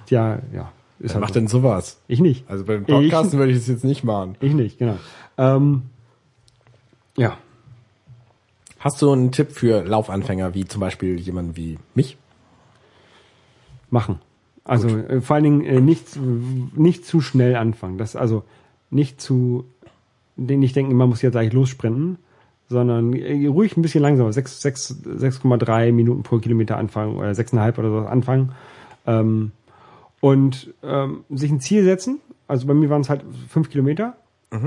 ja, ja, ist Wer halt macht so. denn sowas? Ich nicht. Also beim Podcasten würde ich das jetzt nicht machen. Ich nicht, genau. Ähm, ja, Hast du einen Tipp für Laufanfänger, wie zum Beispiel jemand wie mich? machen. Also äh, vor allen Dingen äh, nicht, zu- nicht zu schnell anfangen. Das also nicht zu nicht denken, man muss jetzt gleich lossprinten, sondern äh, ruhig ein bisschen langsamer. Sechs- sechs- 6,3 Minuten pro Kilometer anfangen oder 6,5 oder so anfangen. Ähm, und ähm, sich ein Ziel setzen. Also bei mir waren es halt fünf Kilometer.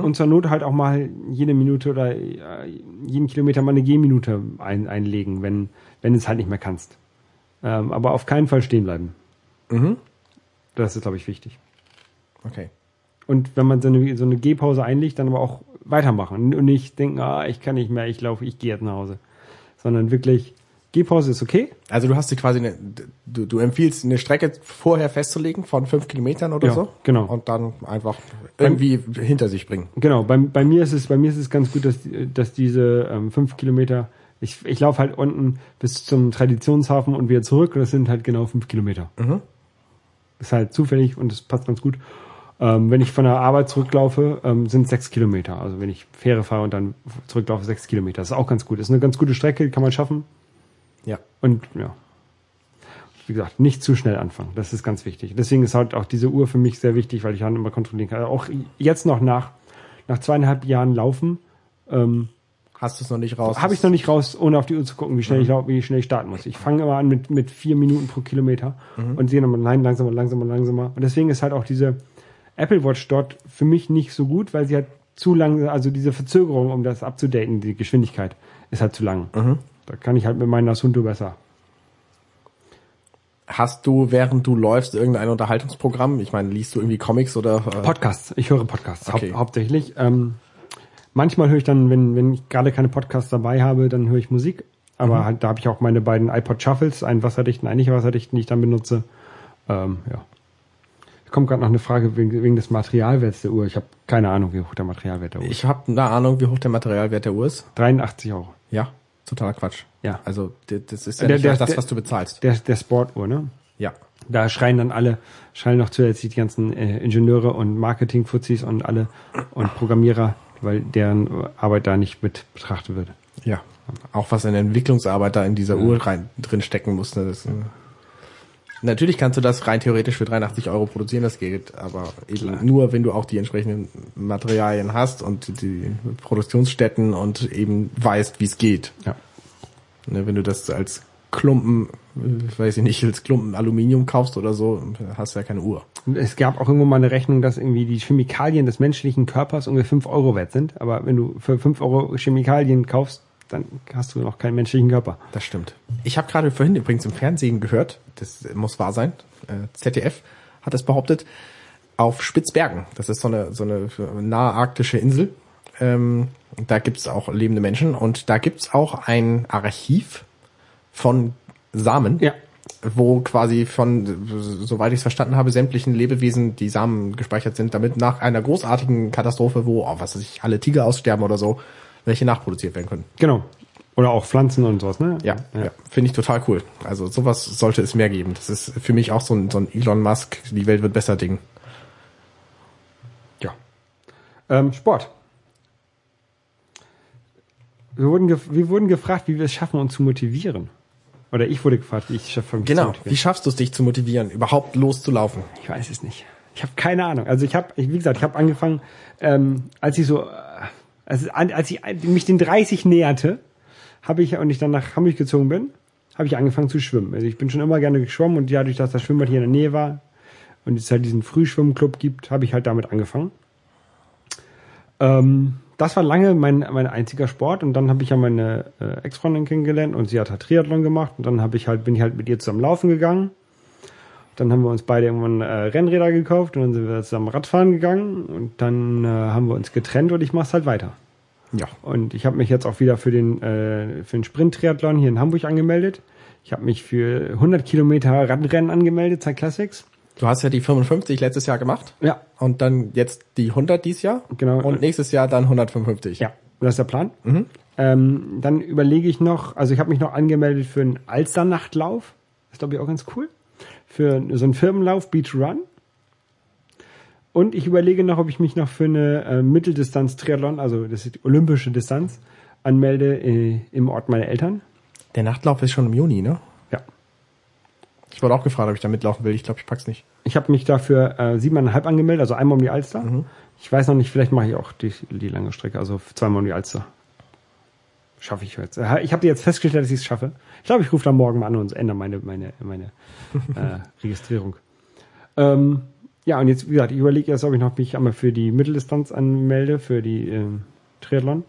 Und zur Not halt auch mal jede Minute oder äh, jeden Kilometer mal eine Gehminute ein, einlegen, wenn, wenn du es halt nicht mehr kannst. Ähm, aber auf keinen Fall stehen bleiben. Mhm. Das ist, glaube ich, wichtig. Okay. Und wenn man so eine, so eine Gehpause einlegt, dann aber auch weitermachen und nicht denken, ah, ich kann nicht mehr, ich laufe, ich gehe jetzt nach Hause. sondern wirklich Gehpause ist okay. Also du hast dir quasi eine, du, du empfiehlst eine Strecke vorher festzulegen von fünf Kilometern oder Ja, so. genau. Und dann einfach irgendwie hinter sich bringen. Genau, bei, bei mir ist es, bei mir ist es ganz gut, dass, dass diese ähm, fünf Kilometer, ich, ich laufe halt unten bis zum Traditionshafen und wieder zurück und das sind halt genau fünf Kilometer. Ist halt zufällig und das passt ganz gut. Ähm, wenn ich von der Arbeit zurücklaufe, ähm, sind sechs Kilometer. Also wenn ich Fähre fahre und dann zurücklaufe, sechs Kilometer. Das ist auch ganz gut. Das ist eine ganz gute Strecke, kann man schaffen. Ja. Und ja, wie gesagt, nicht zu schnell anfangen. Das ist ganz wichtig. Deswegen ist halt auch diese Uhr für mich sehr wichtig, weil ich dann immer kontrollieren kann. Auch jetzt noch nach, nach zweieinhalb Jahren Laufen, ähm, Hast du es noch nicht raus? habe ich noch nicht raus, ohne auf die Uhr zu gucken, wie schnell ich lau- wie schnell ich starten muss. Ich fange immer an mit, mit vier Minuten pro Kilometer und sehe nochmal, nein, langsamer, langsamer, langsamer. Und deswegen ist halt auch diese Apple Watch dort für mich nicht so gut, weil sie halt zu lang, also diese Verzögerung, um das abzudaten, die Geschwindigkeit, ist halt zu lang. Da kann ich halt mit meiner Asunto besser. Hast du, während du läufst, irgendein Unterhaltungsprogramm? Ich meine, liest du irgendwie Comics oder? Äh, Podcasts. Ich höre Podcasts Okay. hau hauptsächlich. Ähm, manchmal höre ich dann, wenn, wenn ich gerade keine Podcasts dabei habe, dann höre ich Musik. Aber halt, da habe ich auch meine beiden iPod Shuffles, einen wasserdichten, einen nicht wasserdichten, die ich dann benutze. Ähm, ja. Es kommt gerade noch eine Frage wegen, wegen des Materialwerts der Uhr. Ich habe keine Ahnung, wie hoch der Materialwert der Uhr ist. ich habe eine Ahnung, wie hoch der Materialwert der Uhr ist. 83 Euro. Ja, totaler Quatsch. Ja. Also das ist ja Der- nicht der- das, was du bezahlst. Der, der Sportuhr, ne? Ja. Da schreien dann alle, schreien noch zusätzlich die ganzen äh, Ingenieure und Marketing-Fuzis und alle und Programmierer, weil deren Arbeit da nicht mit betrachtet wird. Ja. Auch was in Entwicklungsarbeit da in dieser Uhr rein, drin stecken muss. Ne? Das, äh, natürlich kannst du das rein theoretisch für 83 Euro produzieren, das geht, aber eben nur, wenn du auch die entsprechenden Materialien hast und die Produktionsstätten und eben weißt, wie es geht. Ja. Ne, wenn du das als Klumpen, weiß ich nicht, als Klumpen Aluminium kaufst oder so, hast du ja keine Uhr. Es gab auch irgendwo mal eine Rechnung, dass irgendwie die Chemikalien des menschlichen Körpers ungefähr 5 Euro wert sind. Aber wenn du für 5 Euro Chemikalien kaufst, dann hast du noch keinen menschlichen Körper. Das stimmt. Ich habe gerade vorhin übrigens im Fernsehen gehört, das muss wahr sein, äh, ZDF hat es behauptet, auf Spitzbergen, das ist so eine, so eine nahe arktische Insel, ähm, da gibt's auch lebende Menschen und da gibt's auch ein Archiv von Samen, Ja. wo quasi von, soweit ich es verstanden habe, sämtlichen Lebewesen die Samen gespeichert sind, damit nach einer großartigen Katastrophe, wo, oh, was weiß ich, alle Tiger aussterben oder so, welche nachproduziert werden können. Genau. Oder auch Pflanzen und sowas, ne? Ja, ja. finde ich total cool. Also sowas sollte es mehr geben. Das ist für mich auch so ein, so ein Elon Musk, die Welt wird besser Ding. ja. Ähm, Sport. Wir wurden, wir wurden gefragt, wie wir es schaffen, uns zu motivieren. Oder ich wurde gefragt, wie ich es schaffe, mich zu Genau. motivieren. Wie schaffst du es, dich zu motivieren, überhaupt loszulaufen? Ich weiß es nicht. Ich habe keine Ahnung. Also ich habe, wie gesagt, ich habe angefangen, ähm, als ich so, äh, als, als ich mich den 30 näherte, habe ich und ich dann nach Hamburg gezogen bin, habe ich angefangen zu schwimmen. Also ich bin schon immer gerne geschwommen und dadurch, dass das Schwimmbad hier in der Nähe war und es halt diesen Frühschwimmclub gibt, habe ich halt damit angefangen. Ähm, das war lange mein, mein einziger Sport und dann habe ich ja meine äh, Ex-Freundin kennengelernt und sie hat halt Triathlon gemacht und dann habe ich halt bin ich halt mit ihr zusammen laufen gegangen. Dann haben wir uns beide irgendwann äh, Rennräder gekauft und dann sind wir zusammen Radfahren gegangen und dann äh, haben wir uns getrennt und ich mach's halt weiter. Ja. Und ich habe mich jetzt auch wieder für den äh, für den Sprint-Triathlon hier in Hamburg angemeldet. Ich habe mich für 100 Kilometer Radrennen angemeldet, Zeit Classics. Du hast ja die 55 letztes Jahr gemacht. Ja, Und dann jetzt die 100 dies Jahr. Genau. Und nächstes Jahr dann 155. Ja, das ist der Plan. Ähm, dann überlege ich noch, also ich habe mich noch angemeldet für einen Alsternachtlauf. Das glaube ich auch ganz cool. Für so einen Firmenlauf, Beach Run. Und ich überlege noch, ob ich mich noch für eine äh, Mitteldistanz-Triathlon, also das ist die olympische Distanz, anmelde äh, im Ort meiner Eltern. Der Nachtlauf ist schon im Juni, ne? Ja. Ich wurde auch gefragt, ob ich da mitlaufen will. Ich glaube, ich pack's nicht. Ich habe mich dafür äh, siebeneinhalb angemeldet, also einmal um die Alster. Ich weiß noch nicht, vielleicht mache ich auch die, die lange Strecke, also zweimal um die Alster. Schaffe ich jetzt. Äh, Ich habe jetzt festgestellt, dass ich es schaffe. Ich glaube, ich rufe da morgen mal an und ändere meine, meine, meine (laughs) äh, Registrierung. Ähm, ja, und jetzt, wie gesagt, ich überlege erst, ob ich noch mich einmal für die Mitteldistanz anmelde, für die ähm, Triathlon.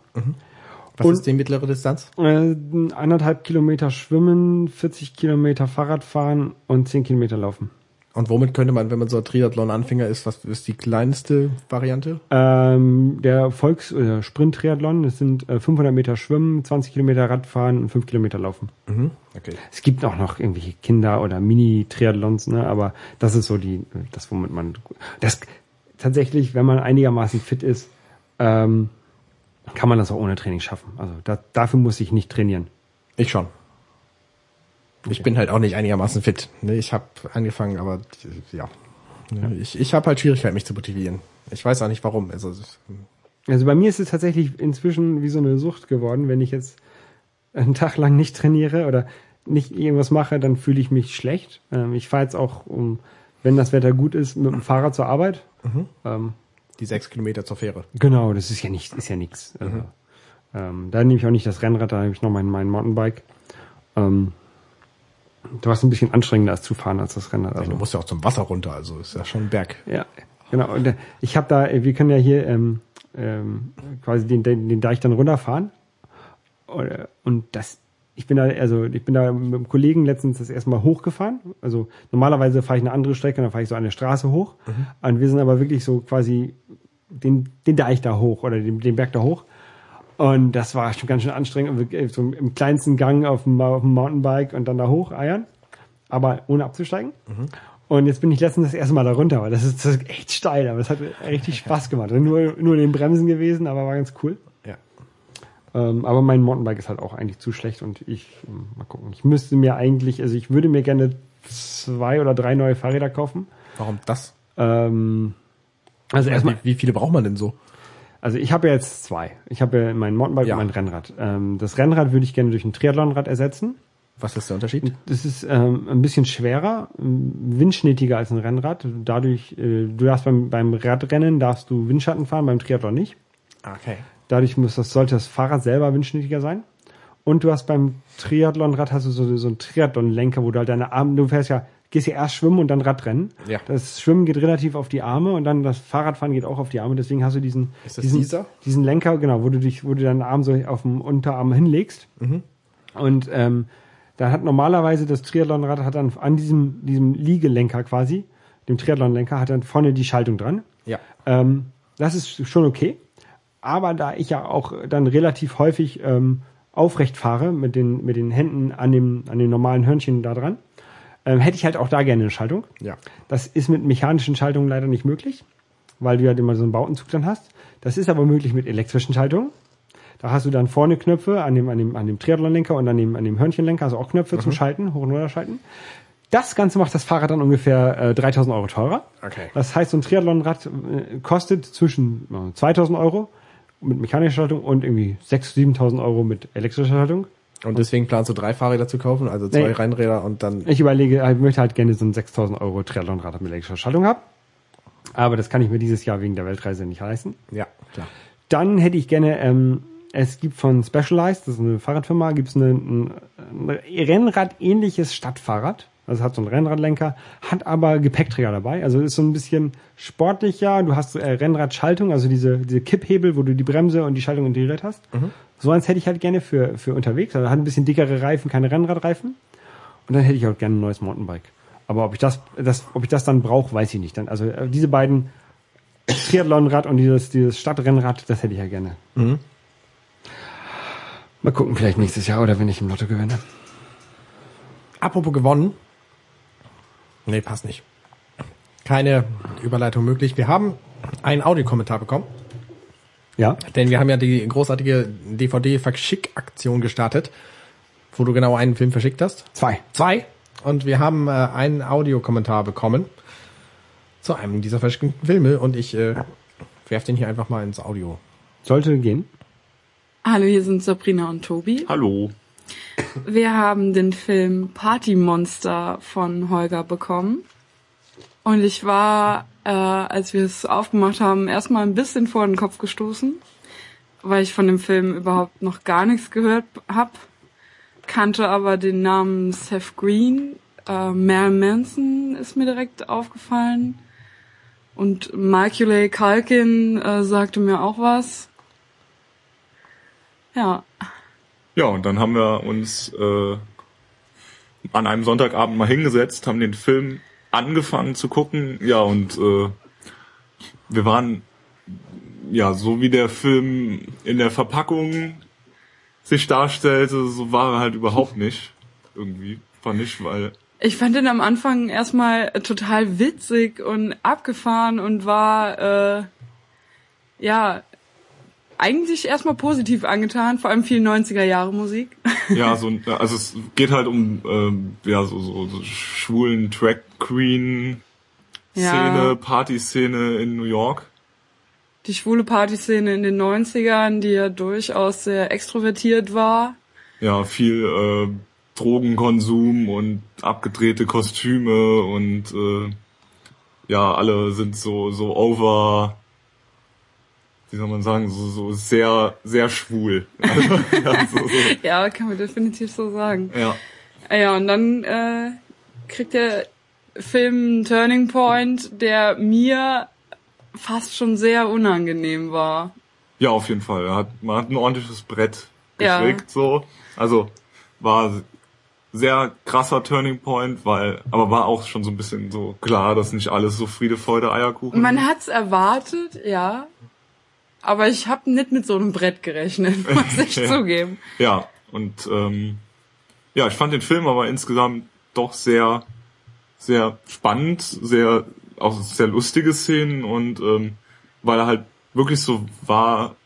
Was Und- ist die mittlere Distanz? Äh, eineinhalb Kilometer schwimmen, 40 Kilometer Fahrrad fahren und 10 Kilometer laufen. Und womit könnte man, wenn man so Triathlon-Anfänger ist, was ist die kleinste Variante? Ähm, der Volks- oder Sprint-Triathlon, das sind äh, 500 Meter Schwimmen, 20 Kilometer Radfahren und 5 Kilometer Laufen. Mhm. Okay. Es gibt auch noch irgendwelche Kinder- oder Mini-Triathlons, ne? aber das ist so die, das womit man, das tatsächlich, wenn man einigermaßen fit ist, ähm, kann man das auch ohne Training schaffen. Also da, dafür muss ich nicht trainieren. Ich schon. Ich bin halt auch nicht einigermaßen fit. Ne, Ich habe angefangen, aber ja. Ich, ich habe halt Schwierigkeiten, mich zu motivieren. Ich weiß auch nicht warum. Also, es- Also bei mir ist es tatsächlich inzwischen wie so eine Sucht geworden. Wenn ich jetzt einen Tag lang nicht trainiere oder nicht irgendwas mache, dann fühle ich mich schlecht. Ähm, ich fahre jetzt auch, um, wenn das Wetter gut ist, mit dem Fahrrad zur Arbeit. Ähm, die sechs Kilometer zur Fähre. genau, das ist ja nicht, ist ja nichts. Also, ähm, da nehme ich auch nicht das Rennrad, da habe ich noch mein, mein Mountainbike. Ähm, was ein bisschen anstrengender ist zu fahren als das Rennrad. Also. Du musst ja auch zum Wasser runter, also ist ja schon ein Berg. Ja, genau. Und äh, ich habe da, wir können ja hier ähm, ähm, quasi den, den, den Deich dann runterfahren. Oder- Und das, ich bin da, also ich bin da mit einem Kollegen letztens das erste Mal hochgefahren. Also normalerweise fahre ich eine andere Strecke, dann fahre ich so eine Straße hoch. Und wir sind aber wirklich so quasi den, den Deich da hoch oder den, den Berg da hoch. Und das war schon ganz schön anstrengend. Wir- So im kleinsten Gang auf dem, auf dem Mountainbike und dann da hoch eiern. Aber ohne abzusteigen. Und jetzt bin ich letztens das erste Mal da runter, weil das ist, das ist echt steil, aber es hat richtig (laughs) Spaß gemacht. Nur, nur in den Bremsen gewesen, aber war ganz cool. Ja. Ähm, aber mein Mountainbike ist halt auch eigentlich zu schlecht und ich, ähm, mal gucken, ich müsste mir eigentlich, also ich würde mir gerne zwei oder drei neue Fahrräder kaufen. Warum das? Ähm, also Also erstmal, wie, wie viele braucht man denn so? Also ich habe ja jetzt zwei. Ich habe ja mein Mountainbike Ja. und mein Rennrad. Ähm, das Rennrad würde ich gerne durch ein Triathlonrad ersetzen. Was ist der Unterschied? Das ist ähm, ein bisschen schwerer, ähm, windschnittiger als ein Rennrad. Dadurch, äh, du darfst beim, beim Radrennen darfst du Windschatten fahren, beim Triathlon nicht. Okay. Dadurch muss das, sollte das Fahrrad selber windschnittiger sein. Und du hast beim Triathlonrad hast du so, so einen Triathlon-Lenker, wo du halt deine Arme, du fährst ja, gehst ja erst schwimmen und dann Radrennen. Ja. Das Schwimmen geht relativ auf die Arme und dann das Fahrradfahren geht auch auf die Arme. Deswegen hast du diesen, Ist das diesen, dieser? diesen Lenker, genau, wo du dich, wo du deinen Arm so auf dem Unterarm hinlegst. Mhm. Und ähm, da hat normalerweise das Triathlonrad hat dann an diesem, diesem Liegelenker quasi, dem Triathlonlenker, hat dann vorne die Schaltung dran. Ja. Ähm, das ist schon okay. Aber da ich ja auch dann relativ häufig ähm, aufrecht fahre mit den, mit den Händen an dem, an dem normalen Hörnchen da dran, ähm, hätte ich halt auch da gerne eine Schaltung. Ja. Das ist mit mechanischen Schaltungen leider nicht möglich, weil du halt immer so einen Bautenzug dann hast. Das ist aber möglich mit elektrischen Schaltungen. Da hast du dann vorne Knöpfe an dem, an dem, an dem Triathlonlenker und an dem, an dem Hörnchenlenker, also auch Knöpfe zum Schalten, hoch und runter schalten. Das Ganze macht das Fahrrad dann ungefähr äh, 3000 Euro teurer. Okay. Das heißt, so ein Triathlonrad äh, kostet zwischen äh, 2000 Euro mit mechanischer Schaltung und irgendwie 6.000, 7.000 Euro mit elektrischer Schaltung. Und deswegen planst du drei Fahrräder zu kaufen, also zwei Nee. Rennräder und dann. Ich überlege, ich möchte halt gerne so ein 6.000 Euro Triathlonrad mit elektrischer Schaltung haben. Aber das kann ich mir dieses Jahr wegen der Weltreise nicht leisten. Ja, klar. Dann hätte ich gerne, ähm, es gibt von Specialized, das ist eine Fahrradfirma, gibt es ein, ein Rennrad-ähnliches Stadtfahrrad. Also hat so einen Rennradlenker, hat aber Gepäckträger dabei. Also ist so ein bisschen sportlicher. Du hast äh, Rennradschaltung, also diese, diese Kipphebel, wo du die Bremse und die Schaltung integriert hast. So eins hätte ich halt gerne für, für unterwegs. Also hat ein bisschen dickere Reifen, keine Rennradreifen. Und dann hätte ich auch gerne ein neues Mountainbike. Aber ob ich das, das, ob ich das dann brauche, weiß ich nicht. Dann, also äh, diese beiden Triathlonrad und dieses, dieses Stadtrennrad, das hätte ich ja gerne. Mal gucken, vielleicht nächstes Jahr oder wenn ich im Lotto gewinne. Apropos gewonnen. Nee, passt nicht. Keine Überleitung möglich. Wir haben einen Audiokommentar bekommen, Ja? denn wir haben ja die großartige DVD-Verschick-Aktion gestartet, wo du genau einen Film verschickt hast. Zwei. Zwei. Und wir haben äh, einen Audiokommentar bekommen zu einem dieser verschickten Filme und ich äh, werf den hier einfach mal ins Audio. Sollte gehen. Hallo, hier sind Sabrina und Tobi. Hallo. Wir haben den Film Party Monster von Holger bekommen. Und ich war, äh, als wir es aufgemacht haben, erstmal ein bisschen vor den Kopf gestoßen, weil ich von dem Film überhaupt noch gar nichts gehört hab, kannte aber den Namen Seth Green. Äh, Mel Manson ist mir direkt aufgefallen. Und Macaulay Culkin äh, sagte mir auch was. Ja, Ja, und dann haben wir uns äh, an einem Sonntagabend mal hingesetzt, haben den Film angefangen zu gucken, ja, und äh, wir waren, ja, so wie der Film in der Verpackung sich darstellte, so war er halt überhaupt nicht. Irgendwie, fand ich, weil Ich fand den am Anfang erstmal total witzig und abgefahren und war, äh, ja, eigentlich erstmal positiv angetan, vor allem viel 90er Jahre Musik. Ja, (laughs) so also es geht halt um ähm, ja so, so, so schwulen Track Queen Szene, Ja. Partyszene in New York. Die schwule Partyszene in den 90ern, die ja durchaus sehr extrovertiert war. Ja, viel äh, Drogenkonsum und abgedrehte Kostüme und äh, ja, alle sind so so over wie soll man sagen, so, so sehr, sehr schwul. (laughs) Also, ja, so, so, Ja, kann man definitiv so sagen. ja. Ja, und dann äh, kriegt der Film einen Turning Point, der mir fast schon sehr unangenehm war. Ja, auf jeden Fall. Er hat, man hat ein ordentliches Brett Ja. gekriegt, so. Also war sehr krasser Turning Point, weil, aber war auch schon so ein bisschen so klar, dass nicht alles so Friede, Freude, Eierkuchen. Man hat's erwartet, ja. Aber ich habe nicht mit so einem Brett gerechnet, (laughs) muss ich Ja. zugeben. Ja, und ähm, ja, ich fand den Film aber insgesamt doch sehr, sehr spannend, sehr, auch sehr lustige Szenen und ähm, weil er halt wirklich so war,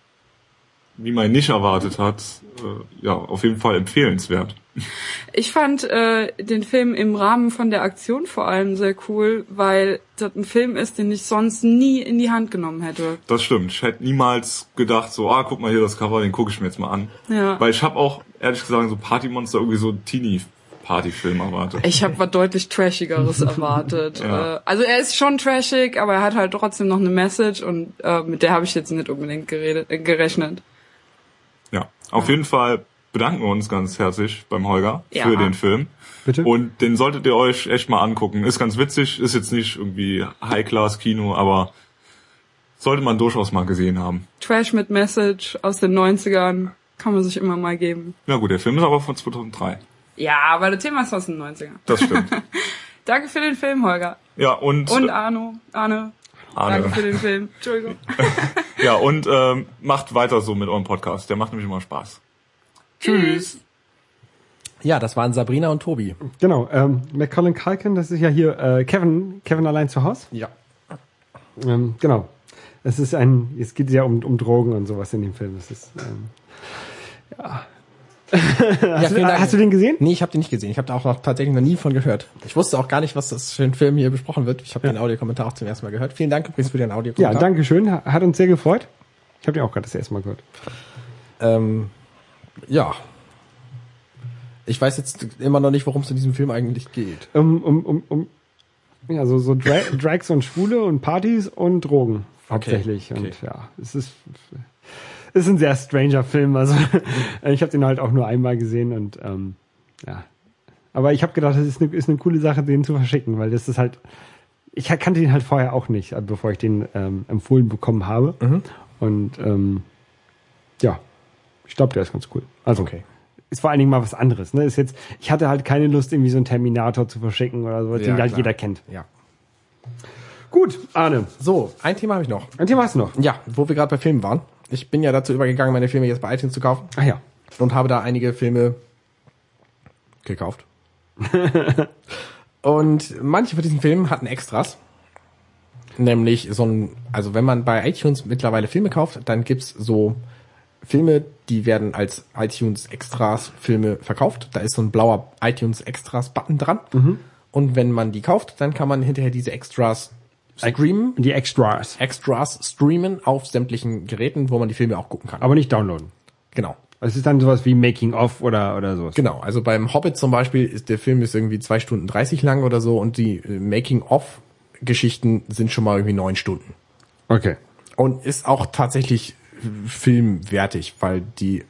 wie man ihn nicht erwartet hat, äh, ja, auf jeden Fall empfehlenswert. Ich fand äh, den Film im Rahmen von der Aktion vor allem sehr cool, weil das ein Film ist, den ich sonst nie in die Hand genommen hätte. Das stimmt. Ich hätte niemals gedacht, so, ah, guck mal hier das Cover, den gucke ich mir jetzt mal an. Ja. Weil ich habe auch, ehrlich gesagt, so Partymonster irgendwie so Teenie-Partyfilm erwartet. Ich habe was deutlich Trashigeres (laughs) erwartet. Ja. Äh, also er ist schon trashig, aber er hat halt trotzdem noch eine Message und äh, mit der habe ich jetzt nicht unbedingt geredet, äh, gerechnet. Auf jeden Fall bedanken wir uns ganz herzlich beim Holger Ja. für den Film. Bitte? Und den solltet ihr euch echt mal angucken. Ist ganz witzig, ist jetzt nicht irgendwie High-Class-Kino, aber sollte man durchaus mal gesehen haben. Trash mit Message aus den 90ern kann man sich immer mal geben. Na gut, der Film ist aber von 2003. Ja, aber das Thema ist aus den 90ern. Das stimmt. (laughs) Danke für den Film, Holger. ja, und, Und Arno. Arne. Arne. Danke für den Film. Entschuldigung. (laughs) Ja, und ähm, macht weiter so mit eurem Podcast. Der macht nämlich immer Spaß. Tschüss. Ja, das waren Sabrina und Tobi. Genau, ähm, Macaulay Culkin, das ist ja hier äh, Kevin, Kevin allein zu Hause. Ja. Ähm, genau. Es ist ein, es geht ja um, um Drogen und sowas in dem Film. Es ist, ähm, ja (laughs) hast, du, hast du den gesehen? Nee, ich habe den nicht gesehen. Ich habe da auch noch tatsächlich noch nie von gehört. Ich wusste auch gar nicht, was das für ein Film hier besprochen wird. Ich habe den Audiokommentar auch zum ersten Mal gehört. Vielen Dank übrigens für den Ja, Audiokommentar. danke schön. Ha- Hat uns sehr gefreut. Ich habe den auch gerade das erste Mal gehört. Ähm, ja. Ich weiß jetzt immer noch nicht, worum es in diesem Film eigentlich geht. Um, um, um, um ja, so, so Dra (laughs) Drags und Schwule und Partys und Drogen hauptsächlich. okay. Und ja, es ist, ist ein sehr stranger Film. Also (laughs) ich habe den halt auch nur einmal gesehen und ähm, ja. Aber ich habe gedacht, das ist eine, ist eine coole Sache, den zu verschicken, weil das ist halt, ich kannte ihn halt vorher auch nicht, äh, bevor ich den ähm, empfohlen bekommen habe. Und ähm, ja, ich glaube, der ist ganz cool. Also Okay. ist vor allen Dingen mal was anderes. Ne? Ist jetzt, ich hatte halt keine Lust, irgendwie so einen Terminator zu verschicken oder so, den Ja, halt klar. jeder kennt. Ja. Gut, Arne, So, ein Thema habe ich noch. ein Thema hast du noch. Ja, wo wir gerade bei Filmen waren. Ich bin ja dazu übergegangen, meine Filme jetzt bei iTunes zu kaufen Ach ja. und habe da einige Filme gekauft. (laughs) und manche von diesen Filmen hatten Extras. Nämlich so ein, also wenn man bei iTunes mittlerweile Filme kauft, dann gibt's so Filme, die werden als iTunes Extras Filme verkauft. Da ist so ein blauer iTunes Extras Button dran. Und wenn man die kauft, dann kann man hinterher diese Extras streamen. Die Extras. Extras streamen auf sämtlichen Geräten, wo man die Filme auch gucken kann. Aber nicht downloaden. Genau. Also es ist dann sowas wie Making of oder, oder sowas. Genau, also beim Hobbit zum Beispiel ist der Film ist irgendwie zwei Stunden 30 lang oder so und die äh, Making-of-Geschichten sind schon mal irgendwie neun Stunden. Okay. Und ist auch tatsächlich äh, filmwertig, weil die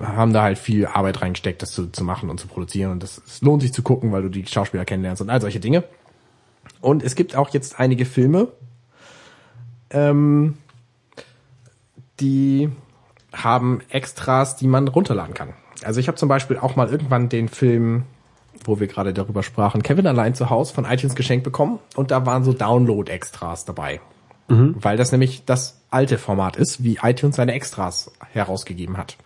haben da halt viel Arbeit reingesteckt, das zu, zu machen und zu produzieren und das es lohnt sich zu gucken, weil du die Schauspieler kennenlernst und all solche Dinge. Und es gibt auch jetzt einige Filme, ähm, die haben Extras, die man runterladen kann. Also ich habe zum Beispiel auch mal irgendwann den Film wo wir gerade darüber sprachen, Kevin allein zu Hause von iTunes geschenkt bekommen und da waren so Download-Extras dabei. Weil das nämlich das alte Format ist, wie iTunes seine Extras herausgegeben hat.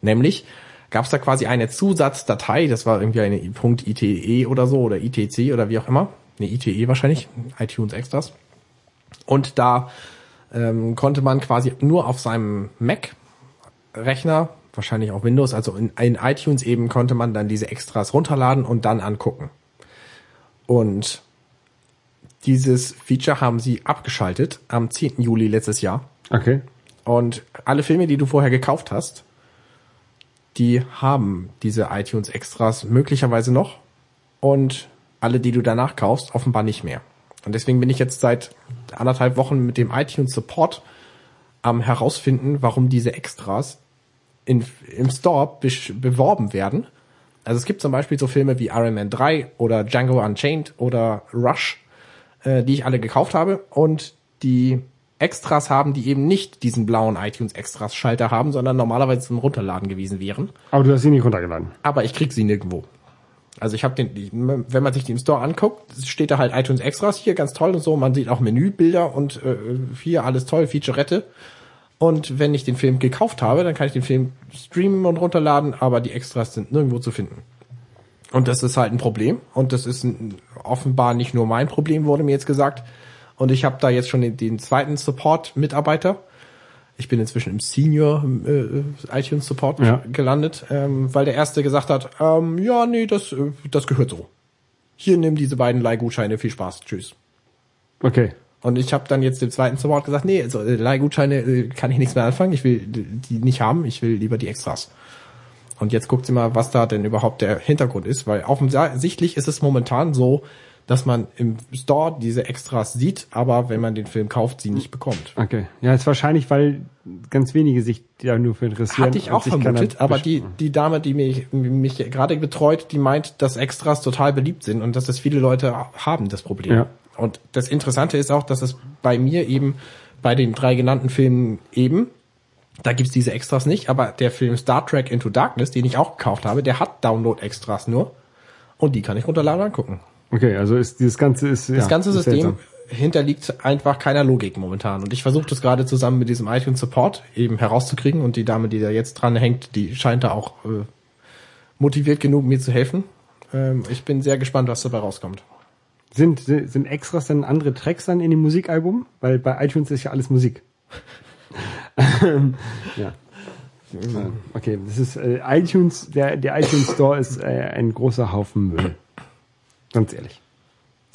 Nämlich gab es da quasi eine Zusatzdatei, das war irgendwie eine .ite oder so oder ITC oder wie auch immer. Ne, ITE wahrscheinlich, iTunes Extras. Und da ähm, konnte man quasi nur auf seinem Mac-Rechner, wahrscheinlich auch Windows, also in, in iTunes eben, konnte man dann diese Extras runterladen und dann angucken. Und dieses Feature haben sie abgeschaltet am 10. Juli letztes Jahr. Okay. Und alle Filme, die du vorher gekauft hast, die haben diese iTunes Extras möglicherweise noch und alle, die du danach kaufst, offenbar nicht mehr. Und deswegen bin ich jetzt seit anderthalb Wochen mit dem iTunes Support am herausfinden, warum diese Extras in, im Store beworben werden. Also es gibt zum Beispiel so Filme wie Iron Man 3 oder Django Unchained oder Rush, äh, die ich alle gekauft habe und die Extras haben, die eben nicht diesen blauen iTunes Extras Schalter haben, sondern normalerweise zum Runterladen gewesen wären. Aber du hast sie nicht runtergeladen. Aber ich krieg sie nirgendwo. Also ich habe den, wenn man sich im Store anguckt, steht da halt iTunes Extras hier ganz toll und so. Man sieht auch Menübilder und äh, hier alles toll, Featurette. Und wenn ich den Film gekauft habe, dann kann ich den Film streamen und runterladen, aber die Extras sind nirgendwo zu finden. Und das ist halt ein Problem. Und das ist ein, offenbar nicht nur mein Problem, wurde mir jetzt gesagt. Und ich habe da jetzt schon den, den zweiten Support-Mitarbeiter. Ich bin inzwischen im Senior äh, iTunes Support Ja. gelandet, ähm, weil der erste gesagt hat, ähm, ja, nee, das, äh, das gehört so. Hier nimm diese beiden Leihgutscheine, viel Spaß, tschüss. Okay. Und ich habe dann jetzt dem zweiten Support gesagt, nee, also äh, Leihgutscheine äh, kann ich nichts mehr anfangen, ich will die nicht haben, ich will lieber die Extras. Und jetzt guckt sie mal, was da denn überhaupt der Hintergrund ist, weil offensichtlich ist es momentan so, dass man im Store diese Extras sieht, aber wenn man den Film kauft, sie nicht bekommt. Okay. Ja, ist wahrscheinlich, weil ganz wenige sich da nur für interessieren. Hatte ich auch vermutet, aber die, die Dame, die mich, mich gerade betreut, die meint, dass Extras total beliebt sind und dass das viele Leute haben, das Problem. Ja. Und das Interessante ist auch, dass es bei mir eben bei den drei genannten Filmen eben, da gibt's diese Extras nicht, aber der Film Star Trek Into Darkness, den ich auch gekauft habe, der hat Download-Extras nur und die kann ich runterladen und angucken. Okay, also ist dieses ganze ist Das ganze System hinterliegt einfach keiner Logik momentan. Und ich versuche das gerade zusammen mit diesem iTunes Support eben herauszukriegen. Und die Dame, die da jetzt dran hängt, die scheint da auch äh, motiviert genug, mir zu helfen. Ähm, ich bin sehr gespannt, was dabei rauskommt. Sind, sind Extras dann andere Tracks dann in dem Musikalbum? Weil bei iTunes ist ja alles Musik. (laughs) Ja. Okay, das ist äh, iTunes, der, der iTunes Store ist äh, ein großer Haufen Müll. Ganz ehrlich.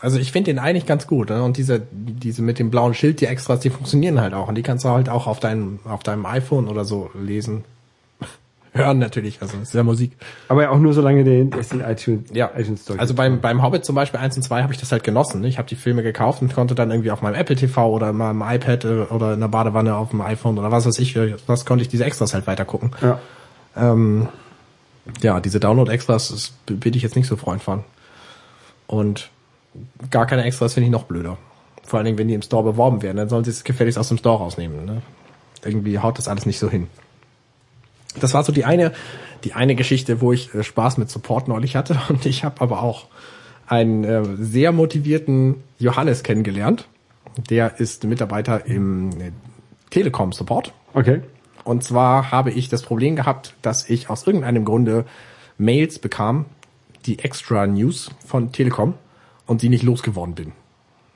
Also ich finde den eigentlich ganz gut. Ne? Und diese, diese mit dem blauen Schild, die Extras, die funktionieren halt auch. Und die kannst du halt auch auf deinem, auf deinem iPhone oder so lesen. (laughs) Hören natürlich, also das ist ja Musik. Aber auch nur solange der es in iTunes, Ja, iTunes Store also beim, beim Hobbit zum Beispiel 1 und 2 habe ich das halt genossen. Ne? Ich habe die Filme gekauft und konnte dann irgendwie auf meinem Apple TV oder meinem iPad äh, oder in der Badewanne auf dem iPhone oder was weiß ich, äh, was konnte ich diese Extras halt weiter gucken. Ja. Ähm, ja, diese Download-Extras das bin ich jetzt nicht so Freund von. Und gar keine Extras finde ich noch blöder. Vor allen Dingen, wenn die im Store beworben werden, dann sollen sie es gefälligst aus dem Store rausnehmen. Ne? Irgendwie haut das alles nicht so hin. Das war so die eine, die eine Geschichte, wo ich äh, Spaß mit Support neulich hatte. (laughs) Und ich habe aber auch einen äh, sehr motivierten Johannes kennengelernt. Der ist Mitarbeiter im äh, Telekom Support. Okay. Und zwar habe ich das Problem gehabt, dass ich aus irgendeinem Grunde Mails bekam, die Extra News von Telekom und sie nicht losgeworden bin.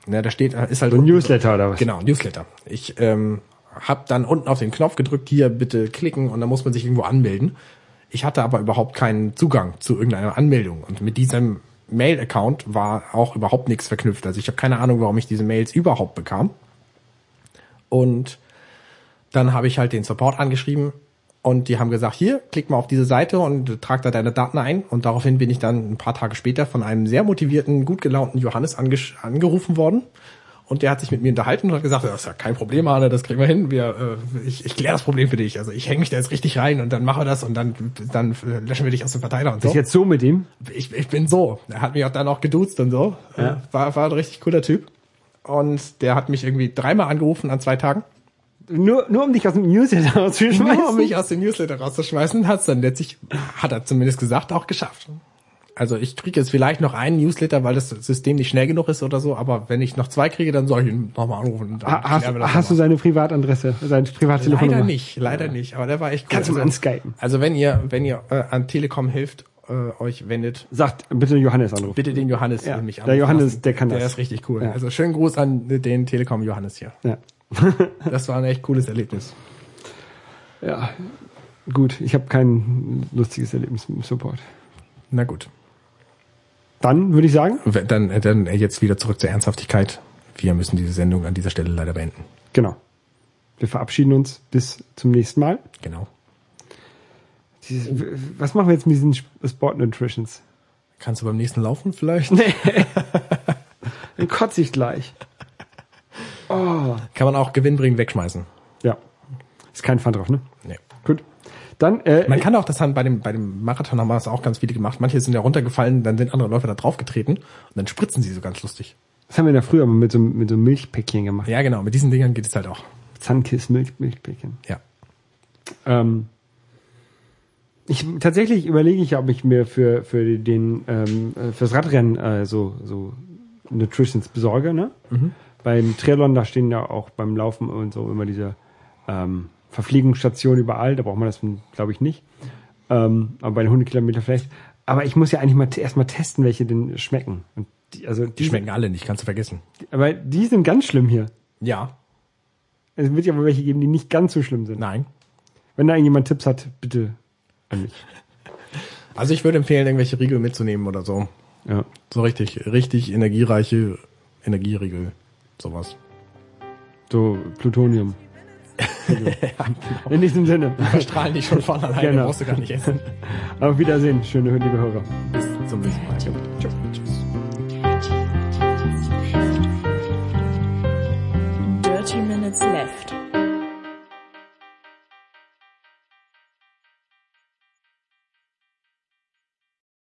Na, da steht, ist halt So ein Newsletter oder was? Genau, Newsletter. Ich ähm, habe dann unten auf den Knopf gedrückt, hier bitte klicken und dann muss man sich irgendwo anmelden. Ich hatte aber überhaupt keinen Zugang zu irgendeiner Anmeldung und mit diesem Mail-Account war auch überhaupt nichts verknüpft. Also ich habe keine Ahnung, warum ich diese Mails überhaupt bekam. Und dann habe ich halt den Support angeschrieben und die haben gesagt, hier, klick mal auf diese Seite und trag da deine Daten ein. Und daraufhin bin ich dann ein paar Tage später von einem sehr motivierten, gut gelaunten Johannes ange angerufen worden. Und der hat sich mit mir unterhalten und hat gesagt, das ist ja kein Problem, Arne, das kriegen wir hin. Wir, äh, ich, ich kläre das Problem für dich. Also ich hänge mich da jetzt richtig rein und dann machen wir das und dann, dann äh, löschen wir dich aus dem Verteiler und so. Ist jetzt so mit ihm? Ich, ich bin so. Er hat mich auch dann auch geduzt und so. Ja. Äh, War, war ein richtig cooler Typ. Und der hat mich irgendwie dreimal angerufen an zwei Tagen. Nur, nur um dich aus dem Newsletter rauszuschmeißen? Nur um mich aus dem Newsletter rauszuschmeißen, hat's dann letztlich, hat er zumindest gesagt, auch geschafft. Also ich kriege jetzt vielleicht noch einen Newsletter, weil das System nicht schnell genug ist oder so, aber wenn ich noch zwei kriege, dann soll ich ihn nochmal anrufen. und dann Ha- Hast, hast du seine Privatadresse, seine Privattelefonnummer? Leider nicht, leider nicht, aber der war echt cool. Kannst du mal also, anskypen. also wenn ihr, wenn ihr äh, an Telekom hilft, äh, euch wendet, Sagt bitte Johannes anrufen. bitte den Johannes Ja, mich der anrufen Johannes, lassen. der kann Der das. ist richtig cool. Ja. Also schönen Gruß an den Telekom Johannes hier. Ja. (laughs) Das war ein echt cooles Erlebnis. ja. Gut, ich habe kein lustiges Erlebnis mit dem Support. Na gut. Dann würde ich sagen, Dann, dann jetzt wieder zurück zur Ernsthaftigkeit. Wir müssen diese Sendung an dieser Stelle leider beenden. genau. Wir verabschieden uns bis zum nächsten Mal. Genau. Dieses, was machen wir jetzt mit diesen Sport Nutritions? Kannst du beim nächsten laufen vielleicht? (laughs) Dann kotze ich gleich. Oh. Kann man auch gewinnbringend wegschmeißen. Ja. Ist kein Pfand drauf, ne? Nee. Gut. Dann, äh, Man kann auch, das haben bei dem, bei dem Marathon haben wir das auch ganz viele gemacht. Manche sind ja runtergefallen, dann sind andere Läufer da draufgetreten und dann spritzen sie so ganz lustig. das haben wir ja früher mal mit so, mit so einem Milchpäckchen gemacht. Ja, genau. Mit diesen Dingern geht es halt auch. Zahnkiss, Milch, Milchpäckchen. Ja. Ähm, ich tatsächlich überlege ich, ob ich mir für für den ähm, äh, fürs Radrennen äh, so so Nutritions besorge, ne? Beim Triathlon da stehen ja auch beim Laufen und so immer diese ähm, Verpflegungsstationen überall. Da braucht man das, glaube ich, nicht. Ähm, aber bei den 100 Kilometer vielleicht. Aber ich muss ja eigentlich mal t- erst mal testen, welche denn schmecken. Und die, also Die schmecken alle nicht, kannst du vergessen. Aber die sind ganz schlimm hier. Ja. Es wird ja aber welche geben, die nicht ganz so schlimm sind. Nein. Wenn da irgendjemand Tipps hat, bitte an mich. (laughs) Also ich würde empfehlen, irgendwelche Riegel mitzunehmen oder so. Ja. So richtig, richtig energiereiche Energieriegel. Sowas. So Plutonium. (laughs) In diesem Sinne. Strahlen die schon von alleine, Genau. brauchst du gar nicht essen. Auf Wiedersehen, schöne liebe Hörer. Bis zum nächsten Mal. Tschüss.